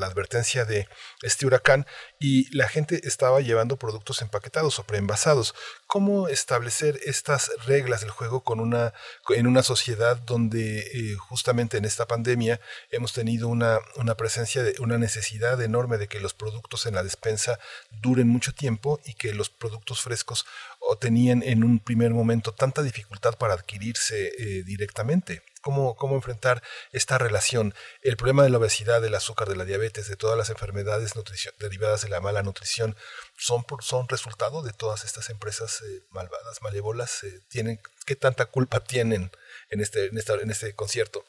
S2: advertencia de este huracán y la gente estaba llevando productos empaquetados o preenvasados. ¿Cómo establecer estas reglas del juego con una, en una sociedad donde eh, justamente en esta pandemia hemos tenido una, una presencia, de, una necesidad enorme de que los productos en la despensa duren mucho tiempo y que los productos frescos o tenían en un primer momento tanta dificultad para adquirirse eh, directamente? ¿Cómo, ¿Cómo enfrentar esta relación? El problema de la obesidad, del azúcar, de la diabetes, de todas las enfermedades derivadas de la mala nutrición, son, son resultado de todas estas empresas eh, malvadas, malévolas. eh, tienen, ¿Qué tanta culpa tienen en este, en esta, en este concierto?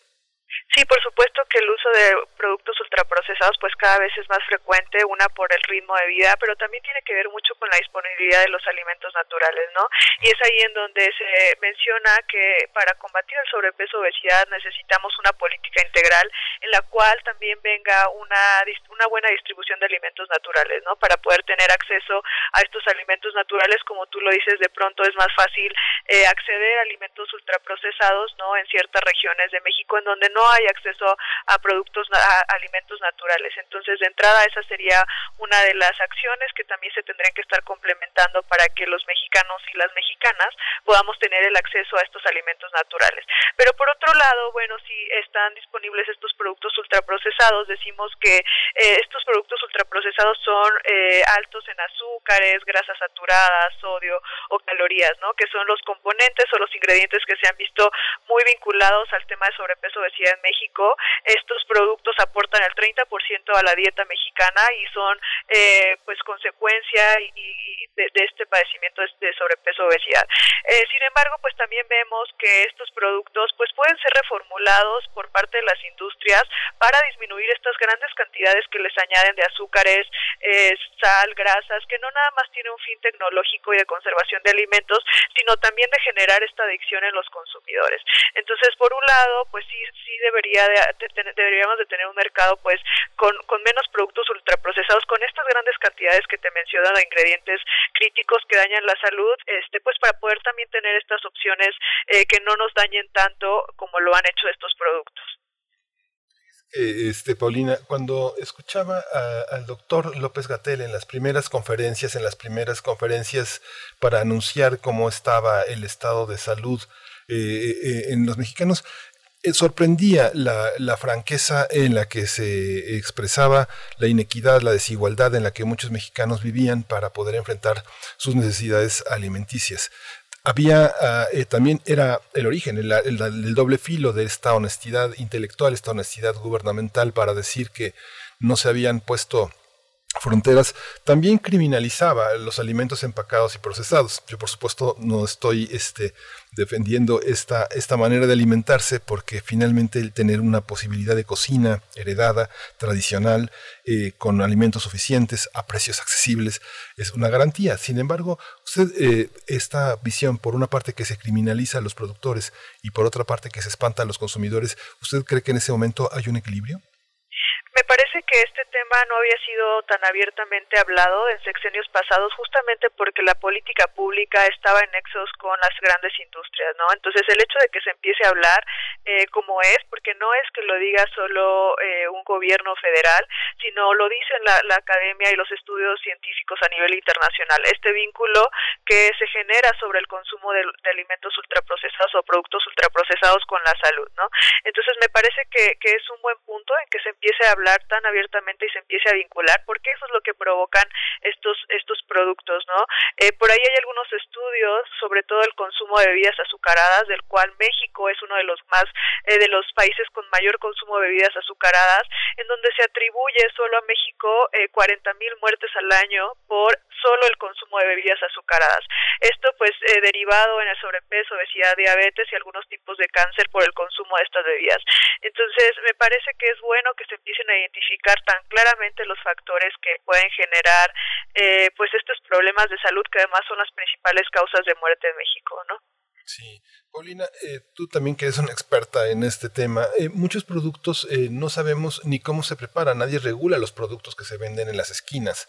S17: Sí, por supuesto que el uso de productos ultraprocesados pues cada vez es más frecuente, una por el ritmo de vida, pero también tiene que ver mucho con la disponibilidad de los alimentos naturales, ¿no? Y es ahí en donde se menciona que para combatir el sobrepeso obesidad necesitamos una política integral en la cual también venga una una buena distribución de alimentos naturales, ¿no? Para poder tener acceso a estos alimentos naturales, como tú lo dices, de pronto es más fácil eh, acceder a alimentos ultraprocesados, ¿no? En ciertas regiones de México en donde no hay acceso a productos, alimentos naturales. Entonces, de entrada, esa sería una de las acciones que también se tendrían que estar complementando para que los mexicanos y las mexicanas podamos tener el acceso a estos alimentos naturales. Pero por otro lado, bueno, si están disponibles estos productos ultraprocesados, decimos que eh, estos productos ultraprocesados son eh, altos en azúcares, grasas saturadas, sodio o calorías, ¿no? Que son los componentes o los ingredientes que se han visto muy vinculados al tema de sobrepeso obesidad en México. Estos productos aportan el 30% a la dieta mexicana y son eh, pues consecuencia de, este padecimiento de sobrepeso obesidad. Eh, sin embargo, pues también vemos que estos productos pues pueden ser reformulados por parte de las industrias para disminuir estas grandes cantidades que les añaden de azúcares, eh, sal, grasas, que no nada más tiene un fin tecnológico y de conservación de alimentos, sino también de generar esta adicción en los consumidores. Entonces, por un lado, pues sí, sí debería deberíamos de tener un mercado pues con, con menos productos ultraprocesados, con estas grandes cantidades que te mencionan de ingredientes críticos que dañan la salud, este pues para poder también tener estas opciones eh, que no nos dañen tanto como lo han hecho estos productos.
S2: Eh, este, Paulina, cuando escuchaba al doctor López Gatel en las primeras conferencias, en las primeras conferencias para anunciar cómo estaba el estado de salud eh, en los mexicanos, sorprendía la, la, franqueza en la que se expresaba la inequidad, la desigualdad en la que muchos mexicanos vivían para poder enfrentar sus necesidades alimenticias. Había ah, eh, también era el origen, el, doble filo de esta honestidad intelectual, esta honestidad gubernamental para decir que no se habían puesto fronteras, también criminalizaba los alimentos empacados y procesados. Yo por supuesto no estoy este, defendiendo esta, esta manera de alimentarse porque finalmente el tener una posibilidad de cocina heredada, tradicional, eh, con alimentos suficientes, a precios accesibles, es una garantía. Sin embargo, usted, eh, esta visión, por una parte que se criminaliza a los productores y por otra parte que se espanta a los consumidores, ¿usted cree que en ese momento hay un equilibrio?
S17: Me parece que este tema no había sido tan abiertamente hablado en sexenios pasados justamente porque la política pública estaba en nexos con las grandes industrias, ¿no? Entonces el hecho de que se empiece a hablar eh, como es, porque no es que lo diga solo eh, un gobierno federal, sino lo dicen la, academia y los estudios científicos a nivel internacional. Este vínculo que se genera sobre el consumo de, alimentos ultraprocesados o productos ultraprocesados con la salud, ¿no? Entonces me parece que es un buen punto en que se empiece a hablar tan abiertamente y se empiece a vincular, porque eso es lo que provocan estos estos productos, ¿no? Eh, por ahí hay algunos estudios, sobre todo el consumo de bebidas azucaradas, del cual México es uno de los más eh, de los países con mayor consumo de bebidas azucaradas, en donde se atribuye solo a México eh, 40 mil muertes al año por solo el consumo de bebidas azucaradas. Esto pues eh, derivado en el sobrepeso, obesidad, diabetes y algunos tipos de cáncer por el consumo de estas bebidas. Entonces me parece que es bueno que se empiecen a identificar tan claramente los factores que pueden generar eh, pues estos problemas de salud que además son las principales causas de muerte en México, ¿no?
S2: Sí, Paulina, eh, tú también que eres una experta en este tema, eh, muchos productos eh, no sabemos ni cómo se preparan, nadie regula los productos que se venden en las esquinas.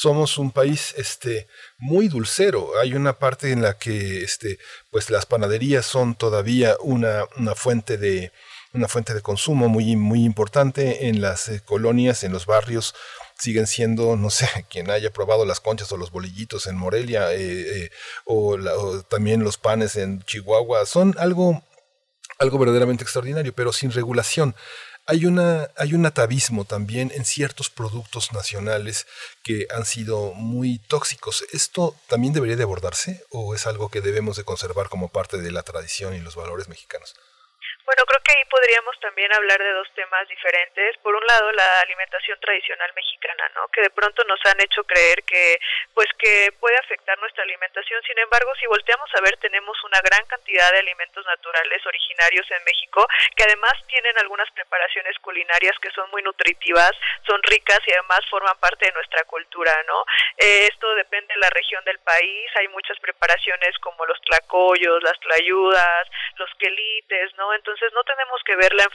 S2: Somos un país este, muy dulcero. Hay una parte en la que este, pues las panaderías son todavía una, una fuente de una fuente de consumo muy, muy importante en las colonias, en los barrios siguen siendo, no sé, quien haya probado las conchas o los bolillitos en Morelia eh, eh, o, también los panes en Chihuahua, son algo, algo verdaderamente extraordinario, pero sin regulación. Hay, una, hay un atavismo también en ciertos productos nacionales que han sido muy tóxicos. ¿Esto también debería de abordarse o es algo que debemos de conservar como parte de la tradición y los valores mexicanos?
S17: Bueno, creo que ahí podríamos también hablar de dos temas diferentes. Por un lado, la alimentación tradicional mexicana, ¿no? Que de pronto nos han hecho creer que, pues, que puede afectar nuestra alimentación. Sin embargo, si volteamos a ver, tenemos una gran cantidad de alimentos naturales originarios en México que además tienen algunas preparaciones culinarias que son muy nutritivas, son ricas y además forman parte de nuestra cultura, ¿no? Eh, esto depende de la región del país. Hay muchas preparaciones como los tlacoyos, las tlayudas, los quelites, ¿no? Entonces no tenemos que ver la,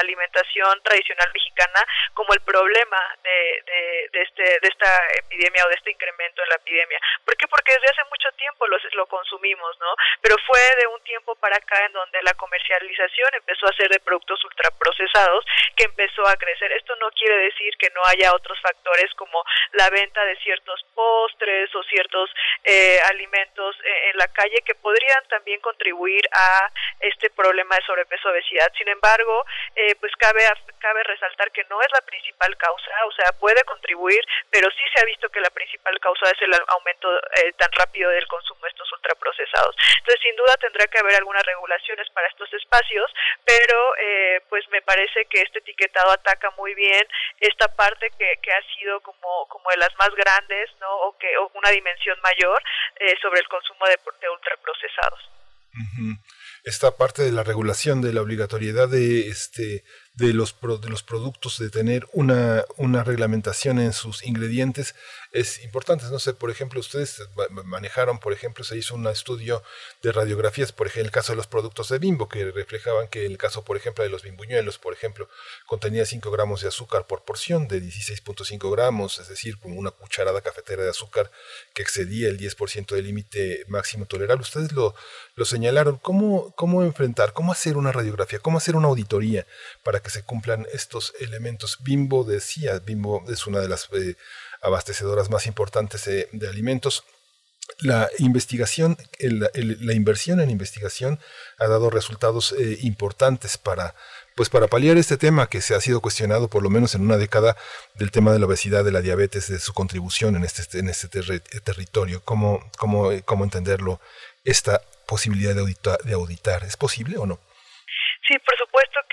S17: alimentación tradicional mexicana como el problema de, de, este, de esta epidemia o de este incremento en la epidemia. ¿Por qué? Porque desde hace mucho tiempo los, lo consumimos, ¿no? Pero fue de un tiempo para acá en donde la comercialización empezó a ser de productos ultraprocesados que empezó a crecer. Esto no quiere decir que no haya otros factores como la venta de ciertos postres o ciertos eh, alimentos eh, en la calle que podrían también contribuir a este problema de sobrepeso obesidad. Sin embargo, eh, pues cabe cabe resaltar que no es la principal causa, o sea, puede contribuir, pero sí se ha visto que la principal causa es el aumento eh, tan rápido del consumo de estos ultraprocesados. Entonces, sin duda tendrá que haber algunas regulaciones para estos espacios, pero eh, pues me parece que este etiquetado ataca muy bien esta parte que, que ha sido como, como de las más grandes, ¿no? O que o una dimensión mayor sobre el consumo de, ultraprocesados
S2: esta parte de la regulación de la obligatoriedad de este de los, de los productos, de tener una, una reglamentación en sus ingredientes es importante. No sé, por ejemplo, ustedes manejaron, por ejemplo, se hizo un estudio de radiografías, por ejemplo, en el caso de los productos de bimbo, que reflejaban que el caso, por ejemplo, de los bimbuñuelos, por ejemplo, contenía 5 gramos de azúcar por porción de 16.5 gramos, es decir, como una cucharada cafetera de azúcar que excedía el 10% del límite máximo tolerable. Ustedes lo, lo señalaron. ¿Cómo, ¿Cómo enfrentar, cómo hacer una radiografía, cómo hacer una auditoría para que se cumplan estos elementos? Bimbo decía, Bimbo es una de las... Eh, abastecedoras más importantes de, alimentos. La investigación, la inversión en investigación ha dado resultados eh, importantes para, pues para paliar este tema que se ha sido cuestionado por lo menos en una década del tema de la obesidad, de la diabetes, de su contribución en este, en este territorio. ¿Cómo, cómo, ¿Cómo entenderlo? Esta posibilidad de auditar, de auditar, ¿es posible o no?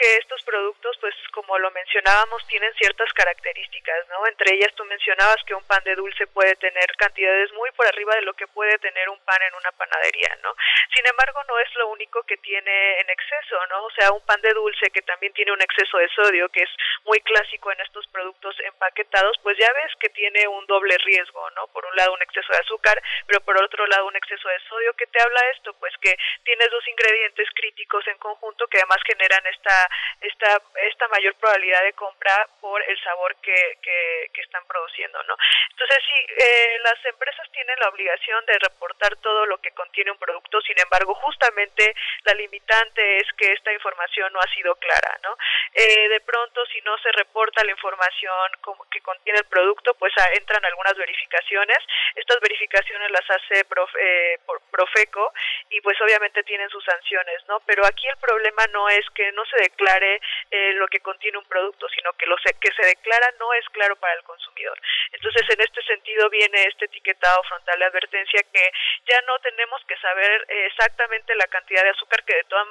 S17: Que estos productos, pues como lo mencionábamos, tienen ciertas características, ¿no? Entre ellas tú mencionabas que un pan de dulce puede tener cantidades muy por arriba de lo que puede tener un pan en una panadería, ¿no? Sin embargo, no es lo único que tiene en exceso, ¿no? O sea, un pan de dulce que también tiene un exceso de sodio, que es muy clásico en estos productos empaquetados, pues ya ves que tiene un doble riesgo, ¿no? Por un lado un exceso de azúcar, pero por otro lado un exceso de sodio. ¿Qué te habla esto? Pues que tienes dos ingredientes críticos en conjunto que además generan esta, esta, esta mayor probabilidad de compra por el sabor que, que, están produciendo, ¿no? Entonces, sí, eh, las empresas tienen la obligación de reportar todo lo que contiene un producto, sin embargo, justamente la limitante es que esta información no ha sido clara, ¿no? Eh, de pronto, si no se reporta la información como que contiene el producto, pues ah, entran algunas verificaciones. Estas verificaciones las hace eh, por Profeco y pues obviamente tienen sus sanciones, ¿no? Pero aquí el problema no es que no se declare eh, lo que contiene un producto, sino que lo que se declara no es claro para el consumidor. Entonces, en este sentido viene este etiquetado frontal de advertencia que ya no tenemos que saber exactamente la cantidad de azúcar que de, toda,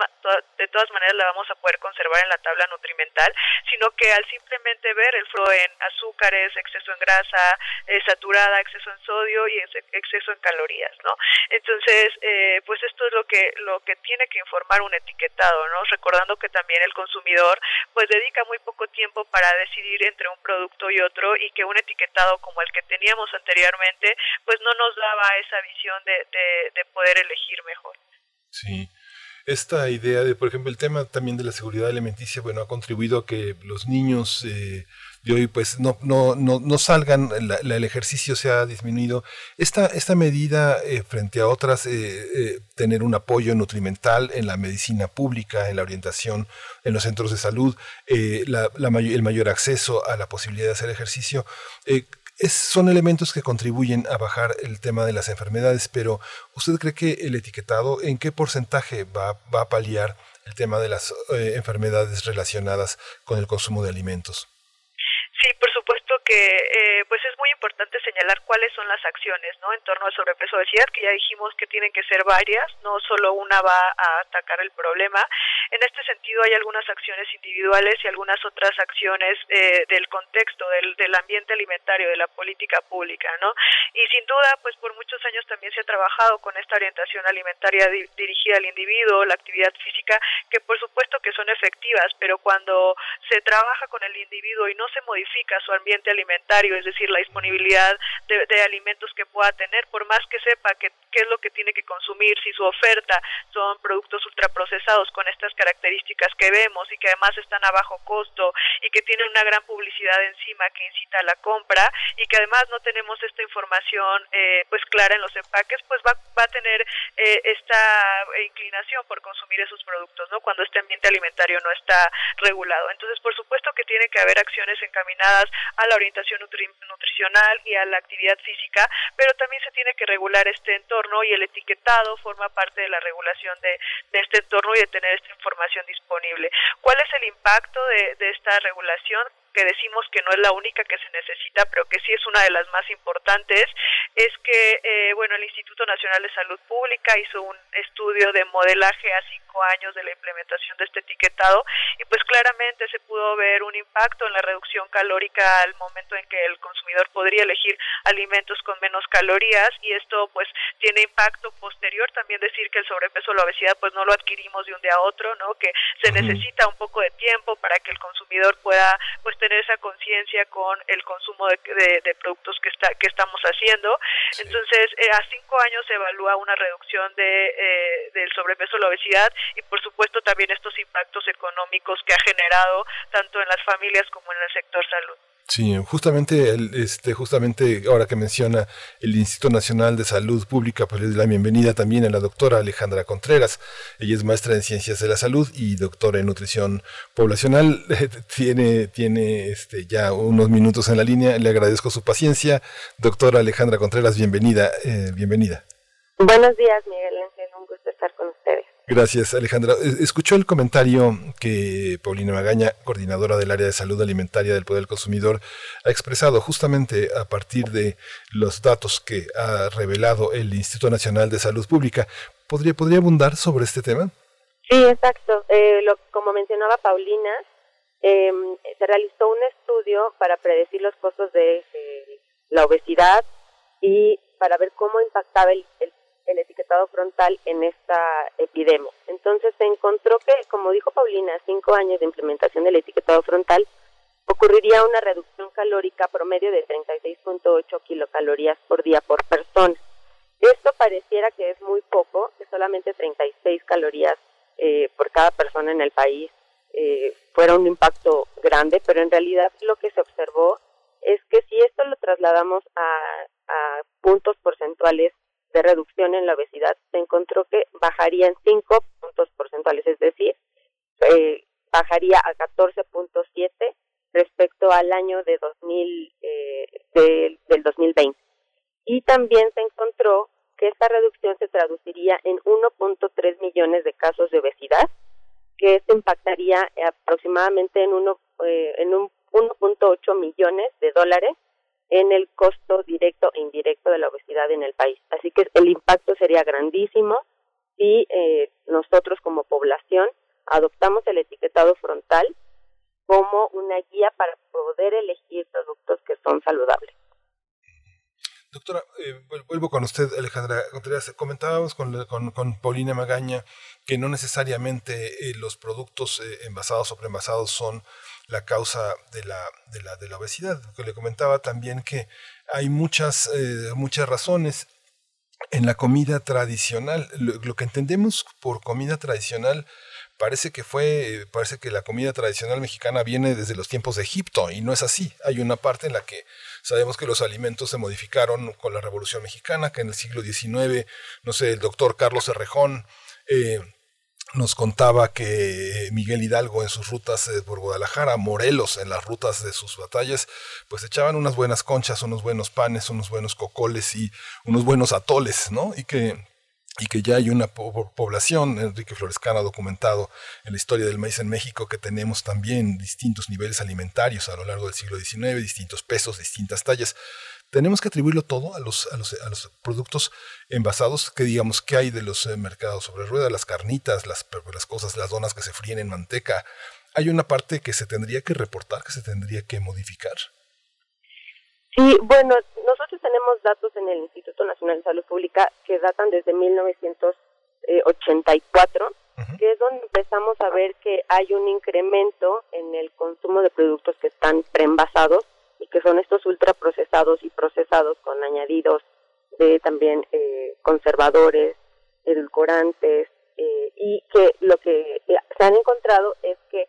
S17: de todas maneras la vamos a poder conservar en la tabla nutrimental, sino que al simplemente ver el flujo en azúcares, exceso en grasa, eh, saturada, exceso en sodio y exceso en calorías, ¿no? Entonces, eh, pues esto es lo que lo que tiene que informar un etiquetado, ¿no? recordando que también el consumidor pues dedica muy poco tiempo para decidir entre un producto y otro y que un etiquetado como el que teníamos anteriormente pues no nos daba esa visión de, de, poder elegir mejor.
S2: Sí esta idea de, por ejemplo, el tema también de la seguridad alimenticia, bueno, ha contribuido a que los niños eh, de hoy pues no, no, no, no salgan, el ejercicio se ha disminuido. Esta, esta medida eh, frente a otras, eh, eh, tener un apoyo nutrimental en la medicina pública, en la orientación en los centros de salud, el mayor acceso a la posibilidad de hacer ejercicio, son elementos que contribuyen a bajar el tema de las enfermedades, pero ¿usted cree que el etiquetado en qué porcentaje va, va a paliar el tema de las enfermedades relacionadas con el consumo de alimentos?
S17: Sí, por supuesto que eh, pues es muy importante señalar cuáles son las acciones no en torno al sobrepeso. Obesidad que ya dijimos que tienen que ser varias no solo una va a atacar el problema. En este sentido hay algunas acciones individuales y algunas otras acciones eh, del contexto, del, del ambiente alimentario, de la política pública, ¿no? Y sin duda, pues por muchos años también se ha trabajado con esta orientación alimentaria dirigida al individuo, la actividad física, que por supuesto que son efectivas, pero cuando se trabaja con el individuo y no se modifica su ambiente alimentario, es decir, la disponibilidad de, alimentos que pueda tener, por más que sepa qué es lo que tiene que consumir, si su oferta son productos ultraprocesados con estas características que vemos y que además están a bajo costo y que tienen una gran publicidad encima que incita a la compra y que además no tenemos esta información eh, pues clara en los empaques, pues va, va a tener eh, esta inclinación por consumir esos productos, ¿no? Cuando este ambiente alimentario no está regulado. Entonces, por supuesto que tiene que haber acciones encaminadas a la orientación nutricional y a la actividad física, pero también se tiene que regular este entorno y el etiquetado forma parte de la regulación de, este entorno y de tener esta información disponible. ¿Cuál es el impacto de, de esta regulación? Que decimos que no es la única que se necesita, pero que sí es una de las más importantes, es que, eh, bueno, el Instituto Nacional de Salud Pública hizo un estudio de modelaje a cinco años de la implementación de este etiquetado y pues claramente se pudo ver un impacto en la reducción calórica al momento en que el consumidor podría elegir alimentos con menos calorías y esto pues tiene impacto posterior, también decir que el sobrepeso o la obesidad pues no lo adquirimos de un día a otro, ¿no? Que se necesita un poco de tiempo para que el consumidor pueda pues tener esa conciencia con el consumo de, de, productos que, está, que estamos haciendo. Entonces, eh, a cinco años se evalúa una reducción de, eh, del sobrepeso la obesidad y, por supuesto, también estos impactos económicos que ha generado tanto en las familias como en el sector salud.
S2: Sí, justamente, este, justamente ahora que menciona el Instituto Nacional de Salud Pública, pues le doy la bienvenida también a la doctora Alejandra Contreras. Ella es maestra en Ciencias de la Salud y doctora en Nutrición Poblacional. tiene tiene este, ya unos minutos en la línea. Le agradezco su paciencia. Doctora Alejandra Contreras, bienvenida. Eh, bienvenida.
S11: Buenos días, Miguel Ángel. Un gusto estar con ustedes.
S2: Gracias, Alejandra. Escuchó el comentario que Paulina Magaña, coordinadora del área de salud alimentaria del Poder del Consumidor, ha expresado justamente a partir de los datos que ha revelado el Instituto Nacional de Salud Pública. ¿Podría, podría abundar sobre este tema?
S11: Sí, exacto. Eh, como mencionaba Paulina, eh, se realizó un estudio para predecir los costos de la obesidad y para ver cómo impactaba el, el el etiquetado frontal en esta epidemia. Entonces se encontró que, como dijo Paulina, cinco años de implementación del etiquetado frontal, ocurriría una reducción calórica promedio de 36.8 kilocalorías por día por persona. Esto pareciera que es muy poco, que solamente 36 calorías eh, por cada persona en el país eh, fuera un impacto grande, pero en realidad lo que se observó es que si esto lo trasladamos a, a puntos porcentuales de reducción en la obesidad, se encontró que bajaría en 5 puntos porcentuales, es decir, eh, bajaría a 14.7 respecto al año de 2000, eh, del 2020. Y también se encontró que esta reducción se traduciría en 1.3 millones de casos de obesidad, que esto impactaría aproximadamente en, uno, eh, en un 1.8 millones de dólares en el costo directo e indirecto de la obesidad en el país. Así que el impacto sería grandísimo si eh, nosotros como población adoptamos el etiquetado frontal como una guía para poder elegir productos que son saludables.
S2: Doctora, eh, vuelvo con usted, Alejandra Contreras. Comentábamos con, con, Paulina Magaña que no necesariamente eh, los productos envasados o preenvasados son la causa de la, de la, de la obesidad. Que le comentaba también que hay muchas, eh, muchas razones en la comida tradicional. Lo, que entendemos por comida tradicional parece que fue, parece que la comida tradicional mexicana viene desde los tiempos de Egipto y no es así. Hay una parte en la que sabemos que los alimentos se modificaron con la Revolución Mexicana, que en el siglo XIX, no sé, el doctor Carlos Herrejón eh, nos contaba que Miguel Hidalgo en sus rutas eh, por Guadalajara, Morelos en las rutas de sus batallas, pues echaban unas buenas conchas, unos buenos panes, unos buenos cocoles y unos buenos atoles, ¿no? Y que, y que ya hay una población, Enrique Florescano ha documentado en la historia del maíz en México que tenemos también distintos niveles alimentarios a lo largo del siglo XIX, distintos pesos, distintas tallas tenemos que atribuirlo todo a los, a los, a los productos envasados que digamos que hay de los eh, mercados sobre ruedas, las carnitas, las, las cosas, las donas que se fríen en manteca. Hay una parte que se tendría que reportar, que se tendría que modificar.
S11: Sí, bueno, nosotros tenemos datos en el Instituto Nacional de Salud Pública que datan desde 1984, que es donde empezamos a ver que hay un incremento en el consumo de productos que están preenvasados y que son estos ultraprocesados y procesados con añadidos de también eh, conservadores, edulcorantes, eh, y que lo que eh, se han encontrado es que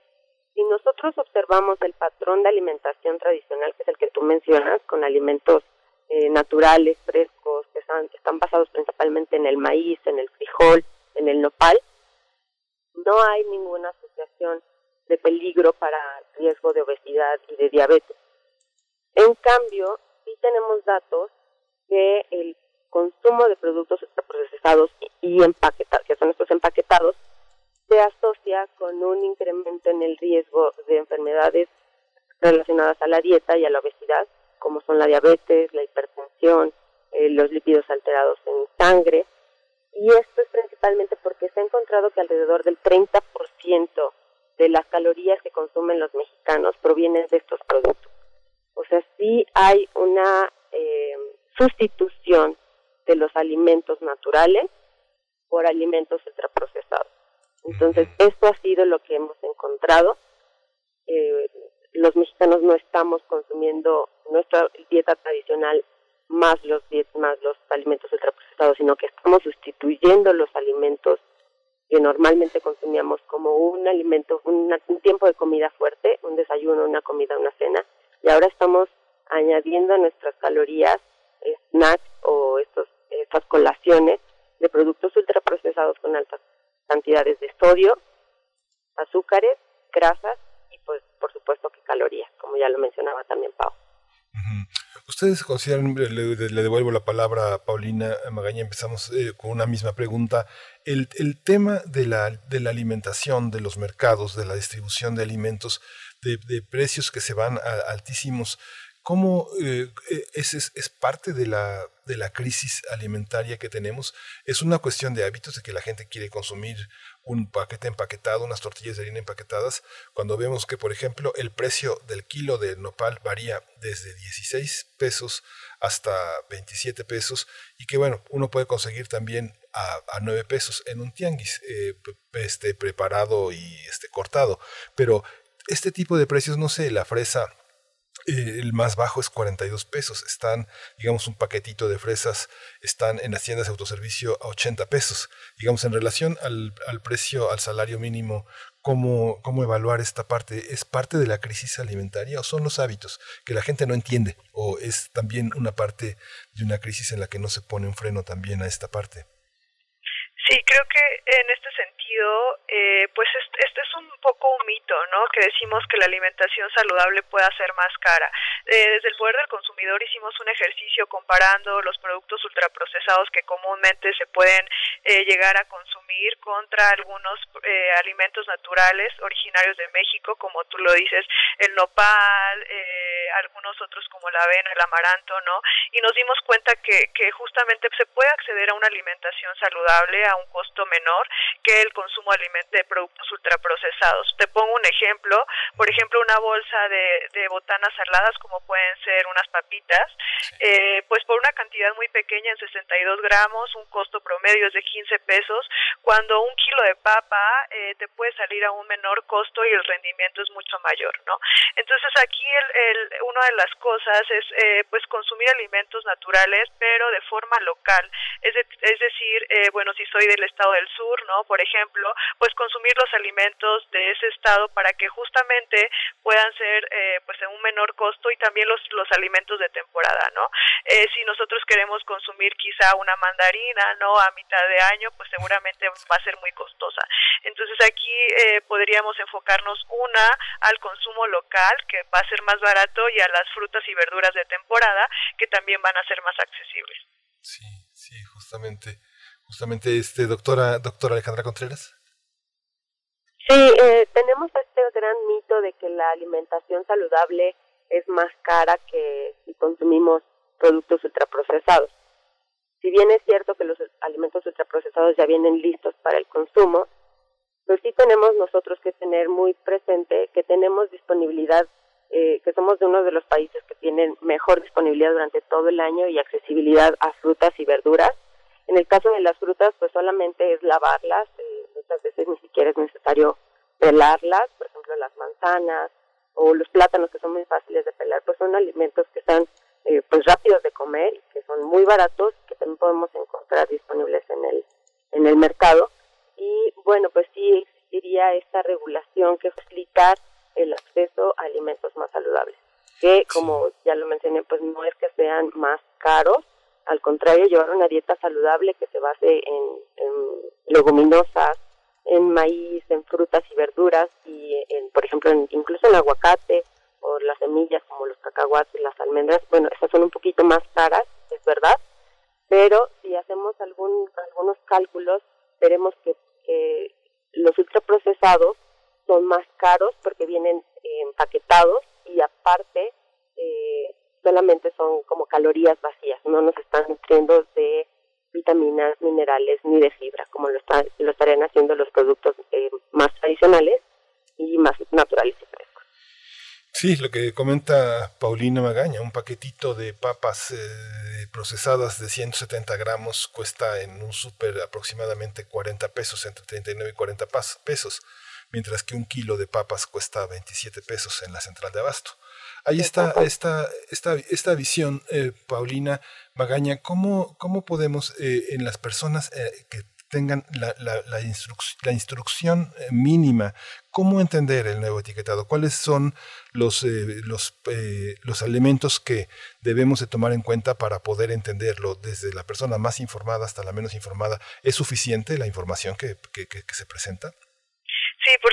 S11: si nosotros observamos el patrón de alimentación tradicional, que es el que tú mencionas, con alimentos eh, naturales, frescos, que están, están basados principalmente en el maíz, en el frijol, en el nopal, no hay ninguna asociación de peligro para riesgo de obesidad y de diabetes. En cambio, sí tenemos datos que el consumo de productos procesados y empaquetados, que son estos empaquetados, se asocia con un incremento en el riesgo de enfermedades relacionadas a la dieta y a la obesidad, como son la diabetes, la hipertensión, eh, los lípidos alterados en sangre. Y esto es principalmente porque se ha encontrado que alrededor del 30% de las calorías que consumen los mexicanos provienen de estos productos. O sea, sí hay una eh, sustitución de los alimentos naturales por alimentos ultraprocesados. Entonces, esto ha sido lo que hemos encontrado. Eh, los mexicanos no estamos consumiendo nuestra dieta tradicional más los más los alimentos ultraprocesados, sino que estamos sustituyendo los alimentos que normalmente consumíamos como un alimento, un, tiempo de comida fuerte, un desayuno, una comida, una cena, y ahora estamos añadiendo a nuestras calorías snacks o estos, estas colaciones de productos ultraprocesados con altas cantidades de sodio, azúcares, grasas y pues por supuesto que calorías, como ya lo mencionaba también Pau.
S2: Ustedes consideran, le, devuelvo la palabra a Paulina Magaña, empezamos eh, con una misma pregunta. El, el, tema de la, de la alimentación, de los mercados, de la distribución de alimentos, de, precios que se van a altísimos, ¿Cómo eh, eh, es, es, parte de la, de la crisis alimentaria que tenemos? Es una cuestión de hábitos, de que la gente quiere consumir un paquete empaquetado, unas tortillas de harina empaquetadas, cuando vemos que, por ejemplo, el precio del kilo de nopal varía desde 16 pesos hasta 27 pesos y que, bueno, uno puede conseguir también a, a 9 pesos en un tianguis eh, este, preparado y este, cortado. Pero este tipo de precios, no sé, la fresa eh, el más bajo es 42 pesos. Están, digamos, un paquetito de fresas están en las tiendas de autoservicio a 80 pesos. Digamos, en relación al, al precio, al salario mínimo, ¿cómo, ¿cómo evaluar esta parte? ¿Es parte de la crisis alimentaria o son los hábitos que la gente no entiende? ¿O es también una parte de una crisis en la que no se pone un freno también a esta parte?
S17: Sí, creo que en este sentido, eh, pues este, es un poco un mito, ¿no? Que decimos que la alimentación saludable pueda ser más cara. Eh, desde el poder del consumidor hicimos un ejercicio comparando los productos ultraprocesados que comúnmente se pueden eh, llegar a consumir contra algunos eh, alimentos naturales originarios de México, como tú lo dices, el nopal, eh, algunos otros como la avena, el amaranto, ¿no? Y nos dimos cuenta que, que justamente se puede acceder a una alimentación saludable, un costo menor que el consumo de productos ultraprocesados. Te pongo un ejemplo, por ejemplo, una bolsa de, de botanas saladas, como pueden ser unas papitas, eh, pues por una cantidad muy pequeña, en 62 gramos, un costo promedio es de 15 pesos, cuando un kilo de papa eh, te puede salir a un menor costo y el rendimiento es mucho mayor, ¿no? Entonces aquí el, el, una de las cosas es eh, pues consumir alimentos naturales, pero de forma local, es, es decir, bueno, si soy del estado del sur, ¿no? Por ejemplo, pues consumir los alimentos de ese estado para que justamente puedan ser eh, pues en un menor costo y también los, los alimentos de temporada, ¿no? Eh, si nosotros queremos consumir quizá una mandarina, ¿no? A mitad de año, pues seguramente va a ser muy costosa. Entonces aquí eh, podríamos enfocarnos una al consumo local, que va a ser más barato, y a las frutas y verduras de temporada, que también van a ser más accesibles.
S2: Sí, sí, justamente justamente este doctora doctora Alejandra Contreras
S11: sí eh, tenemos este gran mito de que la alimentación saludable es más cara que si consumimos productos ultraprocesados. Si bien es cierto que los alimentos ultraprocesados ya vienen listos para el consumo, pues sí tenemos nosotros que tener muy presente que tenemos disponibilidad, eh, que somos de uno de los países que tienen mejor disponibilidad durante todo el año y accesibilidad a frutas y verduras. En el caso de las frutas, pues solamente es lavarlas, eh, muchas veces ni siquiera es necesario pelarlas, por ejemplo las manzanas o los plátanos que son muy fáciles de pelar, pues son alimentos que están eh, pues rápidos de comer que son muy baratos, que también podemos encontrar disponibles en el, en el mercado. Y bueno, pues sí existiría esta regulación que facilitar el acceso a alimentos más saludables, que como ya lo mencioné, pues no es que sean más caros, al contrario, llevar una dieta saludable que se base en, en leguminosas, en maíz, en frutas y verduras y en, por ejemplo, incluso en aguacate o las semillas como los cacahuates, las almendras, bueno, esas son un poquito más caras, es verdad, pero si hacemos algún, algunos cálculos, veremos que, que los ultraprocesados son más caros porque vienen empaquetados y aparte eh, solamente son como calorías vacías, no nos están nutriendo de vitaminas, minerales ni de fibra, como lo, está, lo estarían haciendo los productos eh, más tradicionales y más naturales y frescos.
S2: Sí, lo que comenta Paulina Magaña, un paquetito de papas eh, procesadas de 170 gramos cuesta en un súper aproximadamente 40 pesos, entre 39 y 40 pesos, mientras que un kilo de papas cuesta 27 pesos en la central de abasto. Ahí está esta, esta, esta visión, eh, Paulina Magaña, ¿cómo, cómo podemos eh, en las personas eh, que tengan la, la, la, la instrucción mínima, cómo entender el nuevo etiquetado, cuáles son los, los, los elementos que debemos de tomar en cuenta para poder entenderlo desde la persona más informada hasta la menos informada. ¿Es suficiente la información que, que, que, que se presenta?
S17: Sí, por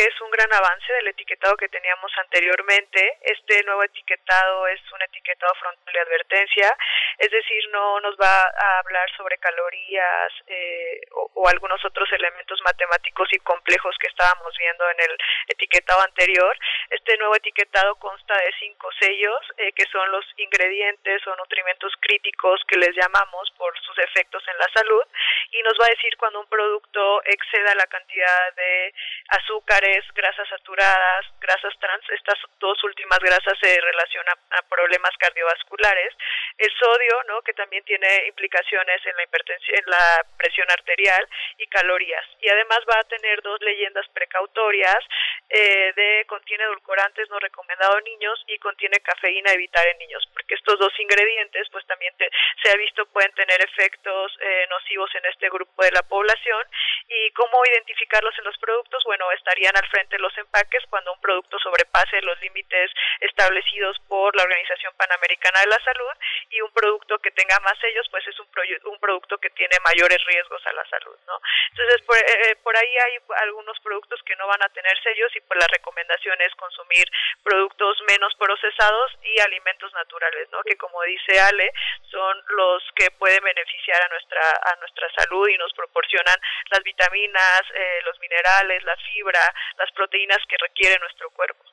S17: que es un gran avance del etiquetado que teníamos anteriormente. Este nuevo etiquetado es un etiquetado frontal de advertencia, es decir, no nos va a hablar sobre calorías eh, o, o, algunos otros elementos matemáticos y complejos que estábamos viendo en el etiquetado anterior. Este nuevo etiquetado consta de cinco sellos, eh, que son los ingredientes o nutrimentos críticos que les llamamos por sus efectos en la salud, y nos va a decir cuando un producto exceda la cantidad de azúcares, grasas saturadas, grasas trans, estas dos últimas grasas se relacionan a problemas cardiovasculares, el sodio, ¿no? que también tiene implicaciones en la hipertensión, en la presión arterial y calorías. Y además va a tener dos leyendas precautorias eh, de contiene edulcorantes no recomendado en niños y contiene cafeína evitar en niños, porque estos dos ingredientes pues también te, se ha visto pueden tener efectos eh, nocivos en este grupo de la población y cómo identificarlos en los productos, bueno, al frente los empaques cuando un producto sobrepase los límites establecidos por la Organización Panamericana de la Salud y un producto que tenga más sellos, pues es un, un producto que tiene mayores riesgos a la salud, ¿no? Entonces, por, eh, por ahí hay algunos productos que no van a tener sellos y pues la recomendación es consumir productos menos procesados y alimentos naturales, ¿no? Que como dice Ale, son los que pueden beneficiar a nuestra a nuestra salud y nos proporcionan las vitaminas, eh, los minerales, la fibra, las proteínas que requiere nuestro cuerpo.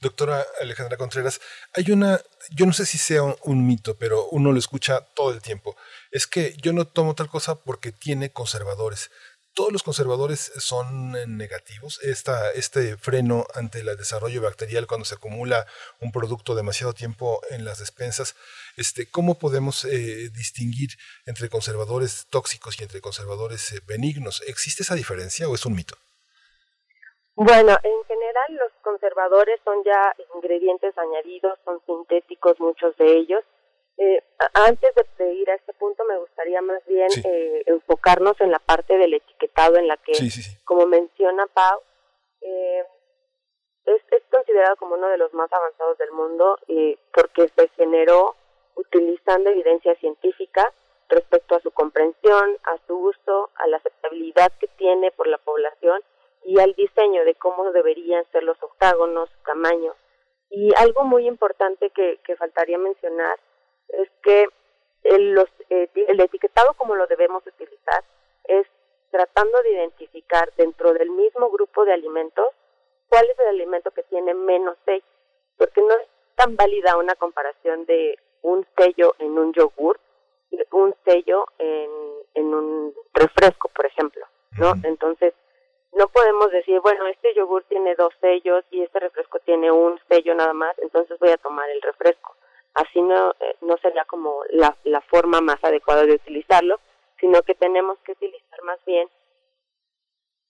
S2: Doctora Alejandra Contreras, hay una, yo no sé si sea un, mito, pero uno lo escucha todo el tiempo. Es que yo no tomo tal cosa porque tiene conservadores. Todos los conservadores son negativos. Esta, este freno ante el desarrollo bacterial cuando se acumula un producto demasiado tiempo en las despensas, este, ¿cómo podemos eh, distinguir entre conservadores tóxicos y entre conservadores eh, benignos? ¿Existe esa diferencia o es un mito?
S11: Bueno, en general los conservadores son ya ingredientes añadidos, son sintéticos muchos de ellos. Eh, antes de, ir a este punto me gustaría más bien sí. eh, enfocarnos en la parte del etiquetado en la que,
S2: sí, sí,
S11: como menciona Pau, eh, es, es, considerado como uno de los más avanzados del mundo porque se generó utilizando evidencia científica respecto a su comprensión, a su uso, a la aceptabilidad que tiene por la población y al diseño de cómo deberían ser los octágonos, su tamaño. Y algo muy importante que, que faltaría mencionar es que el, los, eh, el etiquetado como lo debemos utilizar es tratando de identificar dentro del mismo grupo de alimentos cuál es el alimento que tiene menos sellos, porque no es tan válida una comparación de un sello en un yogur y un sello en, en un refresco, por ejemplo, ¿no? Entonces, no podemos decir, bueno, este yogur tiene dos sellos y este refresco tiene un sello nada más, entonces voy a tomar el refresco. Así no, eh, no sería como la, la forma más adecuada de utilizarlo, sino que tenemos que utilizar más bien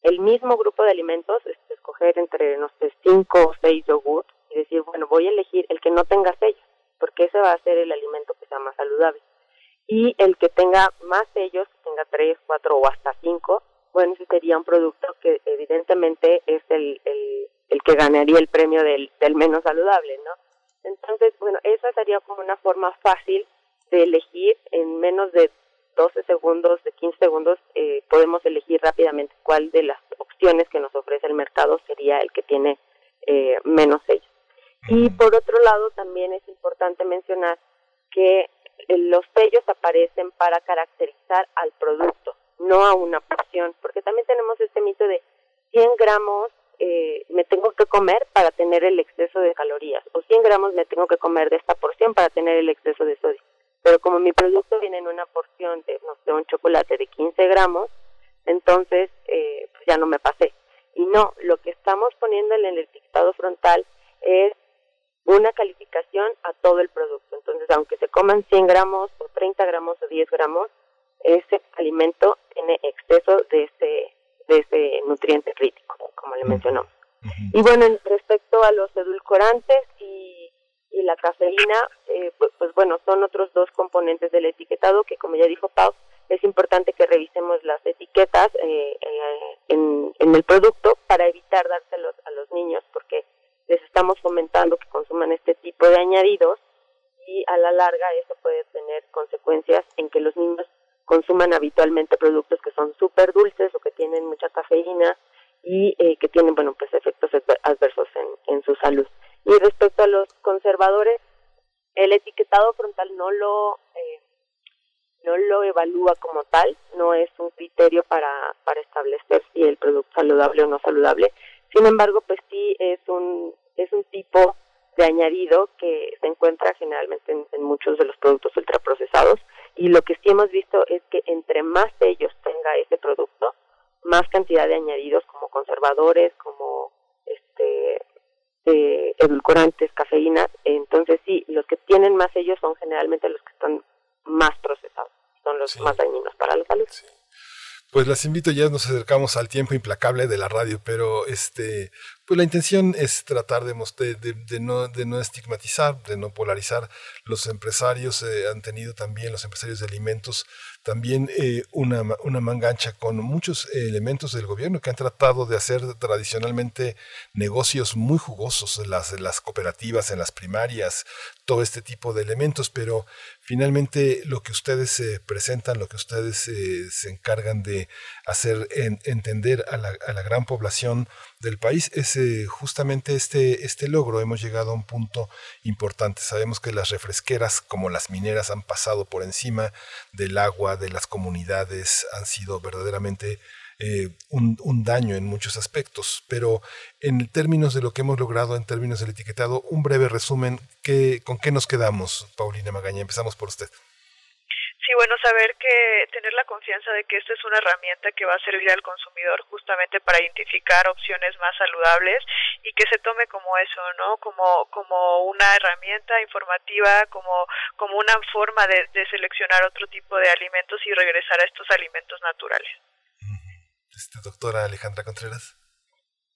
S11: el mismo grupo de alimentos, escoger entre, no sé, cinco o seis yogur y decir, bueno, voy a elegir el que no tenga sellos, porque ese va a ser el alimento que sea más saludable. Y el que tenga más sellos, que tenga tres, cuatro o hasta cinco, bueno, ese sería un producto que evidentemente es el, el, el que ganaría el premio del, del menos saludable, ¿no? Entonces, bueno, esa sería como una forma fácil de elegir en menos de 12 segundos, de 15 segundos, eh, podemos elegir rápidamente cuál de las opciones que nos ofrece el mercado sería el que tiene eh, menos sellos. Y por otro lado, también es importante mencionar que eh, los sellos aparecen para caracterizar al producto, no a una porción, porque también tenemos este mito de 100 gramos eh, me tengo que comer para tener el exceso de calorías, o 100 gramos me tengo que comer de esta porción para tener el exceso de sodio pero como mi producto viene en una porción de, no sé, un chocolate de 15 gramos, entonces eh, pues ya no me pasé. Y no, lo que estamos poniendo en el etiquetado frontal es una calificación a todo el producto. Entonces, aunque se coman 100 gramos o 30 gramos o 10 gramos, ese alimento tiene exceso de ese, de ese nutriente crítico, como le mencionamos. Y bueno, respecto a los edulcorantes y y la cafeína, eh, pues, pues, bueno, son otros dos componentes del etiquetado que, como ya dijo Pau, es importante que revisemos las etiquetas eh, eh, en, en, el producto para evitar dárselos a los niños, porque les estamos fomentando que consuman este tipo de añadidos y a la larga eso puede tener consecuencias en que los niños consuman habitualmente productos que son súper dulces o que tienen mucha cafeína y que tienen, bueno, pues efectos adversos en, en su salud. Y respecto a los conservadores, el etiquetado frontal no lo eh, no lo evalúa como tal, no es un criterio para, para establecer si el producto es saludable o no saludable. Sin embargo, pues sí es un es un tipo de añadido que se encuentra generalmente en, en muchos de los productos ultraprocesados y lo que sí hemos visto es que entre más de ellos tenga ese producto, más cantidad de añadidos como conservadores, como este eh, edulcorantes, cafeína. Entonces sí, los que tienen más ellos son generalmente los que están más procesados, son los más dañinos para la salud.
S2: Pues las invito, ya nos acercamos al tiempo implacable de la radio, pero este, pues la intención es tratar de, de, de, no, estigmatizar, de no polarizar. Los empresarios eh, han tenido también, los empresarios de alimentos, también eh, una, una mangancha con muchos elementos del gobierno que han tratado de hacer tradicionalmente negocios muy jugosos, las, las cooperativas, en las primarias, todo este tipo de elementos, pero finalmente lo que ustedes eh, presentan, lo que ustedes eh, se encargan de hacer en, entender a la gran población del país es eh, justamente este, este logro. Hemos llegado a un punto importante. Sabemos que las refresqueras como las mineras han pasado por encima del agua, de las comunidades, han sido verdaderamente eh, un, un, daño en muchos aspectos. Pero en términos de lo que hemos logrado, en términos del etiquetado, un breve resumen, ¿qué, ¿con qué nos quedamos, Paulina Magaña? Empezamos por usted.
S17: Sí, bueno, saber que tener la confianza de que esta es una herramienta que va a servir al consumidor justamente para identificar opciones más saludables y que se tome como eso, ¿no? Como como una herramienta informativa, como como una forma de, de seleccionar otro tipo de alimentos y regresar a estos alimentos naturales.
S2: Este, doctora Alejandra Contreras.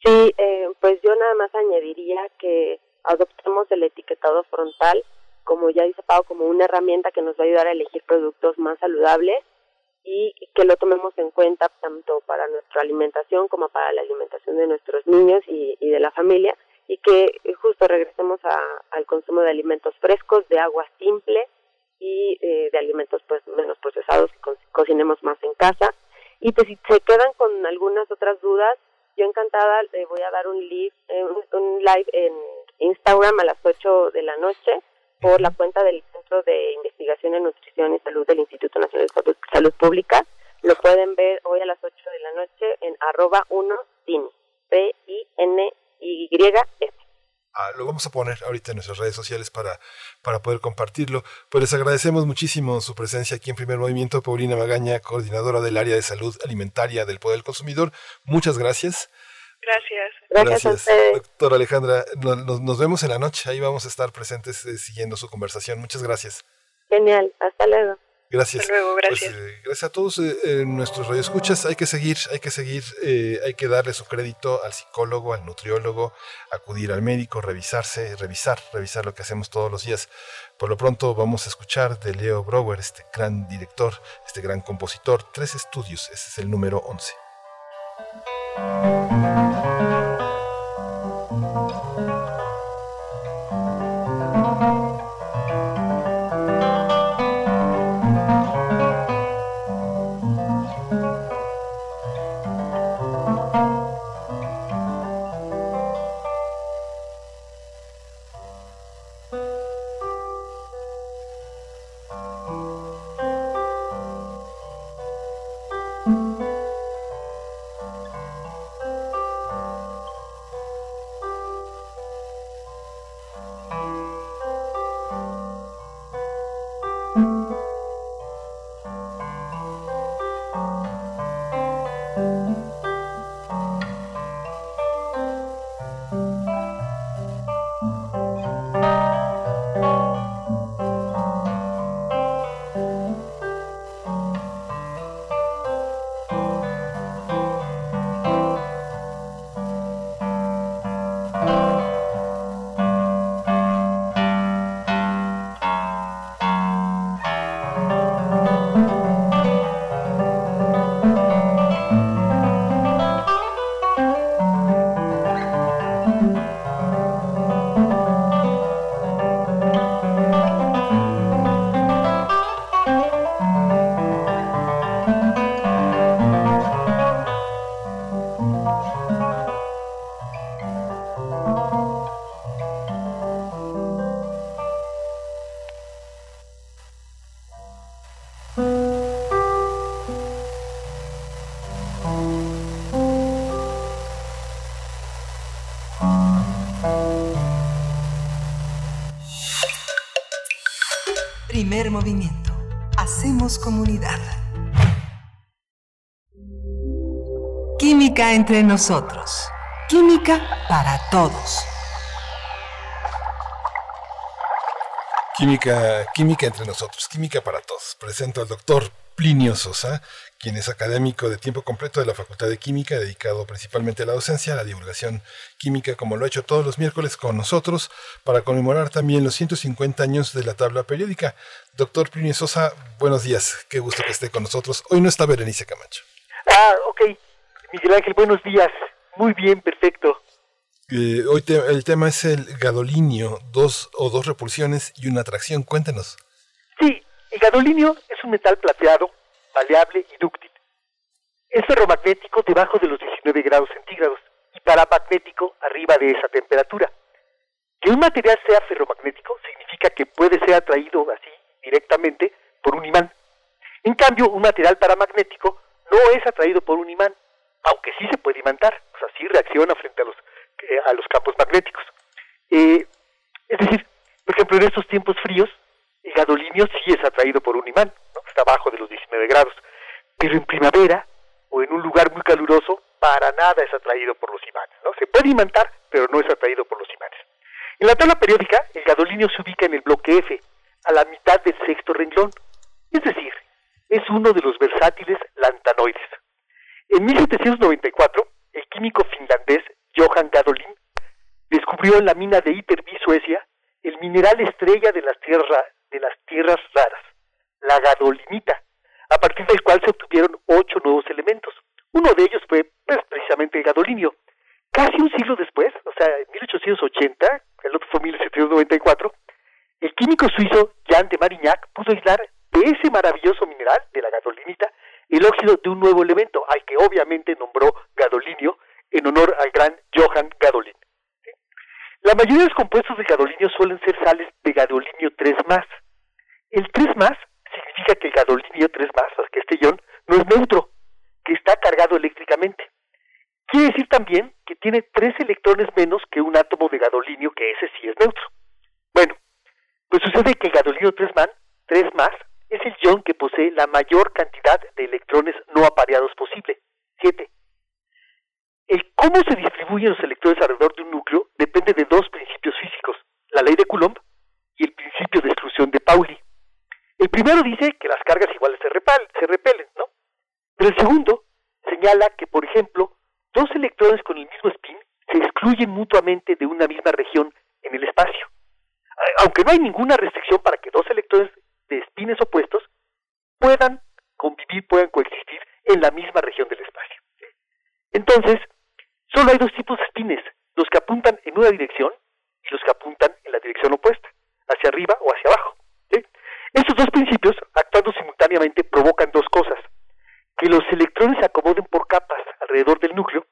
S11: Sí, eh, pues yo nada más añadiría que adoptemos el etiquetado frontal como ya dice Pau, como una herramienta que nos va a ayudar a elegir productos más saludables y que lo tomemos en cuenta tanto para nuestra alimentación como para la alimentación de nuestros niños y, de la familia. Y que justo regresemos a, al consumo de alimentos frescos, de agua simple y eh, de alimentos pues menos procesados que co cocinemos más en casa. Y pues si se quedan con algunas otras dudas yo encantada le voy a dar un live, eh, un live en Instagram a las 8 de la noche por la cuenta del Centro de Investigación en Nutrición y Salud del Instituto Nacional de Salud, Pública. Lo pueden ver hoy a las 8 de la noche en arroba 1 PIN, P-I-N-Y-S.
S2: Ah, lo vamos a poner ahorita en nuestras redes sociales para, para poder compartirlo. Pues les agradecemos muchísimo su presencia aquí en Primer Movimiento. Paulina Magaña, coordinadora del área de salud alimentaria del Poder del Consumidor. Muchas gracias.
S17: Gracias.
S2: Gracias, doctora Alejandra. Nos, nos, vemos en la noche. Ahí vamos a estar presentes eh, siguiendo su conversación. Muchas gracias.
S18: Genial. Hasta luego.
S2: Gracias.
S17: Hasta luego, gracias.
S2: Pues, eh, gracias a todos eh, nuestros radioescuchas. Hay que seguir, hay que seguir, eh, hay que darle su crédito al psicólogo, al nutriólogo, acudir al médico, revisarse, revisar, revisar lo que hacemos todos los días. Por lo pronto vamos a escuchar de Leo Brower, este gran director, este gran compositor, tres estudios. Ese es el número 11.
S7: Entre nosotros. Química para todos.
S2: Química, química entre nosotros, química para todos. Presento al doctor Plinio Sosa, quien es académico de tiempo completo de la Facultad de Química, dedicado principalmente a la docencia, a la divulgación química, como lo ha hecho todos los miércoles con nosotros, para conmemorar también los 150 años de la tabla periódica. Doctor Plinio Sosa, buenos días, qué gusto que esté con nosotros. Hoy no está Berenice Camacho.
S19: Miguel Ángel, buenos días. Muy bien, perfecto.
S2: Eh, hoy el tema es el gadolinio, dos o dos repulsiones y una atracción. Cuéntenos.
S19: Sí, el gadolinio es un metal plateado maleable y dúctil. Es ferromagnético debajo de los 19 grados centígrados y paramagnético arriba de esa temperatura. Que un material sea ferromagnético significa que puede ser atraído así directamente por un imán. En cambio, un material paramagnético no es atraído por un imán, aunque sí se puede imantar, o sea, sí reacciona frente a los, eh, a los campos magnéticos. Eh, es decir, por ejemplo, en estos tiempos fríos, el gadolinio sí es atraído por un imán, ¿no? está abajo de los 19 grados, pero en primavera o en un lugar muy caluroso, para nada es atraído por los imanes. ¿no? Se puede imantar, pero no es atraído por los imanes. En la tabla periódica, el gadolinio se ubica en el bloque F, a la mitad del sexto renglón, es decir, es uno de los versátiles lantanoides. En 1794, el químico finlandés Johan Gadolin descubrió en la mina de Ytterby, Suecia, el mineral estrella de las tierras, de las tierras raras, la gadolinita, a partir del cual se obtuvieron ocho nuevos elementos. Uno de ellos fue pues, precisamente el gadolinio. Casi un siglo después, o sea, en 1880, el otro fue 1794, el químico suizo Jan de Marignac pudo aislar de ese maravilloso mineral, de la gadolinita, el óxido de un nuevo elemento, al que obviamente nombró gadolinio en honor al gran Johann Gadolin. La mayoría de los compuestos de gadolinio suelen ser sales de gadolinio 3 más. El 3 más significa que el gadolinio 3 más, que este ion, no es neutro, que está cargado eléctricamente. Quiere decir también que tiene tres electrones menos que un átomo de gadolinio, que ese sí es neutro. Bueno, pues sucede que el gadolinio 3 más, 3 más es el ion que posee la mayor cantidad de electrones no apareados posible, 7. El cómo se distribuyen los electrones alrededor de un núcleo depende de dos principios físicos, la ley de Coulomb y el principio de exclusión de Pauli. El primero dice que las cargas iguales se, se repelen, ¿no? Pero el segundo señala que, por ejemplo, dos electrones con el mismo spin se excluyen mutuamente de una misma región en el espacio. Aunque no hay ninguna restricción para que dos electrones de spines opuestos puedan convivir, puedan coexistir en la misma región del espacio. Entonces, solo hay dos tipos de spines, los que apuntan en una dirección y los que apuntan en la dirección opuesta, hacia arriba o hacia abajo. Estos dos principios, actuando simultáneamente, provocan dos cosas. Que los electrones se acomoden por capas alrededor del núcleo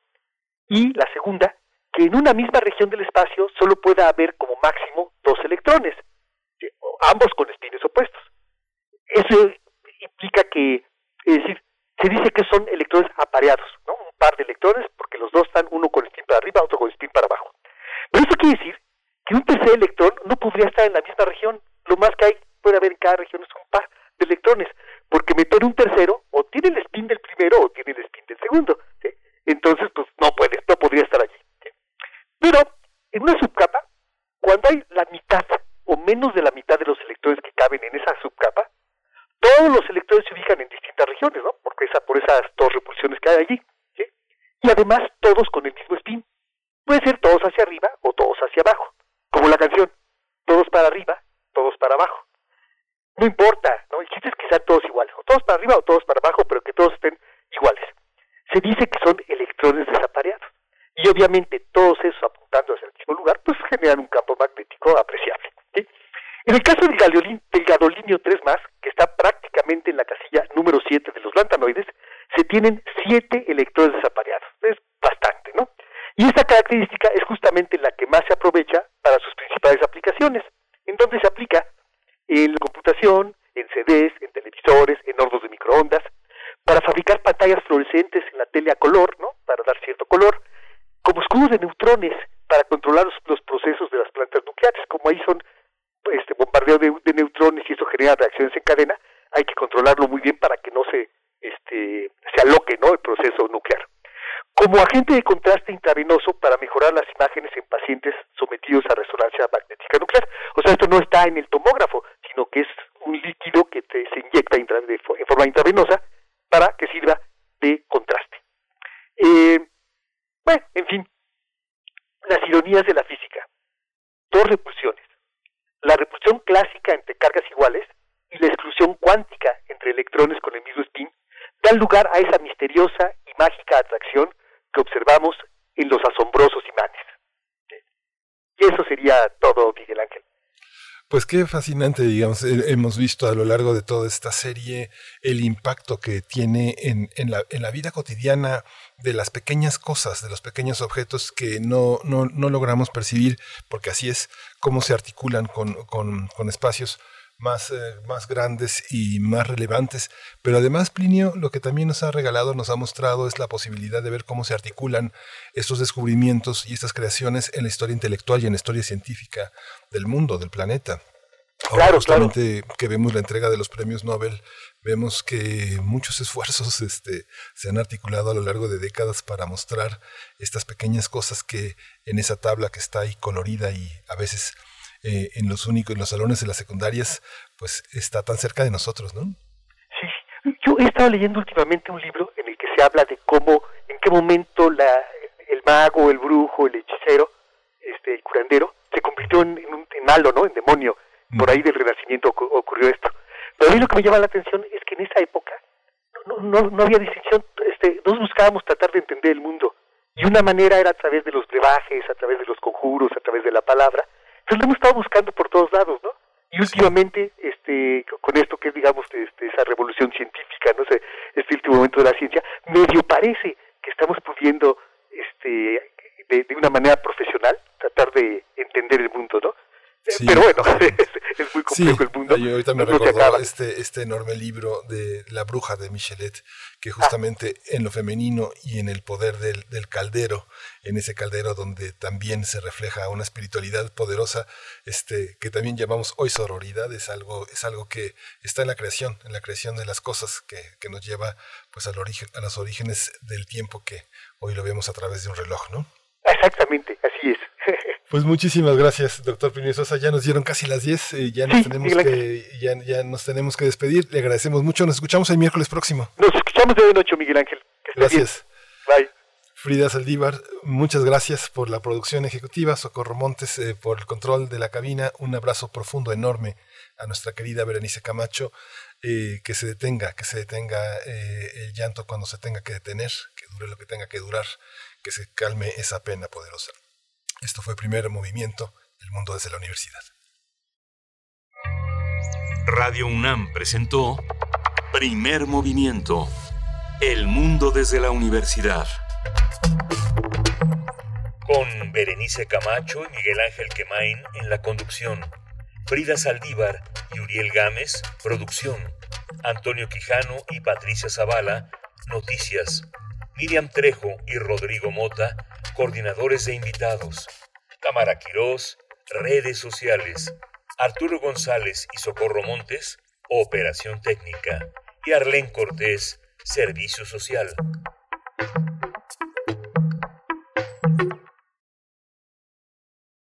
S19: y la segunda, que en una misma región del espacio solo pueda haber como máximo dos electrones, ambos con espines. Eso implica que, es decir, se dice que son electrones apareados, ¿no? Un par de electrones, porque los dos están uno con spin para arriba, otro con spin para abajo. Pero eso quiere decir que un tercer electrón no podría estar en la
S2: qué fascinante, digamos, hemos visto a lo largo de toda esta serie el impacto que tiene en, en, la, en la, vida cotidiana de las pequeñas cosas, de los pequeños objetos que no, no, no logramos percibir, porque así es cómo se articulan con, con, con espacios más, eh, más grandes y más relevantes. Pero además, Plinio, lo que también nos ha regalado, nos ha mostrado, es la posibilidad de ver cómo se articulan estos descubrimientos y estas creaciones en la historia intelectual y en la historia científica del mundo, del planeta. Ahora,
S19: claro,
S2: justamente que vemos la entrega de los premios Nobel, vemos que muchos esfuerzos este, se han articulado a lo largo de décadas para mostrar estas pequeñas cosas que en esa tabla que está ahí colorida y a veces eh, en los únicos, en los salones de las secundarias, pues está tan cerca de nosotros, ¿no?
S19: Sí, yo he estado leyendo últimamente un libro en el que se habla de cómo, en qué momento la, el mago, el brujo, el hechicero, este, el curandero, se convirtió en, en, un, en malo, ¿no? En demonio. Por ahí del Renacimiento ocurrió esto. Pero a mí lo que me llama la atención es que en esa época no, no, no había distinción, este, nos buscábamos tratar de entender el mundo. Y una manera era a través de los brebajes, a través de los conjuros, a través de la palabra. Entonces lo hemos estado buscando por todos lados, ¿no? Y últimamente, este, con esto que es, digamos, este, esa revolución científica, no sé, este último momento de la ciencia, medio parece que estamos pudiendo, este, de, de una manera profesional, tratar de entender el mundo, ¿no?
S2: Sí.
S19: Pero bueno, es, es, muy complejo el mundo.
S2: Yo ahorita me
S19: no
S2: recordó este, este enorme libro de La bruja de Michelet, que justamente en lo femenino y en el poder del, del caldero, en ese caldero donde también se refleja una espiritualidad poderosa, este, que también llamamos hoy sororidad, es algo, es algo que está en la creación, en la creación de las cosas, que, que nos lleva pues al origen, a los orígenes del tiempo que hoy lo vemos a través de un reloj, ¿no?
S19: Exactamente, así es.
S2: Pues muchísimas gracias, doctor Plinio Sosa. Ya nos dieron casi las 10, eh, ya, nos
S19: Sí,
S2: tenemos que, ya, ya nos tenemos que despedir. Le agradecemos mucho. Nos escuchamos el miércoles próximo.
S19: Nos escuchamos de noche, Miguel Ángel. Que
S2: Gracias.
S19: bien. Bye.
S2: Frida Saldívar, muchas gracias por la producción ejecutiva. Socorro Montes, eh, por el control de la cabina. Un abrazo profundo, enorme a nuestra querida Berenice Camacho. eh, que se detenga, que se detenga eh, el llanto cuando se tenga que detener, que dure lo que tenga que durar, que se calme esa pena poderosa. Esto fue Primer Movimiento, el mundo desde la universidad.
S15: Radio UNAM presentó Primer Movimiento. El mundo desde la universidad. Con Berenice Camacho y Miguel Ángel Quemain en la conducción. Frida Saldívar y Uriel Gámez, producción. Antonio Quijano y Patricia Zavala, noticias. Miriam Trejo y Rodrigo Mota, coordinadores de invitados. Tamara Quirós, redes sociales. Arturo González y Socorro Montes, operación técnica. Y Arlén Cortés, servicio social.